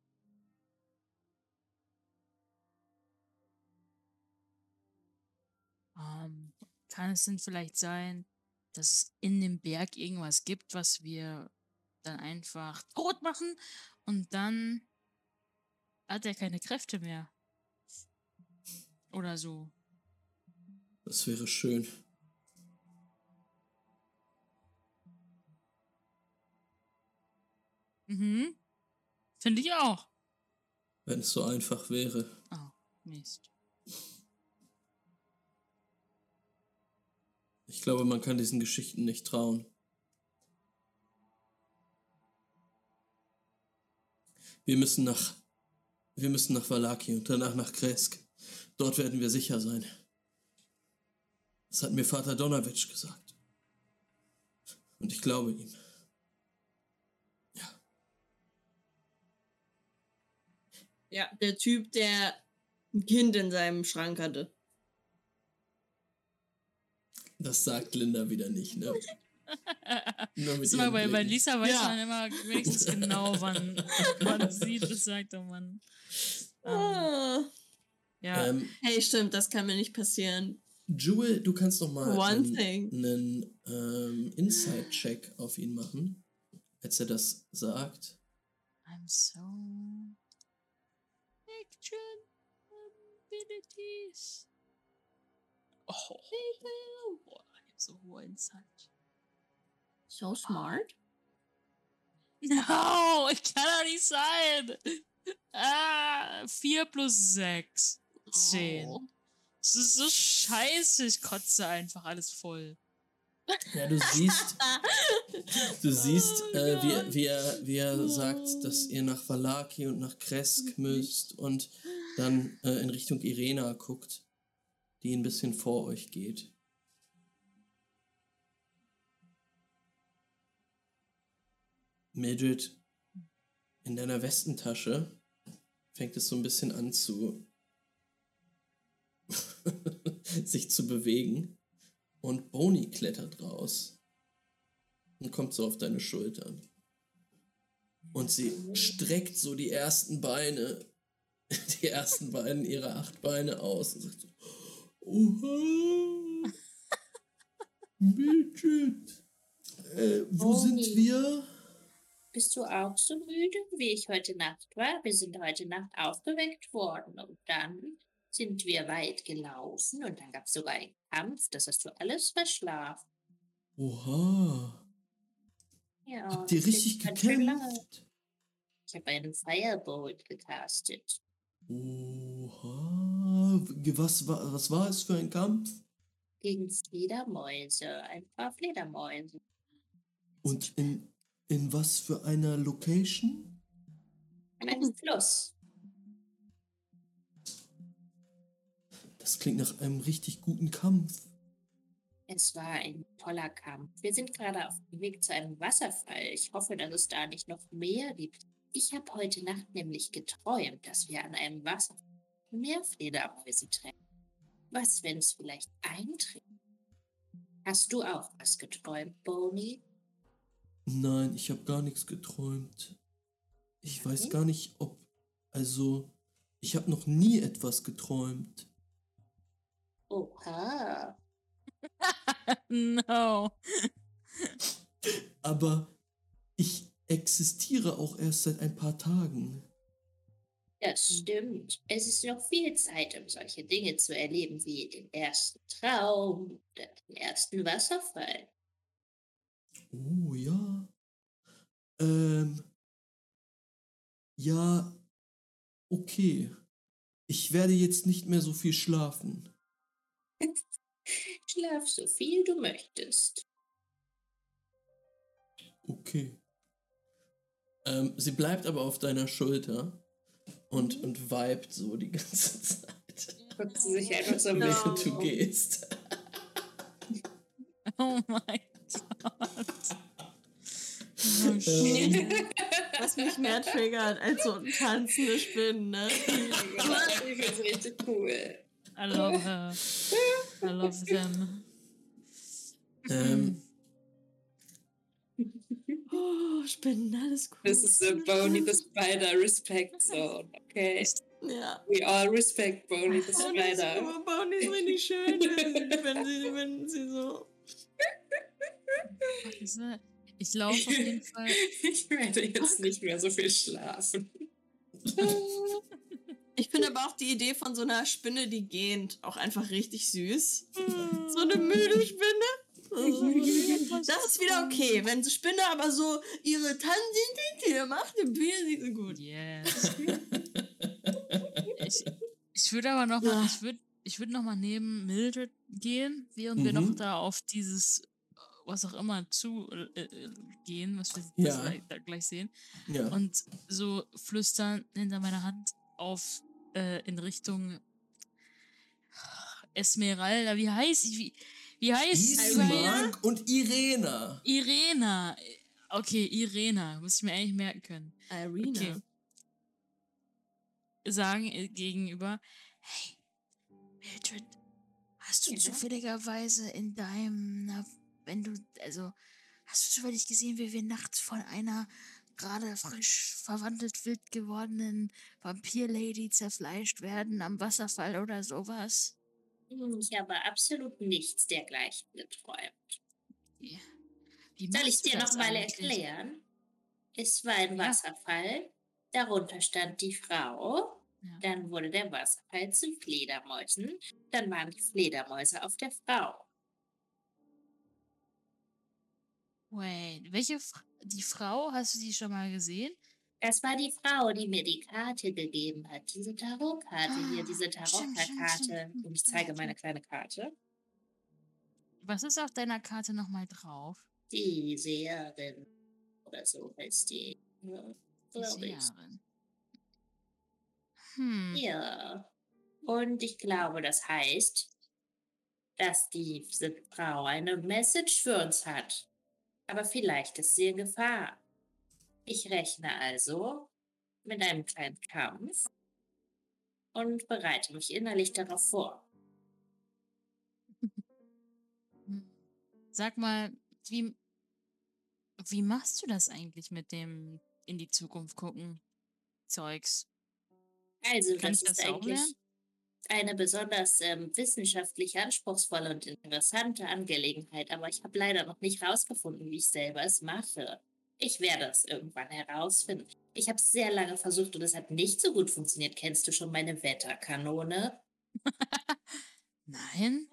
Ähm, kann es denn vielleicht sein, dass es in dem Berg irgendwas gibt, was wir dann einfach tot machen und dann hat er keine Kräfte mehr? Oder so. Das wäre schön. Mhm. Finde ich auch. Wenn es so einfach wäre. Oh, Mist. Ich glaube, man kann diesen Geschichten nicht trauen. Wir müssen nach. Wir müssen nach Valaki und danach nach Kresk. Dort werden wir sicher sein. Das hat mir Vater Donowitsch gesagt. Und ich glaube ihm. Ja. Ja, der Typ, der ein Kind in seinem Schrank hatte. Das sagt Linda wieder nicht, ne? Nur mit Das war ihren bei. Lisa weiß Ja. man immer wenigstens genau, wann man sieht, das sagt der Mann. Ähm, Ah. ja, Ähm, Hey, stimmt, das kann mir nicht passieren. Jewel, du kannst noch mal One einen ähm, Inside-Check auf ihn machen, als er das sagt. I'm so action abilities. Oh, boah, ich hab so hohe Insight. So smart. No, ich kann doch nicht sein. Ah, 4 plus 6. 10. Oh. Das ist so scheiße, ich kotze einfach alles voll. Ja, du siehst, du siehst, Oh äh, wie, wie, er, wie er sagt, dass ihr nach Valaki und nach Kresk müsst und dann äh, in Richtung Irena guckt, die ein bisschen vor euch geht. Mildred, in deiner Westentasche fängt es so ein bisschen an zu sich zu bewegen und Boni klettert raus und kommt so auf deine Schultern. Und sie streckt so die ersten Beine, die ersten Beine ihrer acht Beine aus und sagt so, Oha, Mildred, äh, wo Boni. sind wir? Bist du auch so müde, wie ich heute Nacht war? Wir sind heute Nacht aufgeweckt worden und dann sind wir weit gelaufen und dann gab es sogar einen Kampf. Das hast du alles verschlafen. Oha, Ja, habt ihr richtig gekämpft? Ich habe einen Firebolt gecastet. Oha, was war, was war es für ein Kampf? Gegen Fledermäuse, ein paar Fledermäuse. Und in, in was für einer Location? Ein Fluss. Das klingt nach einem richtig guten Kampf. Es war ein toller Kampf. Wir sind gerade auf dem Weg zu einem Wasserfall. Ich hoffe, dass es da nicht noch mehr gibt. Ich habe heute Nacht nämlich geträumt, dass wir an einem Wasserfall mehr Fledermäuse treffen. Was, wenn es vielleicht eintritt? Hast du auch was geträumt, Boni? Nein, ich habe gar nichts geträumt. Ich weiß Okay. gar nicht, ob. Also, ich habe noch nie etwas geträumt. Oha. no. Aber ich existiere auch erst seit ein paar Tagen. Das stimmt. Es ist noch viel Zeit, um solche Dinge zu erleben wie den ersten Traum oder den ersten Wasserfall. Oh ja. Ähm. Ja. Okay. Ich werde jetzt nicht mehr so viel schlafen. Schlaf so viel du möchtest. Okay. Ähm, sie bleibt aber auf deiner Schulter und, und vibet so die ganze Zeit, Guckt sie sich einfach so No. mit. während du gehst. Oh mein Gott. Oh, shit. Was mich mehr triggert als so tanzende Spinnen, ne? Ich finde es richtig cool. I love her. I love them. ähm, Oh, Spinnen, alles gut. This is the Boney the Spider Respect Zone, okay? Ja. We all respect Boney the Spider. aber Bonnie ist richtig schön, wenn, wenn, sie, wenn sie so. Ich laufe auf jeden Fall. Ich werde jetzt nicht mehr so viel schlafen. Ich finde aber auch die Idee von so einer Spinne, die gähnt, auch einfach richtig süß. So eine müde Spinne. Also, Das ist wieder okay. Wenn Spinne aber so ihre Tanzintinte macht, dann bin ich so gut. Yes. Ich, ich würde aber noch mal, Ja. ich würde ich würd noch mal neben Mildred gehen, während wir Mhm. noch da auf dieses, äh, was auch immer, zu äh, äh, gehen, was wir Ja. wir da gleich sehen. ja. Und so flüstern hinter meiner Hand auf äh, in Richtung Esmeralda, wie heißt sie? Wie, wie heißt sie? Ismark und Irena. Irena. Okay, Irena. Muss ich mir eigentlich merken können. Irina. Okay. Sagen äh, gegenüber, hey, Mildred, hast du Ja? zufälligerweise in deinem, na, wenn du, also, hast du zufällig gesehen, wie wir nachts von einer gerade frisch verwandelt wild gewordenen Vampir-Lady zerfleischt werden am Wasserfall oder sowas? Hm, Ich habe absolut nichts dergleichen geträumt. Wie Soll ich dir das noch mal eigentlich? erklären? Es war ein Ja. Wasserfall, darunter stand die Frau, Ja. dann wurde der Wasserfall zu Fledermäusen, dann waren die Fledermäuse auf der Frau. Wait, welche Fra die Frau, hast du die schon mal gesehen? Das war die Frau, die mir die Karte gegeben hat, diese Tarotkarte hier, diese Ah, stimmt, stimmt, Tarotkarte. Und ich zeige meine kleine Karte. Was ist auf deiner Karte nochmal drauf? Die Seherin oder so heißt die. Ja, Die. Seherin. Hm. Ja. Und ich glaube, das heißt, dass diese Frau eine Message für uns hat. Aber vielleicht ist sie in Gefahr. Ich rechne also mit einem kleinen Kampf und bereite mich innerlich darauf vor. Sag mal, wie, wie machst du das eigentlich mit dem in die Zukunft gucken Zeugs? Also, Kann das ist das auch eigentlich lernen? eine besonders ähm, wissenschaftlich anspruchsvolle und interessante Angelegenheit, aber ich habe leider noch nicht herausgefunden, wie ich selber es mache. Ich werde es irgendwann herausfinden. Ich habe es sehr lange versucht und es hat nicht so gut funktioniert. Kennst du schon meine Wetterkanone? Nein?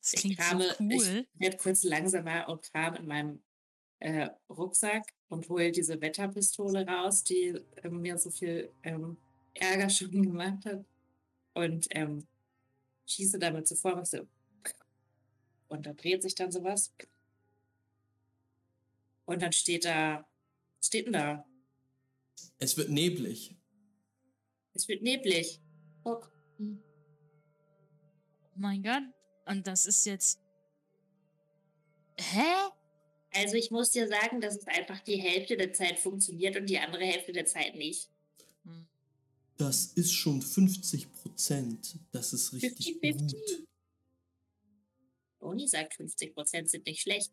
Das Ich klingt krame- so cool. Ich werde kurz langsamer und kram in meinem äh, Rucksack und hole diese Wetterpistole raus, die ähm, mir so viel ähm, Ärger schon gemacht hat. Und ähm, schieße damit so vor, was so. Und da dreht sich dann sowas. Und dann steht da, was steht denn da? Es wird neblig. Es wird neblig. Guck. Oh mein Gott. Und das ist jetzt. Hä? Also ich muss dir sagen, dass es einfach die Hälfte der Zeit funktioniert und die andere Hälfte der Zeit nicht. Hm. Das ist schon 50 Prozent. Das ist richtig 50-50. gut. Toni sagt, 50% sind nicht schlecht.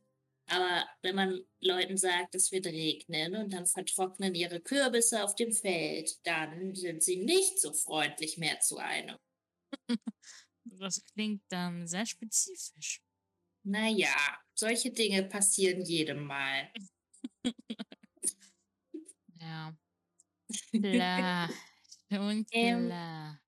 Aber wenn man Leuten sagt, es wird regnen und dann vertrocknen ihre Kürbisse auf dem Feld, dann sind sie nicht so freundlich mehr zu einem. Das klingt dann sehr spezifisch. Naja, solche Dinge passieren jedem Mal. Ja. Klar. Und Ähm, klar.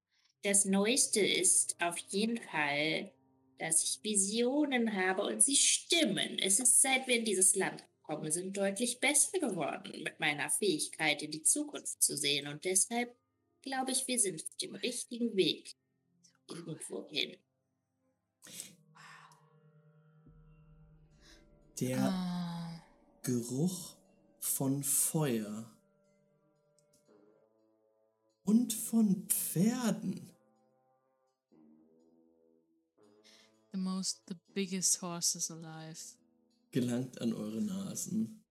Das Neueste ist auf jeden Fall, dass ich Visionen habe und sie stimmen. Es ist, seit wir in dieses Land gekommen sind, deutlich besser geworden mit meiner Fähigkeit, in die Zukunft zu sehen. Und deshalb glaube ich, wir sind auf dem richtigen Weg. Irgendwo hin. Der Ah. Geruch von Feuer. Und von Pferden. The most, the biggest horses alive. Gelangt an eure Nasen.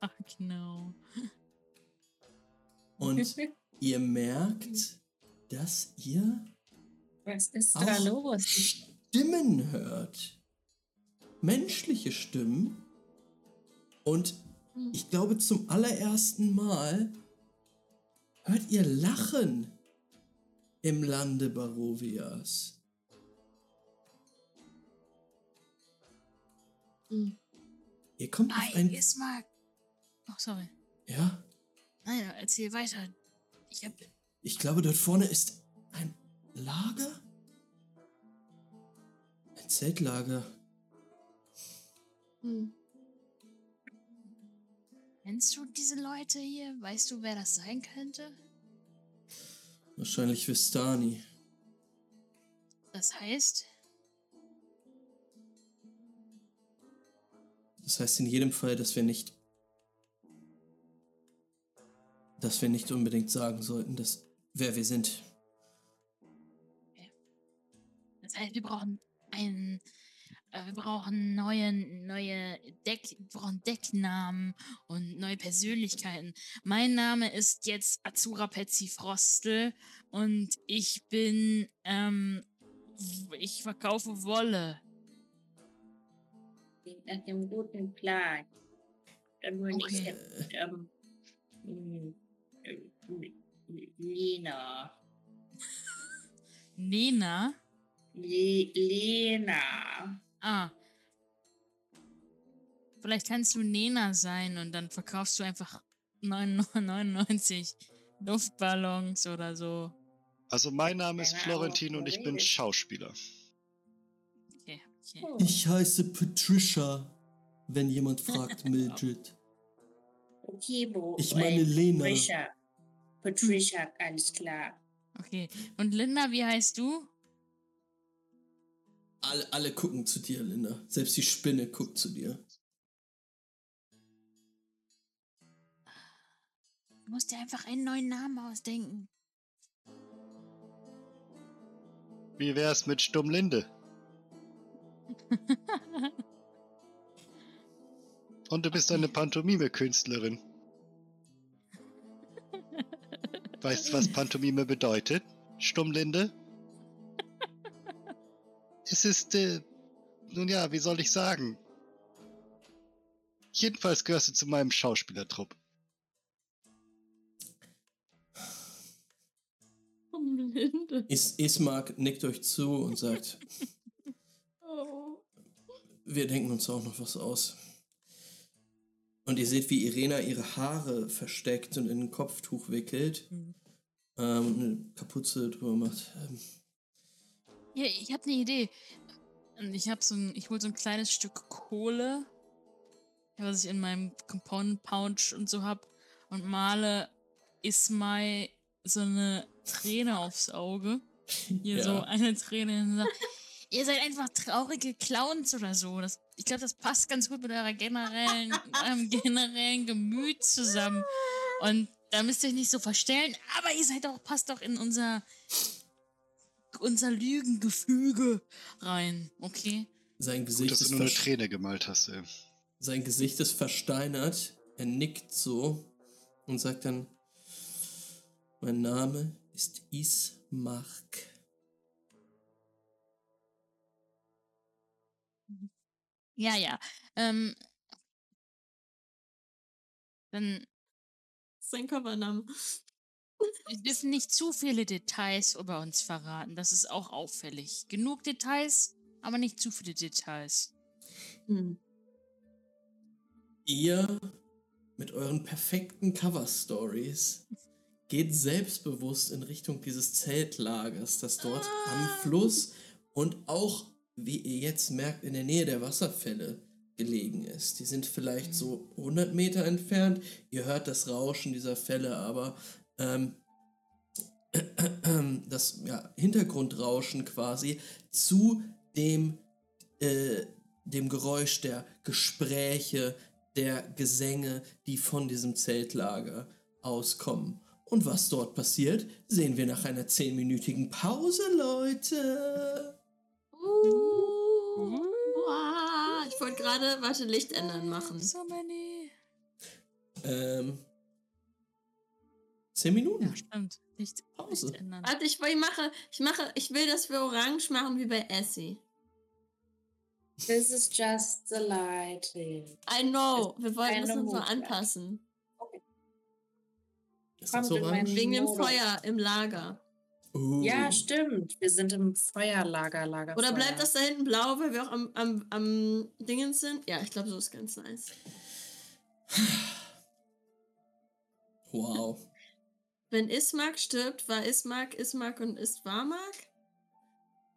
Ach, genau. Und ihr merkt, dass ihr Was ist auch da los? Stimmen hört. Menschliche Stimmen. Und ich glaube, zum allerersten Mal hört ihr Lachen im Lande Barovias. Hm. Ihr kommt auf Nein, ein... Ismark. Oh, sorry. Ja, Nein, erzähl weiter. Ich hab. ich glaube, dort vorne ist ein Lager? Ein Zeltlager. Hm. Kennst du diese Leute hier? Weißt du, wer das sein könnte? Wahrscheinlich Vistani. Das heißt, Das heißt in jedem Fall, dass wir nicht. dass wir nicht unbedingt sagen sollten, dass wer wir sind. heißt, wir brauchen einen. äh, Wir brauchen neue, neue Deck, wir brauchen Decknamen und neue Persönlichkeiten. Mein Name ist jetzt Azura Petsy Frostel und ich bin, ähm, ich verkaufe Wolle. Klingt nach dem guten Plan. Dann würde ich Okay. jetzt, ähm, hm, äh, Lena. Nena? Le Lena. Ah. Vielleicht kannst du Nena sein und dann verkaufst du einfach 99 Luftballons oder so. Also mein Name ist Florentin und ich bin. Schauspieler. Ich heiße Patricia, wenn jemand fragt, Mildred. okay, Bo. Ich meine äh, Lena. Patricia. Patricia, alles klar. Okay. Und Linda, wie heißt du? Alle, alle gucken zu dir, Linda. Selbst die Spinne guckt zu dir. Du musst dir einfach einen neuen Namen ausdenken. Wie wär's mit Stummlinde? Und du bist eine Pantomime-Künstlerin. Weißt du, was Pantomime bedeutet? Stummlinde? Es ist, äh, nun ja, wie soll ich sagen? Jedenfalls gehörst du zu meinem Schauspielertrupp. Um Linde. Is Ismark nickt euch zu und sagt. Wir denken uns auch noch was aus. Und ihr seht, wie Irena ihre Haare versteckt und in ein Kopftuch wickelt. Mhm. Ähm, und eine Kapuze drüber macht. Ähm, Ja, ich habe eine Idee. Und ich habe so ein, ich hole so ein kleines Stück Kohle, was ich in meinem Component Pouch und so hab, und male Ismai so eine Träne aufs Auge. Hier Ja. so eine Träne. Ihr seid einfach traurige Clowns oder so. Das, ich glaube, das passt ganz gut mit eurer generellen, eurem generellen Gemüt zusammen. Und da müsst ihr euch nicht so verstellen, aber ihr seid auch, passt doch in unser, unser Lügengefüge rein, okay? sein, Gut, Gesicht dass ist du nur eine Träne gemalt hast. Ey. sein Gesicht ist versteinert. Er nickt so und sagt dann: Mein Name ist Ismark. Ja, ja. Ähm, dann Sein Covername. wir dürfen nicht zu viele Details über uns verraten. Das ist auch auffällig. Genug Details, aber nicht zu viele Details. Hm. Ihr mit euren perfekten Cover-Stories geht selbstbewusst in Richtung dieses Zeltlagers, das dort am Fluss und auch, wie ihr jetzt merkt, in der Nähe der Wasserfälle gelegen ist. Die sind vielleicht so 100 Meter entfernt. Ihr hört das Rauschen dieser Fälle, aber ähm, das ja, Hintergrundrauschen quasi zu dem, äh, dem Geräusch der Gespräche, der Gesänge, die von diesem Zeltlager auskommen. Und was dort passiert, sehen wir nach einer zehnminütigen Pause, Leute. Uh. Wow. Ich wollte gerade, warte, Licht ändern machen. So many. Ähm, zehn Minuten. Ja, stimmt. Nicht, Pause. nicht ändern. Warte, ich, ich mache, ich mache, ich will, dass wir orange machen wie bei Essie. This is just the lighting. I know. Wir wollten Keine das nur so Mondlight. anpassen. Ist das meinen- Wegen dem. Feuer im Lager. Uh. Ja, stimmt. Wir sind im Feuerlager, Lager. Oder bleibt das da hinten blau, weil wir auch am, am, am Dingens sind? Ja, ich glaube, so ist ganz nice. Wow. Wenn Ismark stirbt, war Ismark Ismark und ist Warmark?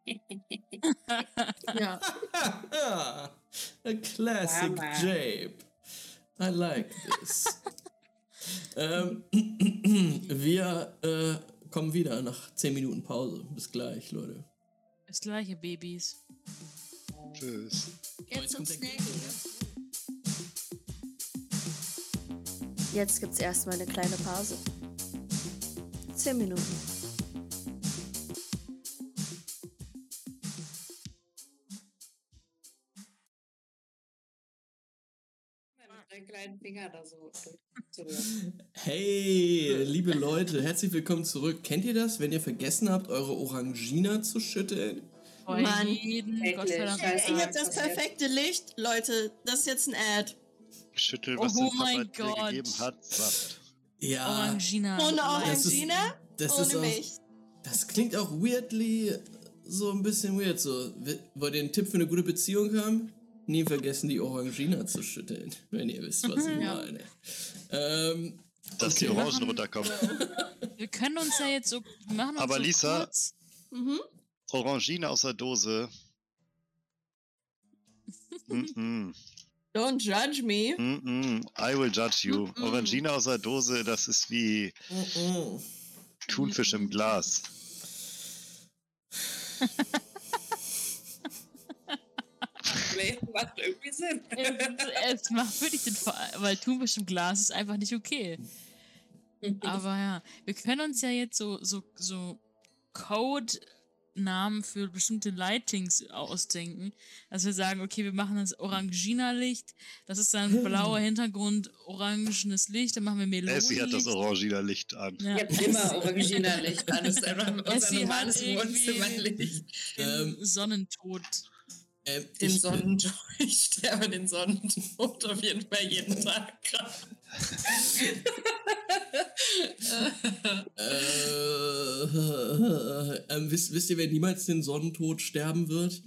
Ja. A classic. Jape. I like this. ähm, wir äh, kommen wieder nach 10 Minuten Pause. Bis gleich, Leute. Das gleiche, Babys. Tschüss. jetzt zum der Snacken. Jetzt gibt's erstmal eine kleine Pause. Zehn Minuten. Kleinen Finger da so. Hey, liebe Leute, herzlich willkommen zurück. Kennt ihr das, wenn ihr vergessen habt, eure Orangina zu schütteln? Mann. jeden ich Tag. hab das perfekte Licht. Leute, das ist jetzt ein Ad. Schüttel, Oh was dein Papa mein dir Gott. gegeben hat, Saft. Ja, Orangina. Ohne das ist- Orangina, das ist ohne auch, mich. das klingt auch weirdly so ein bisschen weird. So, wollt ihr einen Tipp für eine gute Beziehung haben? Nie vergessen, die Orangina zu schütteln, wenn ihr wisst, was ich Ja. meine. Ähm, Dass die Okay. Orangen Machen- runterkommen. Wir können uns ja jetzt so machen uns Aber so Lisa- kurz. Mhm. Orangine aus der Dose. Mm -mm. Don't judge me. Mm. I will judge you. Mm-mm. Orangine aus der Dose, das ist wie. Thunfisch im Glas. Nee, macht irgendwie Sinn. es, es macht wirklich den Fall, weil Thunfisch im Glas ist einfach nicht okay. Aber ja, wir können uns ja jetzt so, so, so Code-Namen für bestimmte Lightings ausdenken. Dass wir sagen, okay, wir machen das Orangina-Licht, das ist dann blauer Hintergrund, orangenes Licht, dann machen wir Melone. Essie hat das Oranginer Licht an. Ja. Ich immer Originallicht an. Das ist einfach unser Essie normales Wohnzimmerlicht. Ähm, Sonnentod. Ähm, Den ich- Sonnentod. Ich sterbe den Sonnentod auf jeden Fall jeden Tag. Äh, ähm, wisst, wisst ihr, wer niemals den Sonnentod sterben wird?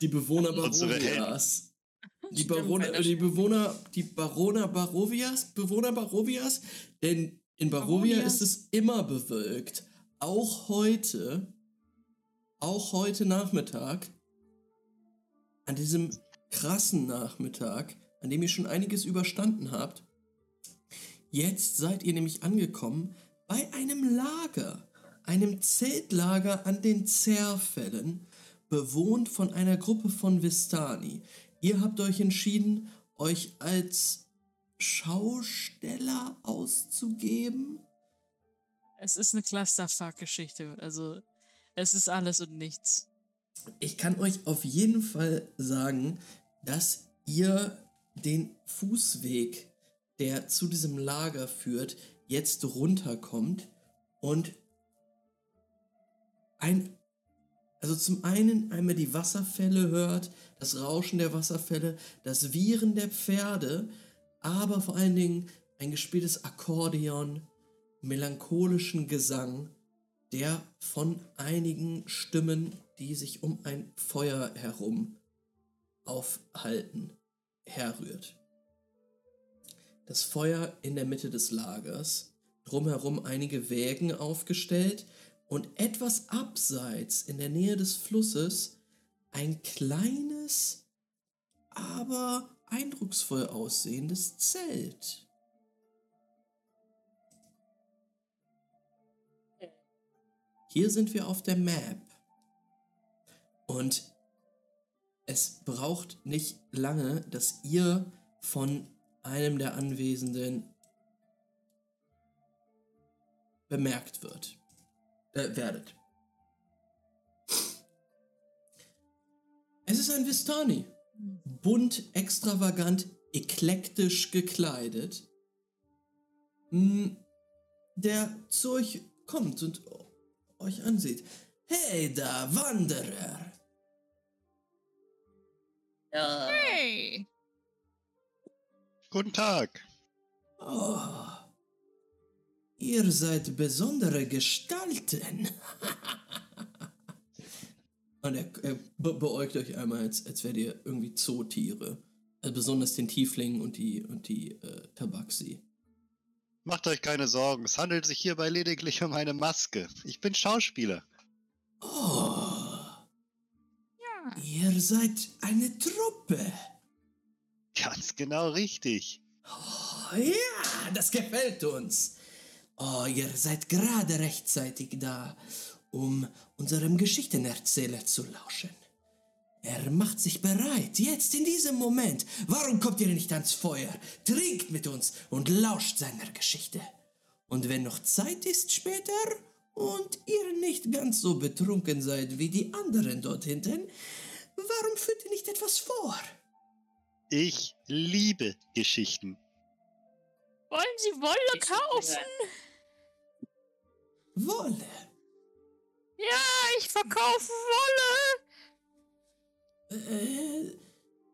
Die Bewohner Barovias. Die, wenn äh, die Bewohner, die Baroner Barovias, Bewohner Barovias, denn in Barovia Barovias. ist es immer bewölkt. Auch heute, auch heute Nachmittag, an diesem krassen Nachmittag, an dem ihr schon einiges überstanden habt, Jetzt seid ihr nämlich angekommen bei einem Lager, einem Zeltlager an den Zerfällen, bewohnt von einer Gruppe von Vistani. Ihr habt euch entschieden, euch als Schausteller auszugeben. Es ist eine Clusterfuck-Geschichte. Also, es ist alles und nichts. Ich kann euch auf jeden Fall sagen, dass ihr den Fußweg, der zu diesem Lager führt, jetzt runterkommt und ein, also zum einen einmal die Wasserfälle hört, das Rauschen der Wasserfälle, das Wiehern der Pferde, aber vor allen Dingen ein gespieltes Akkordeon, melancholischen Gesang, der von einigen Stimmen, die sich um ein Feuer herum aufhalten, herrührt. Das Feuer in der Mitte des Lagers, drumherum einige Wägen aufgestellt und etwas abseits in der Nähe des Flusses ein kleines, aber eindrucksvoll aussehendes Zelt. Hier sind wir auf der Map. Und es braucht nicht lange, dass ihr von einem der Anwesenden bemerkt wird. Äh, werdet. Es ist ein Vistani. Bunt, extravagant, eklektisch gekleidet. Mm, Der zu euch kommt und euch ansieht. Hey da, Wanderer! Ja. Hey! Guten Tag. Oh, ihr seid besondere Gestalten. Und er, er be beäugt euch einmal, als, als wärt ihr irgendwie Zootiere. Also besonders den Tiefling und die, und die äh, Tabaxi. Macht euch keine Sorgen. Es handelt sich hierbei lediglich um eine Maske. Ich bin Schauspieler. Oh. Ihr seid eine Truppe. Ganz genau richtig. Oh, ja, das gefällt uns. Oh, ihr seid gerade rechtzeitig da, um unserem Geschichtenerzähler zu lauschen. Er macht sich bereit, jetzt in diesem Moment. Warum kommt ihr nicht ans Feuer? Trinkt mit uns und lauscht seiner Geschichte. Und wenn noch Zeit ist später und ihr nicht ganz so betrunken seid wie die anderen dort hinten, warum führt ihr nicht etwas vor? Ich liebe Geschichten. Wollen Sie Wolle kaufen? Wolle. Ja, ich verkaufe Wolle. Äh,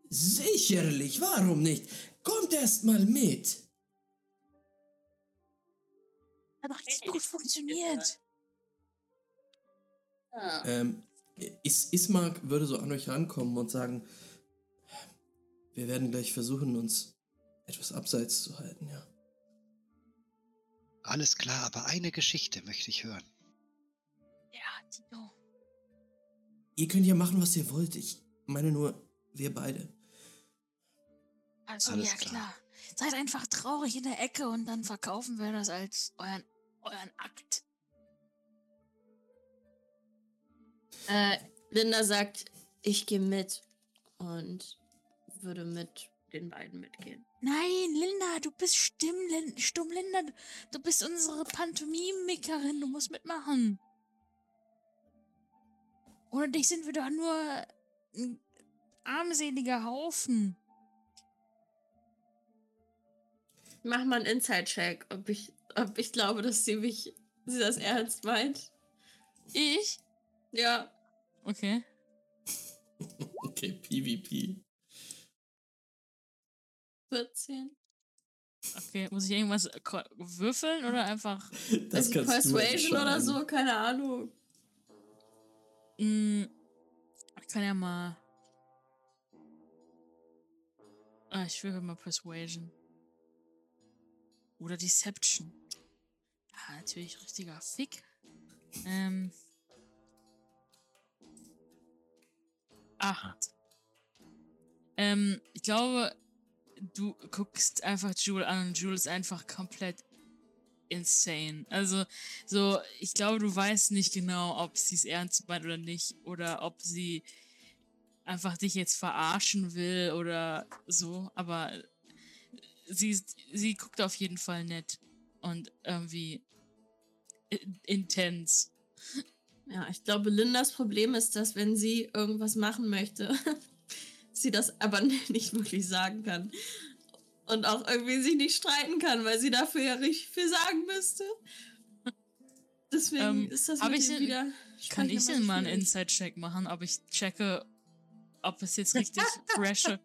sicherlich, warum nicht? Kommt erst mal mit. Hat doch richtig gut funktioniert. Ah, Ähm, Is Ismark würde so an euch rankommen und sagen, wir werden gleich versuchen, uns etwas abseits zu halten, ja. Alles klar, aber eine Geschichte möchte ich hören. Ja, Tito. Ihr könnt ja machen, was ihr wollt. Ich meine nur, wir beide. Also, Alles ja klar. klar. Seid einfach traurig in der Ecke und dann verkaufen wir das als euren, euren Akt. Äh, Linda sagt, ich gehe mit und würde mit den beiden mitgehen. Nein, Linda, du bist Stimmlin stumm, Linda. Du bist unsere Pantomimikerin. Du musst mitmachen. Ohne dich sind wir doch nur ein armseliger Haufen. Mach mal einen Inside-Check, ob ich, ob ich glaube, dass sie mich, sie das ernst meint. Ich? Ja, Okay. Okay, PvP. 14. Okay, muss ich irgendwas würfeln oder einfach. Das also kannst du Persuasion oder so, keine Ahnung. Mh, ich kann ja mal. Ah, ich würfel mal Persuasion. Oder Deception. Ja, natürlich richtiger Fick. Ähm. Acht. Ähm, ich glaube, du guckst einfach Jule an und Jule ist einfach komplett insane. Also, so, ich glaube, du weißt nicht genau, ob sie es ernst meint oder nicht. Oder ob sie einfach dich jetzt verarschen will oder so. Aber sie, sie guckt auf jeden Fall nett. Und irgendwie in- intens. Ja, ich glaube, Lindas Problem ist, dass wenn sie irgendwas machen möchte, sie das aber nicht wirklich sagen kann. Und auch irgendwie sich nicht streiten kann, weil sie dafür ja richtig viel sagen müsste. Deswegen Ähm, ist das mit ich denn- wieder. Kann ich denn mal einen. Inside-Check machen, ob ich checke, ob es jetzt richtig pressure,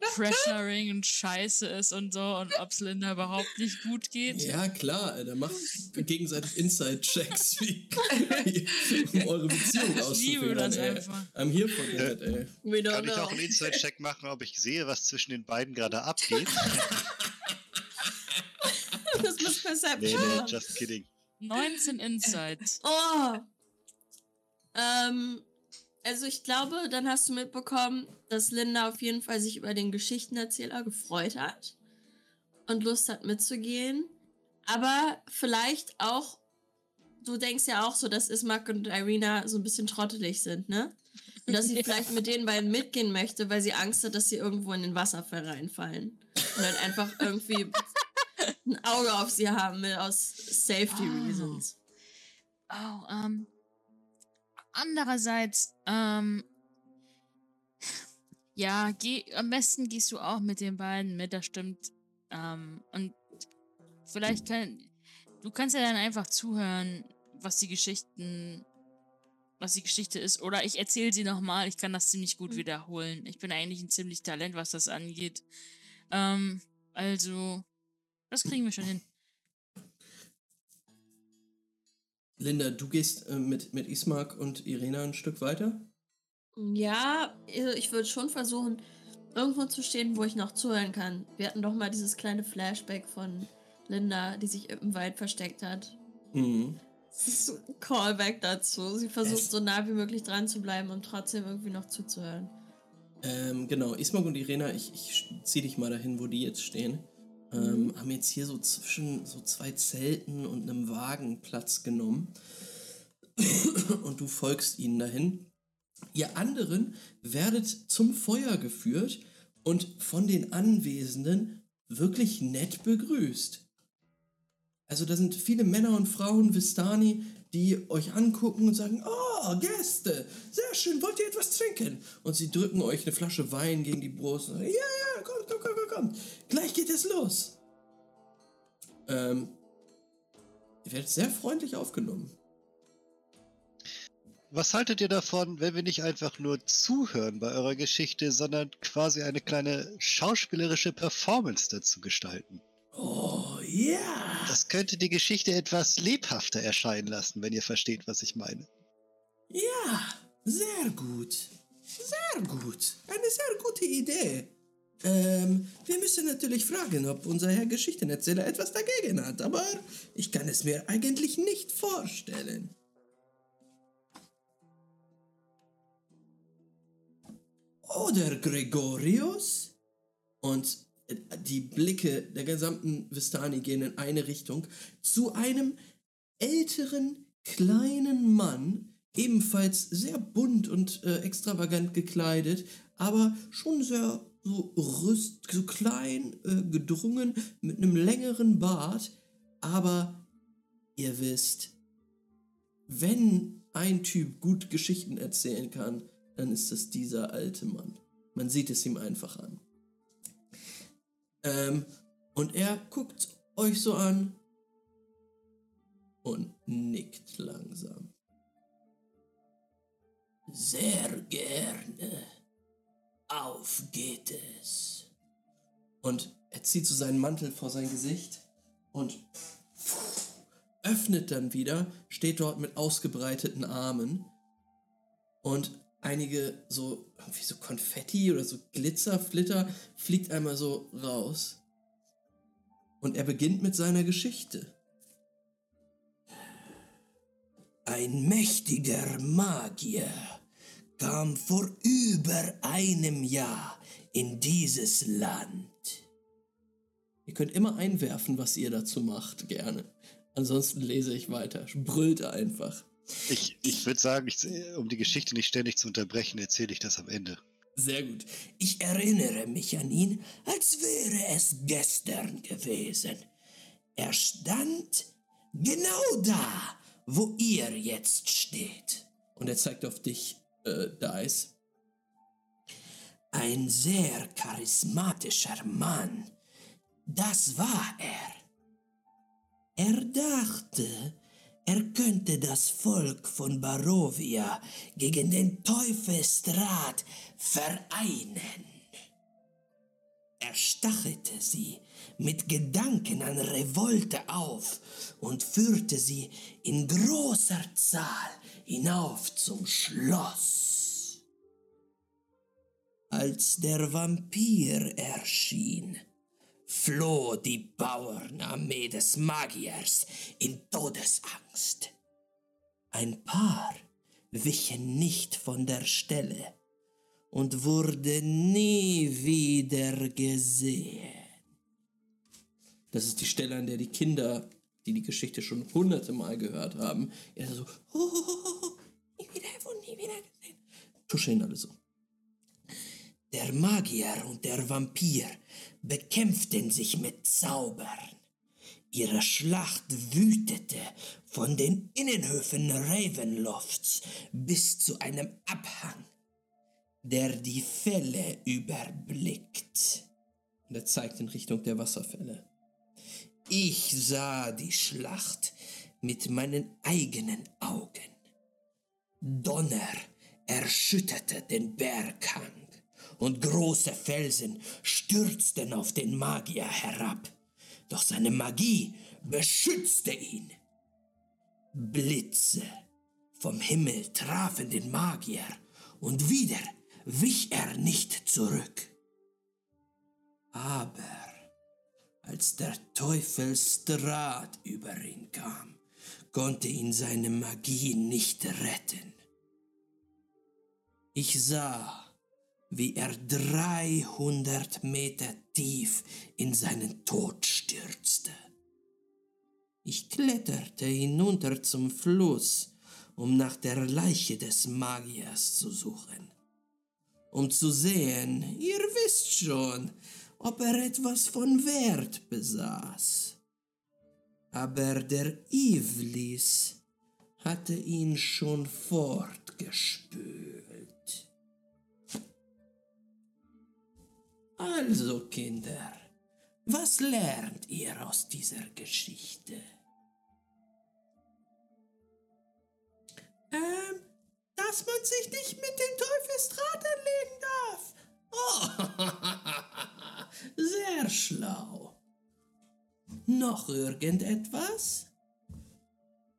pressuring und scheiße ist und so und ob es Linda überhaupt nicht gut geht? Ja, klar, Alter. Macht gegenseitig Inside-Checks, wie- um eure Beziehung Ich liebe auszuführen. das ey. einfach. I'm here for that, ey. We don't Kann ich auch einen Inside-Check machen, ob ich sehe, was zwischen den beiden gerade abgeht? das muss Perception nee, nee, just kidding. 19 Insights. Oh. Ähm, also ich glaube, dann hast du mitbekommen, dass Linda auf jeden Fall sich über den Geschichtenerzähler gefreut hat und Lust hat mitzugehen. Aber vielleicht auch, du denkst ja auch so, dass Ismark und Irina so ein bisschen trottelig sind, ne? Und dass sie vielleicht mit den beiden mitgehen möchte, weil sie Angst hat, dass sie irgendwo in den Wasserfall reinfallen. Und dann einfach irgendwie ein Auge auf sie haben will aus Safety Ah. Reasons. Oh, ähm. Andererseits, ähm. Ja, geh, am besten gehst du auch mit den beiden mit, das stimmt. Ähm, und vielleicht kann. Du kannst ja dann einfach zuhören, was die Geschichten. Was die Geschichte ist. Oder ich erzähle sie nochmal. Ich kann das ziemlich gut Mhm. wiederholen. Ich bin eigentlich ein ziemlich Talent, was das angeht. Ähm, also. Das kriegen wir schon hin. Linda, du gehst äh, mit, mit Ismark und Irena ein Stück weiter? Ja, also ich würde schon versuchen, irgendwo zu stehen, wo ich noch zuhören kann. Wir hatten doch mal dieses kleine Flashback von Linda, die sich im Wald versteckt hat. Mhm. Das ist ein Callback dazu. Sie versucht Es- so nah wie möglich dran zu bleiben und trotzdem irgendwie noch zuzuhören. Ähm, genau, Ismark und Irena, ich, ich zieh dich mal dahin, wo die jetzt stehen. Ähm, haben jetzt hier so zwischen so zwei Zelten und einem Wagen Platz genommen. und du folgst ihnen dahin. Ihr anderen werdet zum Feuer geführt und von den Anwesenden wirklich nett begrüßt. Also da sind viele Männer und Frauen, Vistani, die euch angucken und sagen, oh, Gäste, sehr schön, wollt ihr etwas trinken? Und sie drücken euch eine Flasche Wein gegen die Brust und sagen, ja, ja, kommt, kommt, kommt, kommt, gleich geht es los. Ähm, ihr werdet sehr freundlich aufgenommen. Was haltet ihr davon, wenn wir nicht einfach nur zuhören bei eurer Geschichte, sondern quasi eine kleine schauspielerische Performance dazu gestalten? Oh, ja. Das könnte die Geschichte etwas lebhafter erscheinen lassen, wenn ihr versteht, was ich meine. Ja, sehr gut. Sehr gut. Eine sehr gute Idee. Ähm, wir müssen natürlich fragen, ob unser Herr Geschichtenerzähler etwas dagegen hat, aber ich kann es mir eigentlich nicht vorstellen. Oder Gregorius? Und äh, die Blicke der gesamten Vistani gehen in eine Richtung zu einem älteren, kleinen Mann, ebenfalls sehr bunt und äh, extravagant gekleidet, aber schon sehr so rüst, so klein, äh, gedrungen, mit einem längeren Bart. Aber ihr wisst, wenn ein Typ gut Geschichten erzählen kann, dann ist es dieser alte Mann. Man sieht es ihm einfach an. Ähm, und er guckt euch so an und nickt langsam. Sehr gerne. Auf geht es. Und er zieht so seinen Mantel vor sein Gesicht und öffnet dann wieder, steht dort mit ausgebreiteten Armen und einige so irgendwie so Konfetti oder so Glitzerflitter fliegt einmal so raus. Und er beginnt mit seiner Geschichte. Ein mächtiger Magier kam vor über einem Jahr in dieses Land. Ihr könnt immer einwerfen, was ihr dazu macht, gerne. Ansonsten lese ich weiter. Brüllt einfach. Ich, ich würde sagen, ich, um die Geschichte nicht ständig zu unterbrechen, erzähle ich das am Ende. Sehr gut. Ich erinnere mich an ihn, als wäre es gestern gewesen. Er stand genau da, wo ihr jetzt steht. Und er zeigt auf dich, äh, Dice. Ein sehr charismatischer Mann. Das war er. Er dachte, er könnte das Volk von Barovia gegen den Teufelsdraht vereinen. Er stachelte sie mit Gedanken an Revolte auf und führte sie in großer Zahl hinauf zum Schloss. Als der Vampir erschien, floh die Bauernarmee des Magiers in Todesangst. Ein paar wichen nicht von der Stelle und wurde nie wieder gesehen. Das ist die Stelle, an der die Kinder, die die Geschichte schon hunderte Mal gehört haben, ja so, oh, oh, oh, oh, nie wieder gefunden, nie wieder gesehen. Tuscheln alle so. Der Magier und der Vampir bekämpften sich mit Zaubern. Ihre Schlacht wütete von den Innenhöfen Ravenlofts bis zu einem Abhang, der die Fälle überblickt. Und er zeigt in Richtung der Wasserfälle. Ich sah die Schlacht mit meinen eigenen Augen. Donner erschütterte den Berghang und große Felsen stürzten auf den Magier herab. Doch seine Magie beschützte ihn. Blitze vom Himmel trafen den Magier und wieder wich er nicht zurück. Aber als der Teufelsdraht über ihn kam, konnte ihn seine Magie nicht retten. Ich sah, wie er 300 Meter tief in seinen Tod stürzte. Ich kletterte hinunter zum Fluss, um nach der Leiche des Magiers zu suchen. Um zu sehen, ihr wisst schon, ob er etwas von Wert besaß. Aber der Ivlis hatte ihn schon fortgespült. Also, Kinder, was lernt ihr aus dieser Geschichte? Ähm, dass man sich nicht mit dem Teufelsdraht anlegen darf. Oh, sehr schlau. Noch irgendetwas?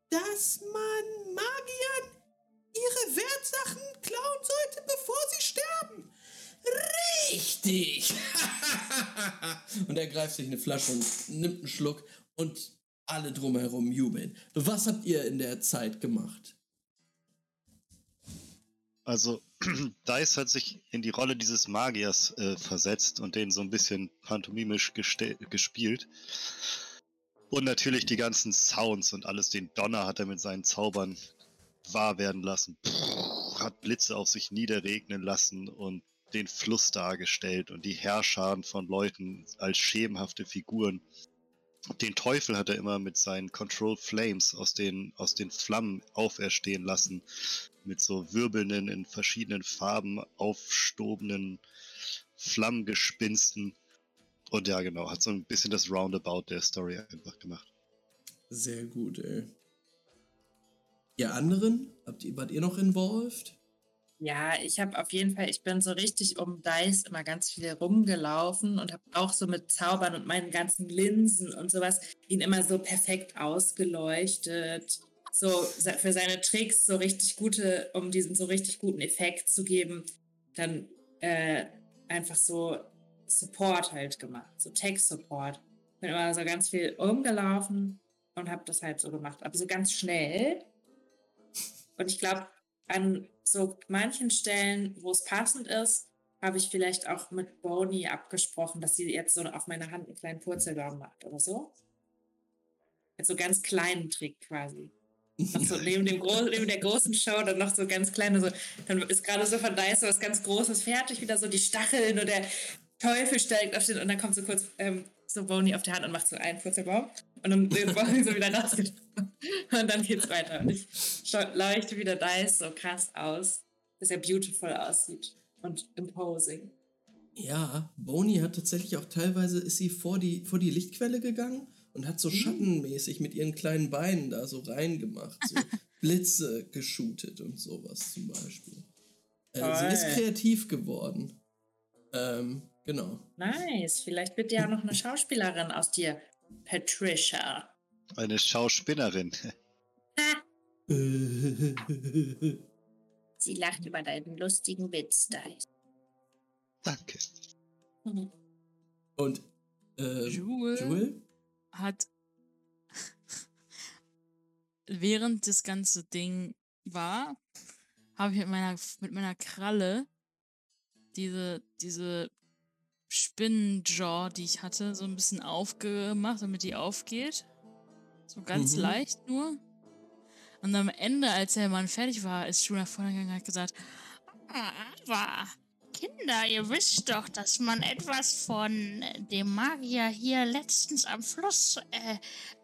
Dass man Magiern ihre Wertsachen klauen sollte, bevor sie sterben. Richtig. und er greift sich eine Flasche und nimmt einen Schluck und alle drumherum jubeln. Was habt ihr in der Zeit gemacht? Also, Dice hat sich in die Rolle dieses Magiers äh, versetzt und den so ein bisschen pantomimisch gespielt. Und natürlich die ganzen Sounds und alles, den Donner hat er mit seinen Zaubern wahr werden lassen. Pff, hat Blitze auf sich niederregnen lassen und den Fluss dargestellt und die Herrscharen von Leuten als schemenhafte Figuren. Den Teufel hat er immer mit seinen Control Flames aus den, aus den Flammen auferstehen lassen mit so wirbelnden, in verschiedenen Farben aufstobenden Flammengespinsten. Und ja, genau, hat so ein bisschen das Roundabout der Story einfach gemacht. Sehr gut, ey. Ihr anderen? Habt ihr, wart ihr noch involved? Ja, ich habe auf jeden Fall, ich bin so richtig um Dice immer ganz viel rumgelaufen und habe auch so mit Zaubern und meinen ganzen Linsen und sowas ihn immer so perfekt ausgeleuchtet. So für seine Tricks so richtig gute, um diesen so richtig guten Effekt zu geben, dann äh, einfach so Support halt gemacht, so Tech-Support. Bin immer so ganz viel rumgelaufen und habe das halt so gemacht, aber so ganz schnell. Und ich glaube, an so manchen Stellen, wo es passend ist, habe ich vielleicht auch mit Boney abgesprochen, dass sie jetzt so auf meine Hand einen kleinen Purzelbaum macht oder so. Mit so ganz kleinen Trick quasi. So neben, dem neben der großen Show dann noch so ganz kleine, so, dann ist gerade so von Dice was ganz Großes fertig, wieder so die Stacheln und der Teufel steigt auf den und dann kommt so kurz ähm, so Boney auf der Hand und macht so einen Purzelbaum und dann wird Boney so wieder rausgenommen und dann geht's weiter und ich leuchte wieder Dice so krass aus, dass er beautiful aussieht und imposing. Ja, Boni hat tatsächlich auch teilweise, ist sie vor die, vor die Lichtquelle gegangen und hat so schattenmäßig mit ihren kleinen Beinen da so reingemacht, so Blitze geshootet und sowas zum Beispiel. Äh, sie ist kreativ geworden. Ähm, genau. Nice, vielleicht wird ja auch noch eine Schauspielerin aus dir, Patricia. Eine Schauspinnerin. Sie lacht über deinen lustigen Witz, Dice. Danke. Mhm. Und äh, Jewel, Jewel? hat während das ganze Ding war, habe ich mit meiner, mit meiner Kralle diese, diese Spinnenjaw, die ich hatte, so ein bisschen aufgemacht, damit die aufgeht. So ganz Mhm. leicht nur. Und am Ende, als der Mann fertig war, ist Julia vorne gegangen und hat gesagt, Aber, Kinder, ihr wisst doch, dass man etwas von dem Magier hier letztens am Fluss äh,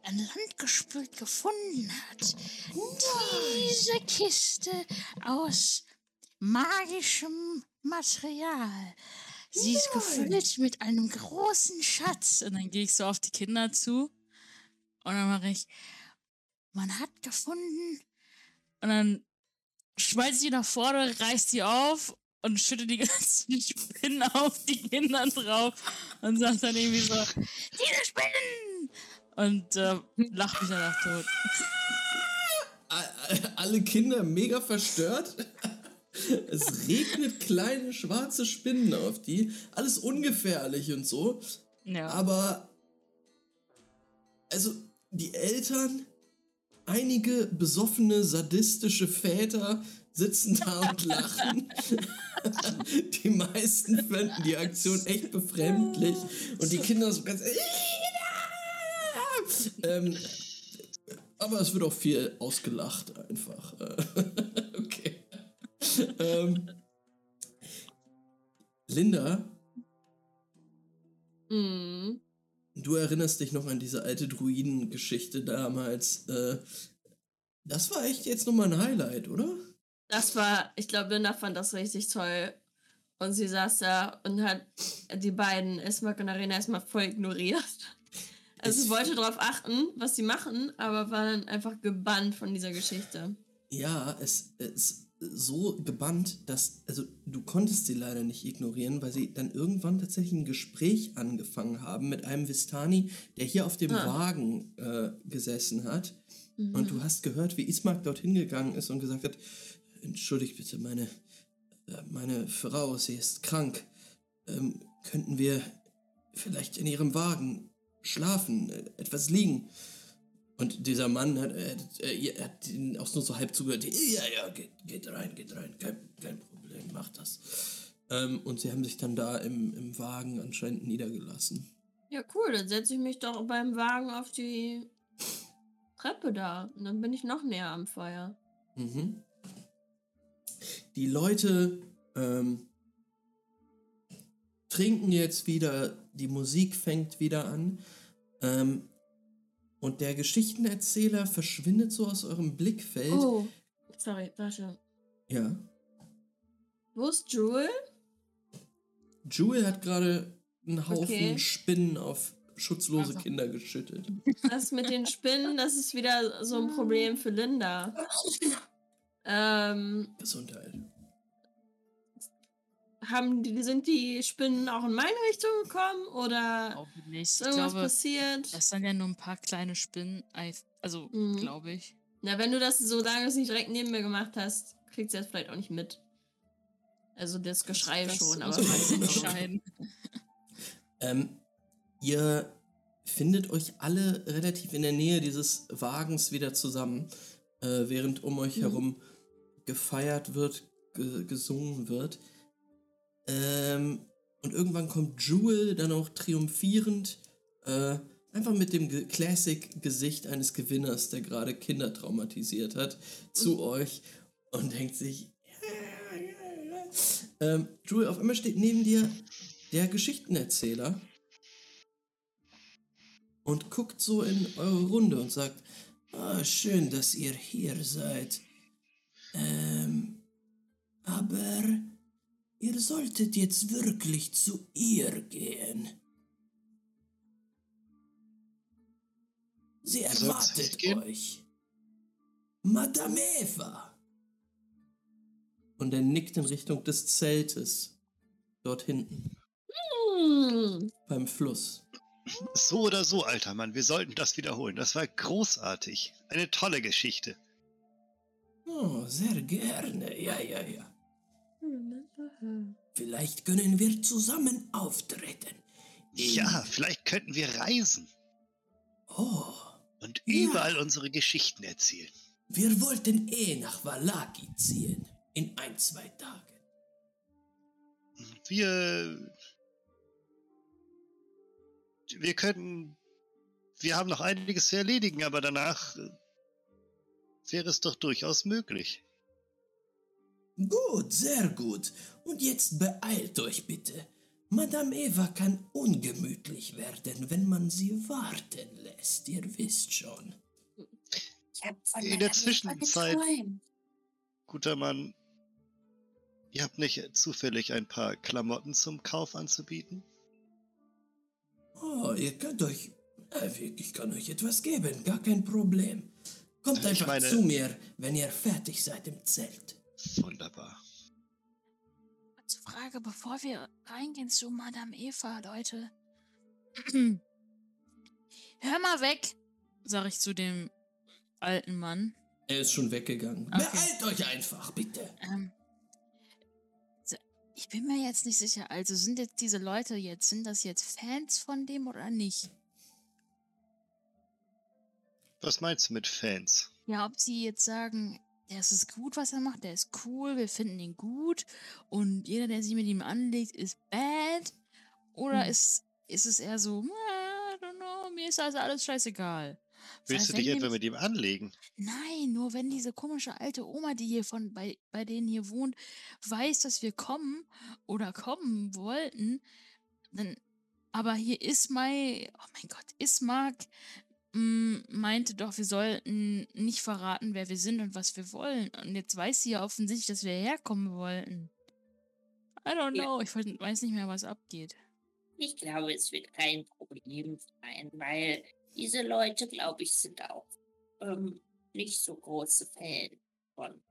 an Land gespült gefunden hat. Diese Kiste aus magischem Material. Sie ist gefüllt mit einem großen Schatz. Und dann gehe ich so auf die Kinder zu und dann mache ich, man hat gefunden. Und dann schmeißt sie nach vorne, reißt sie auf und schüttet die ganzen Spinnen auf die Kinder drauf und sagt dann irgendwie so, diese Spinnen! Und äh, lacht mich danach tot. Alle Kinder mega verstört. Es regnet kleine schwarze Spinnen auf die. Alles ungefährlich und so. Ja. Aber, also, die Eltern, einige besoffene, sadistische Väter sitzen da und lachen. die meisten fanden die Aktion echt befremdlich. Und die Kinder so ganz. ähm, aber es wird auch viel ausgelacht einfach. Ähm, Linda, Mhm. Du erinnerst dich noch an diese alte Druidengeschichte damals. Äh, Das war echt jetzt nochmal ein Highlight, oder? Das war, ich glaube, Linda fand das richtig toll. Und sie saß da und hat die beiden, Esmak und Arena, erstmal voll ignoriert. Also Es- sie wollte darauf achten, was sie machen, aber war dann einfach gebannt von dieser Geschichte. Ja, es ist so gebannt, dass, also du konntest sie leider nicht ignorieren, weil sie dann irgendwann tatsächlich ein Gespräch angefangen haben mit einem Vistani, der hier auf dem Ah. Wagen äh, gesessen hat. Mhm. Und du hast gehört, wie Ismark dorthin gegangen ist und gesagt hat, entschuldigt bitte, meine, äh, meine Frau, sie ist krank. Ähm, könnten wir vielleicht in ihrem Wagen schlafen, äh, etwas liegen? Und dieser Mann hat, äh, äh, hat ihnen auch nur so halb zugehört. Ja, ja, geht, geht rein, geht rein, kein, kein Problem, macht das. Ähm, und sie haben sich dann da im, im Wagen anscheinend niedergelassen. Ja, cool, dann setze ich mich doch beim Wagen auf die Treppe da. Und dann bin ich noch näher am Feuer. Mhm. Die Leute ähm, trinken jetzt wieder, die Musik fängt wieder an ähm, und der Geschichtenerzähler verschwindet so aus eurem Blickfeld. Oh, sorry, warte. Ja. Wo ist Jewel? Jewel hat gerade einen Haufen Okay. Spinnen auf schutzlose Also. Kinder geschüttet. Das mit den Spinnen, das ist wieder so ein Problem für Linda. Ähm, Gesundheit. Haben die, sind die Spinnen auch in meine Richtung gekommen oder Auch nicht. ist irgendwas glaube, passiert? das sind ja nur ein paar kleine Spinnen. Also, Mhm. glaube ich. Na, wenn du das so lange nicht direkt neben mir gemacht hast, kriegst du das vielleicht auch nicht mit. Also das Geschrei Das schon, aber nicht. entscheiden. Ähm, ihr findet euch alle relativ in der Nähe dieses Wagens wieder zusammen, äh, während um euch Mhm. herum gefeiert wird, ge gesungen wird. Ähm, und irgendwann kommt Jewel dann auch triumphierend, äh, einfach mit dem Ge- Classic-Gesicht eines Gewinners, der gerade Kinder traumatisiert hat, zu euch und denkt sich, ähm, Jewel, auf einmal steht neben dir der Geschichtenerzähler und guckt so in eure Runde und sagt, ah, schön, dass ihr hier seid. Ähm, aber ihr solltet jetzt wirklich zu ihr gehen. Sie erwartet euch. Madame Eva. Und er nickt in Richtung des Zeltes. Dort hinten, Hm. beim Fluss. So oder so, alter Mann, wir sollten das wiederholen. Das war großartig. Eine tolle Geschichte. Oh, sehr gerne. Ja, ja, ja. Vielleicht können wir zusammen auftreten. Ja, vielleicht könnten wir reisen Oh, und Ja. überall unsere Geschichten erzählen. wir wollten eh nach Valaki ziehen. In ein, zwei Tagen. Wir. Wir können. Wir haben noch einiges zu erledigen, aber danach äh, wäre es doch durchaus möglich. Gut, sehr gut. Und jetzt beeilt euch bitte. Madame Eva kann ungemütlich werden, wenn man sie warten lässt. Ihr wisst schon. Ich habe von In der Zwischenzeit-. Guter Mann, ihr habt nicht zufällig ein paar Klamotten zum Kauf anzubieten? Oh, ihr könnt euch. Äh, ich kann euch etwas geben, gar kein Problem. Kommt einfach meine- zu mir, wenn ihr fertig seid im Zelt. Wunderbar. Zur Frage, bevor wir reingehen zu Madame Eva, Leute. Hör mal weg, sag ich zu dem alten Mann. Er ist schon weggegangen. Okay. Beeilt euch einfach, bitte. Ähm, ich bin mir jetzt nicht sicher. Also sind jetzt diese Leute jetzt, sind das jetzt Fans von dem oder nicht? Was meinst du mit Fans? Ja, ob sie jetzt sagen, der ist es gut, was er macht, der ist cool, wir finden ihn gut und jeder, der sich mit ihm anlegt, ist bad. Oder Hm. ist, ist es eher so, "Ah, I don't know, mir ist also alles scheißegal. Willst du Weil dich wenn etwa mit ihm anlegen? Nein, nur wenn diese komische alte Oma, die hier von bei, bei denen hier wohnt, weiß, dass wir kommen oder kommen wollten, dann. Aber hier ist mein, oh mein Gott, Ismark mm, meinte doch, wir sollten nicht verraten, wer wir sind und was wir wollen. Und jetzt weiß sie ja offensichtlich, dass wir herkommen wollten. I don't Ja. know, ich weiß- nicht mehr, was abgeht. Ich glaube, es wird kein Problem sein, weil diese Leute, glaube ich, sind auch ähm, nicht so große Fan von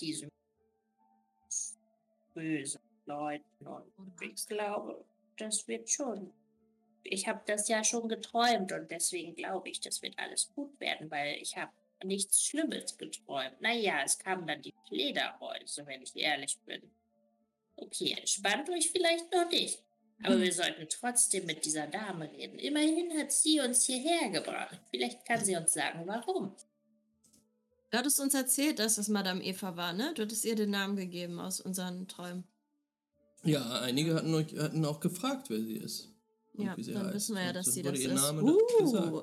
diesen bösen Leuten. Und ich glaube, das wird schon. Ich habe das ja schon geträumt und deswegen glaube ich, das wird alles gut werden, weil ich habe nichts Schlimmes geträumt. Naja, es kamen dann die Fledermäuse, wenn ich ehrlich bin. Okay, entspannt euch vielleicht noch nicht. Aber wir sollten trotzdem mit dieser Dame reden. Immerhin hat sie uns hierher gebracht. Vielleicht kann sie uns sagen, warum. Du hattest uns erzählt, dass es Madame Eva war, ne? Du hattest ihr den Namen gegeben aus unseren Träumen. Ja, einige hatten, euch, hatten auch gefragt, wer sie ist. Ja, dann heißt. wissen wir ja, dass dann sie das ihr ist. Name uh,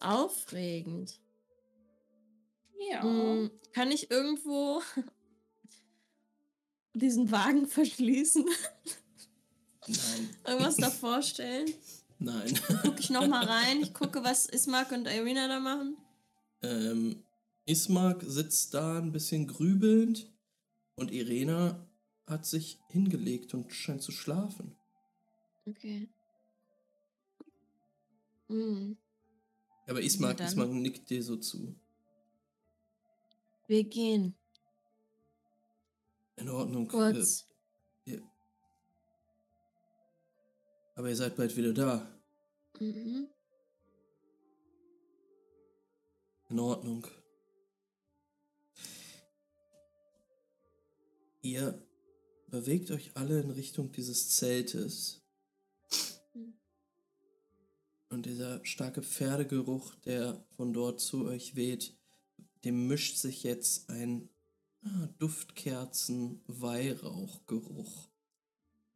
aufregend. Ja. Mm, kann ich irgendwo diesen Wagen verschließen? Nein, Irgendwas davor stellen? nein. Guck ich nochmal rein. Ich gucke, was Ismark und Irina da machen. ähm, Ismark sitzt da ein bisschen grübelnd und Irena hat sich hingelegt und scheint zu schlafen. Okay. Mm. Aber Ismark, Ismark nickt dir so zu. Wir gehen. In Ordnung. Kurz. Äh, ihr- aber ihr seid bald wieder da. Mhm. In Ordnung. Ihr bewegt euch alle in Richtung dieses Zeltes. Und dieser starke Pferdegeruch, der von dort zu euch weht, dem mischt sich jetzt ein ah, Duftkerzen-Weihrauchgeruch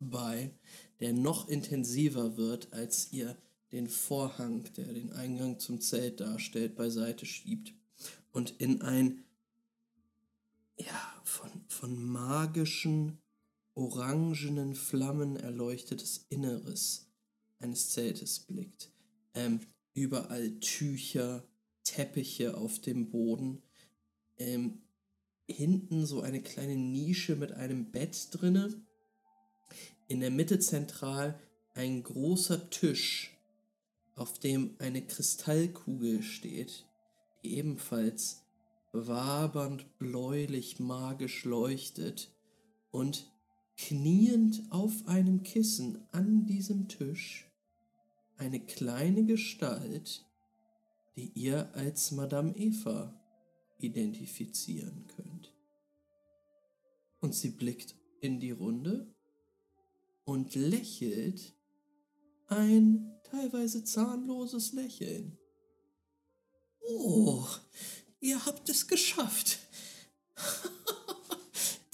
bei, der noch intensiver wird, als ihr den Vorhang, der den Eingang zum Zelt darstellt, beiseite schiebt und in ein ja, von, von magischen, orangenen Flammen erleuchtetes Inneres eines Zeltes blickt. Ähm, überall Tücher, Teppiche auf dem Boden. Ähm, hinten so eine kleine Nische mit einem Bett drinne. In der Mitte zentral ein großer Tisch, auf dem eine Kristallkugel steht, die ebenfalls wabernd bläulich magisch leuchtet und kniend auf einem Kissen an diesem Tisch eine kleine Gestalt, die ihr als Madame Eva identifizieren könnt. Und sie blickt in die Runde und lächelt ein teilweise zahnloses Lächeln. Oh, ihr habt es geschafft.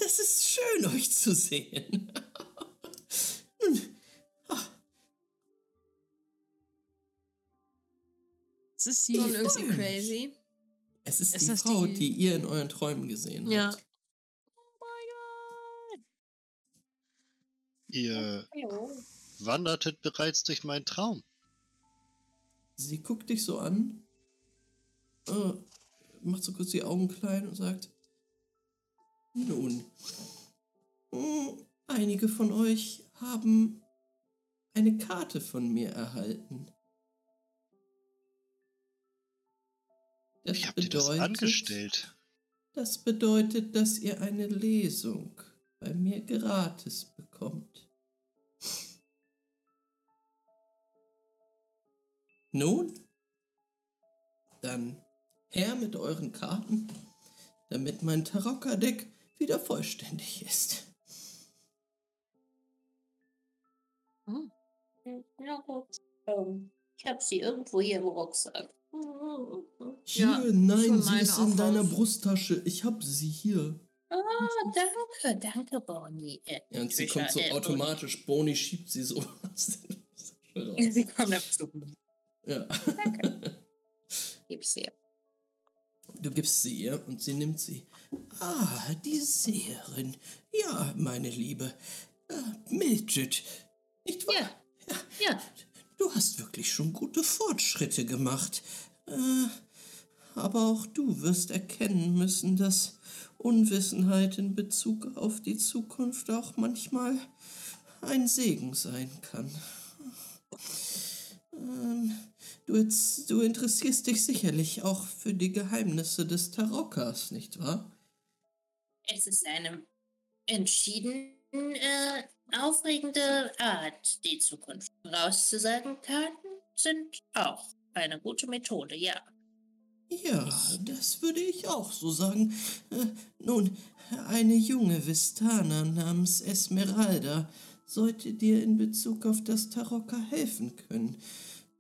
Das ist schön, euch zu sehen. Ist die. Schon irgendwie crazy. Es ist, Ist die Frau, die- die... ihr in euren Träumen gesehen Ja. habt. Ihr Jo. wandertet bereits durch meinen Traum. Sie guckt dich so an, äh, macht so kurz die Augen klein und sagt, nun, mh, einige von euch haben eine Karte von mir erhalten. Das Wie habt ihr das angestellt? Das bedeutet, dass ihr eine Lesung bei mir gratis bekommt. Nun, dann her mit euren Karten, damit mein Tarokka-Deck wieder vollständig ist. Na gut. Ähm, ich habe sie irgendwo hier im Rucksack. Hier, Ja, nein, sie ist in deiner raus. Brusttasche. Ich hab sie hier. Ah, danke, danke, Bonnie. Äh, Ja, und sie kommt so äh, automatisch. Boni schiebt sie so aus. Bonnie. Sie kommt dazu. Ja. Danke. Gib's her. Du gibst sie ihr und sie nimmt sie. Ah, die Seherin. Ja, meine Liebe. Äh, Mildred. Nicht wahr? Ja, ja. Du hast wirklich schon gute Fortschritte gemacht. Äh, aber auch du wirst erkennen müssen, dass Unwissenheit in Bezug auf die Zukunft auch manchmal ein Segen sein kann. Ähm, du, du interessierst dich sicherlich auch für die Geheimnisse des Tarokas, nicht wahr? Es ist eine entschieden äh, aufregende Art, die Zukunft vorauszusagen. Karten sind auch eine gute Methode, ja. Ja, das würde ich auch so sagen. Äh, nun, eine junge Vistana namens Esmeralda sollte dir in Bezug auf das Tarokka helfen können.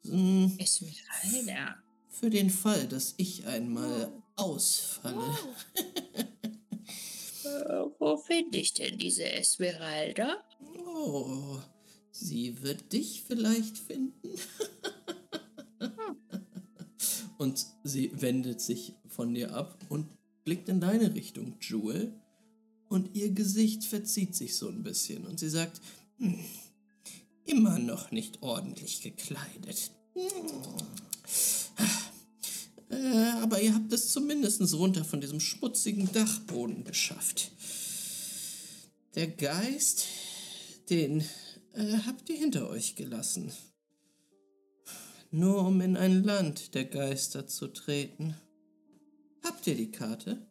Hm, Esmeralda. Für den Fall, dass ich einmal ausfalle. Äh, wo finde ich denn diese Esmeralda? Oh, sie wird dich vielleicht finden. und sie wendet sich von dir ab und blickt in deine Richtung, Jewel. Und ihr Gesicht verzieht sich so ein bisschen und sie sagt, "Hm, immer noch nicht ordentlich gekleidet. Äh, aber ihr habt es zumindest runter von diesem schmutzigen Dachboden geschafft. Der Geist, den äh, habt ihr hinter euch gelassen. Nur um in ein Land der Geister zu treten. Habt ihr die Karte?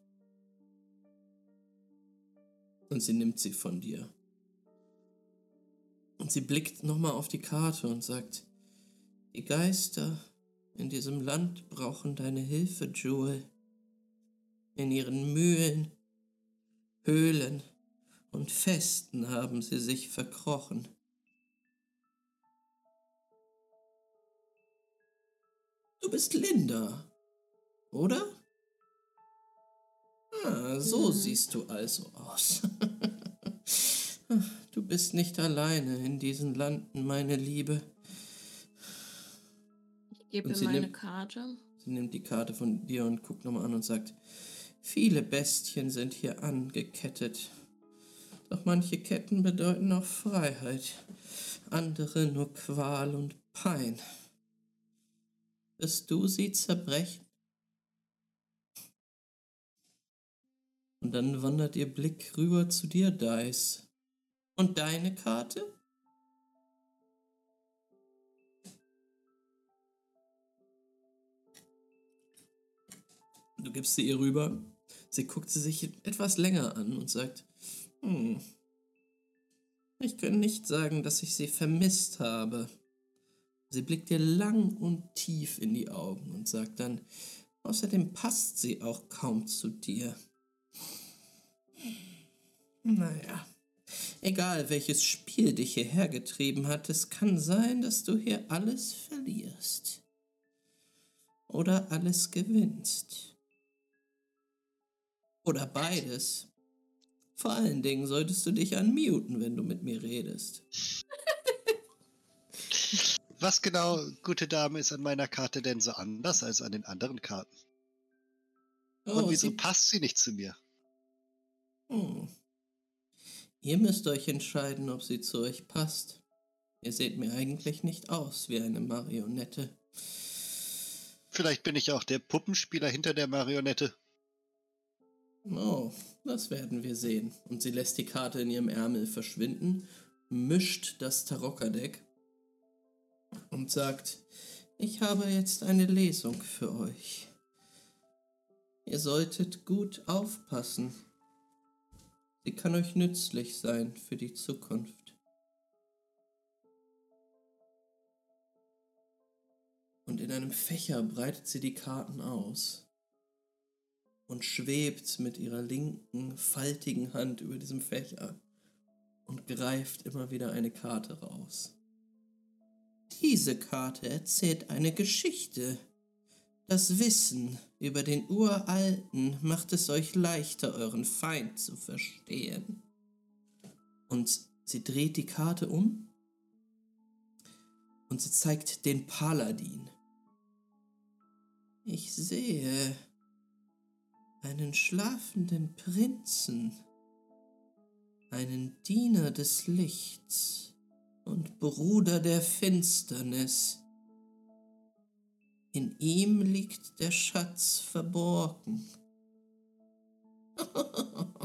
Und sie nimmt sie von dir. Und sie blickt nochmal auf die Karte und sagt, die Geister in diesem Land brauchen deine Hilfe, Jewel. In ihren Mühlen, Höhlen und Festen haben sie sich verkrochen. Du bist Linda, oder? Ah, so Mhm. siehst du also aus. du bist nicht alleine in diesen Landen, meine Liebe. Gebe Und sie meine nimmt- Karte. Sie nimmt die Karte von dir und guckt nochmal an und sagt, viele Bestien sind hier angekettet. Doch manche Ketten bedeuten auch Freiheit, andere nur Qual und Pein. Wirst du sie zerbrechen? Und dann wandert ihr Blick rüber zu dir, Dice. Und deine Karte? Du gibst sie ihr rüber. Sie guckt sie sich etwas länger an und sagt, hm, ich kann nicht sagen, dass ich sie vermisst habe. Sie blickt dir lang und tief in die Augen und sagt dann, außerdem passt sie auch kaum zu dir. Naja, egal welches Spiel dich hierher getrieben hat, es kann sein, dass du hier alles verlierst. Oder alles gewinnst. Oder beides. Vor allen Dingen solltest du dich unmuten, wenn du mit mir redest. Was genau, gute Dame, ist an meiner Karte denn so anders als an den anderen Karten? Und Oh, wieso sie- passt sie nicht zu mir? Hm. Ihr müsst euch entscheiden, ob sie zu euch passt. Ihr seht mir eigentlich nicht aus wie eine Marionette. Vielleicht bin ich auch der Puppenspieler hinter der Marionette. Oh, das werden wir sehen. Und sie lässt die Karte in ihrem Ärmel verschwinden, mischt das Tarocca-Deck und sagt, ich habe jetzt eine Lesung für euch. Ihr solltet gut aufpassen. Sie kann euch nützlich sein für die Zukunft. Und in einem Fächer breitet sie die Karten aus und schwebt mit ihrer linken, faltigen Hand über diesem Fächer und greift immer wieder eine Karte raus. Diese Karte erzählt eine Geschichte. Das Wissen über den Uralten macht es euch leichter, euren Feind zu verstehen. Und sie dreht die Karte um und sie zeigt den Paladin. Ich sehe einen schlafenden Prinzen, einen Diener des Lichts und Bruder der Finsternis. In ihm liegt der Schatz verborgen.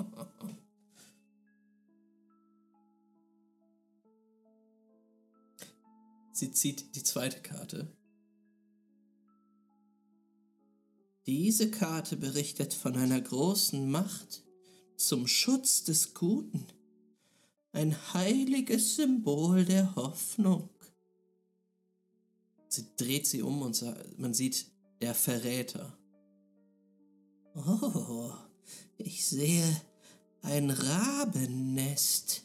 Sie zieht die zweite Karte. Diese Karte berichtet von einer großen Macht zum Schutz des Guten. Ein heiliges Symbol der Hoffnung. Sie dreht sie um und man sieht der Verräter. Oh, ich sehe ein Rabennest.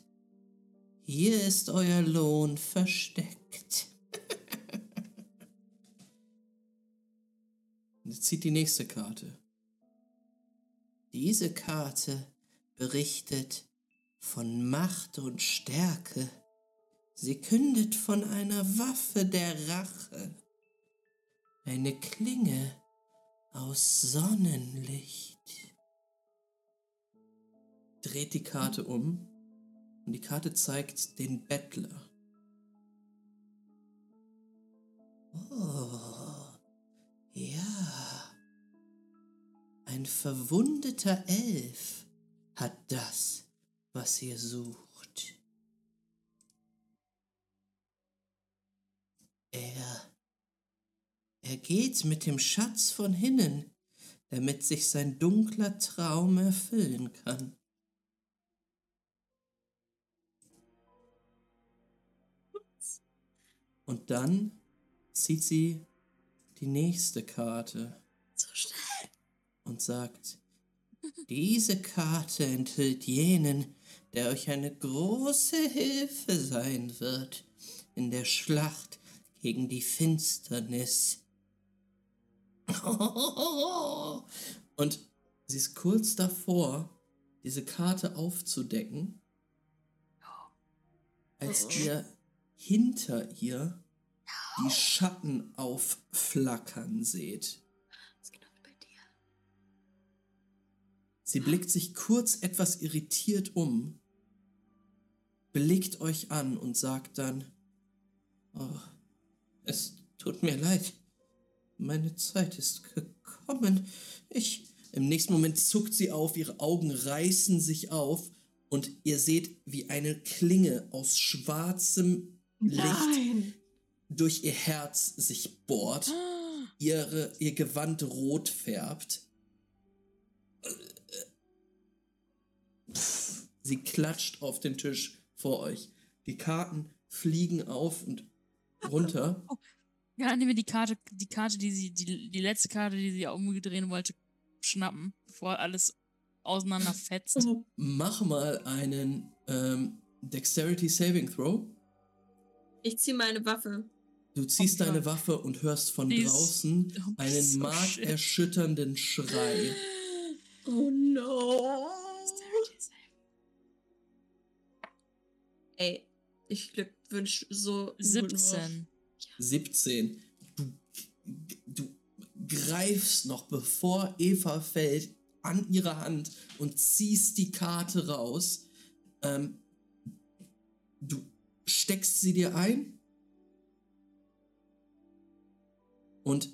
Hier ist euer Lohn versteckt. Und sie zieht die nächste Karte. Diese Karte berichtet von Macht und Stärke. Sie kündet von einer Waffe der Rache. Eine Klinge aus Sonnenlicht. Dreht die Karte um und die Karte zeigt den Bettler. Oh, ja. Ein verwundeter Elf hat das, was ihr sucht. Er. Er geht mit dem Schatz von hinnen, damit sich sein dunkler Traum erfüllen kann. Und dann zieht sie die nächste Karte So schnell. und sagt, diese Karte enthüllt jenen, der euch eine große Hilfe sein wird in der Schlacht gegen die Finsternis. Und sie ist kurz davor, diese Karte aufzudecken, als ihr hinter ihr die Schatten aufflackern seht. Ist genau wie bei dir. Sie blickt sich kurz etwas irritiert um, blickt euch an und sagt dann, oh, es tut mir leid, meine Zeit ist gekommen. Ich. Im nächsten Moment zuckt sie auf, ihre Augen reißen sich auf und ihr seht, wie eine Klinge aus schwarzem Licht Nein. Durch ihr Herz sich bohrt, ihre, ihr Gewand rot färbt. Sie klatscht auf den Tisch vor euch. Die Karten fliegen auf und runter. Ja, nehmen wir die Karte, die Karte, die sie, die, die letzte Karte, die sie umgedrehen wollte, schnappen, bevor alles auseinanderfetzt. Mach mal einen ähm, Dexterity Saving Throw. Ich ziehe meine Waffe. Du ziehst Oh deine Waffe und hörst von Die ist- draußen Oh, einen so markerschütternden Schrei. Oh no. Ey, ich glückwünsche so. einen guten Wurf. 17. 17. Du, du greifst noch, bevor Eva fällt, an ihre Hand und ziehst die Karte raus. Ähm, du steckst sie dir ein und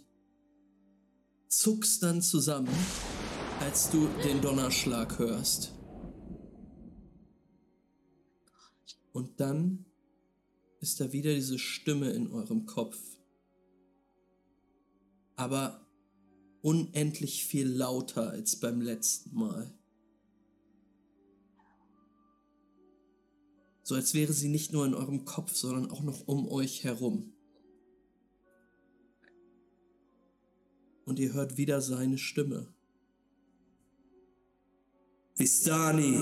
zuckst dann zusammen, als du den Donnerschlag hörst. Und dann ist da wieder diese Stimme in eurem Kopf. Aber unendlich viel lauter als beim letzten Mal. So als wäre sie nicht nur in eurem Kopf, sondern auch noch um euch herum. Und ihr hört wieder seine Stimme. Vistani,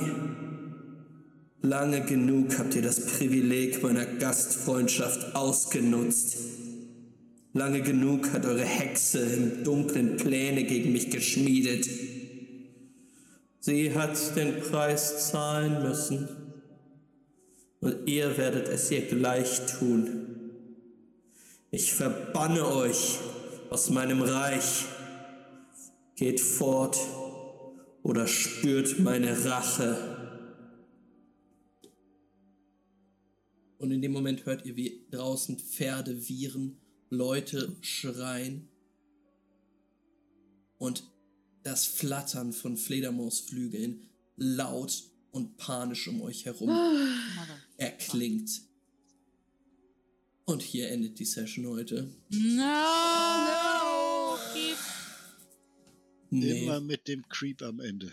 Lange genug habt ihr das Privileg meiner Gastfreundschaft ausgenutzt. Lange genug hat eure Hexe im Dunklen Pläne gegen mich geschmiedet. Sie hat den Preis zahlen müssen. Und ihr werdet es ihr gleich tun. Ich verbanne euch aus meinem Reich. Geht fort oder spürt meine Rache. Und in dem Moment hört ihr, wie draußen Pferde wiehern, Leute schreien und das Flattern von Fledermausflügeln laut und panisch um euch herum Mother. erklingt. Und hier endet die Session heute. No! Keep Nee, Immer mit dem Creep am Ende.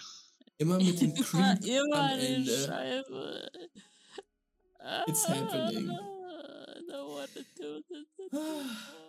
immer mit dem Creep immer am Ende. Scheibe. It's happening. I don't wanna do this.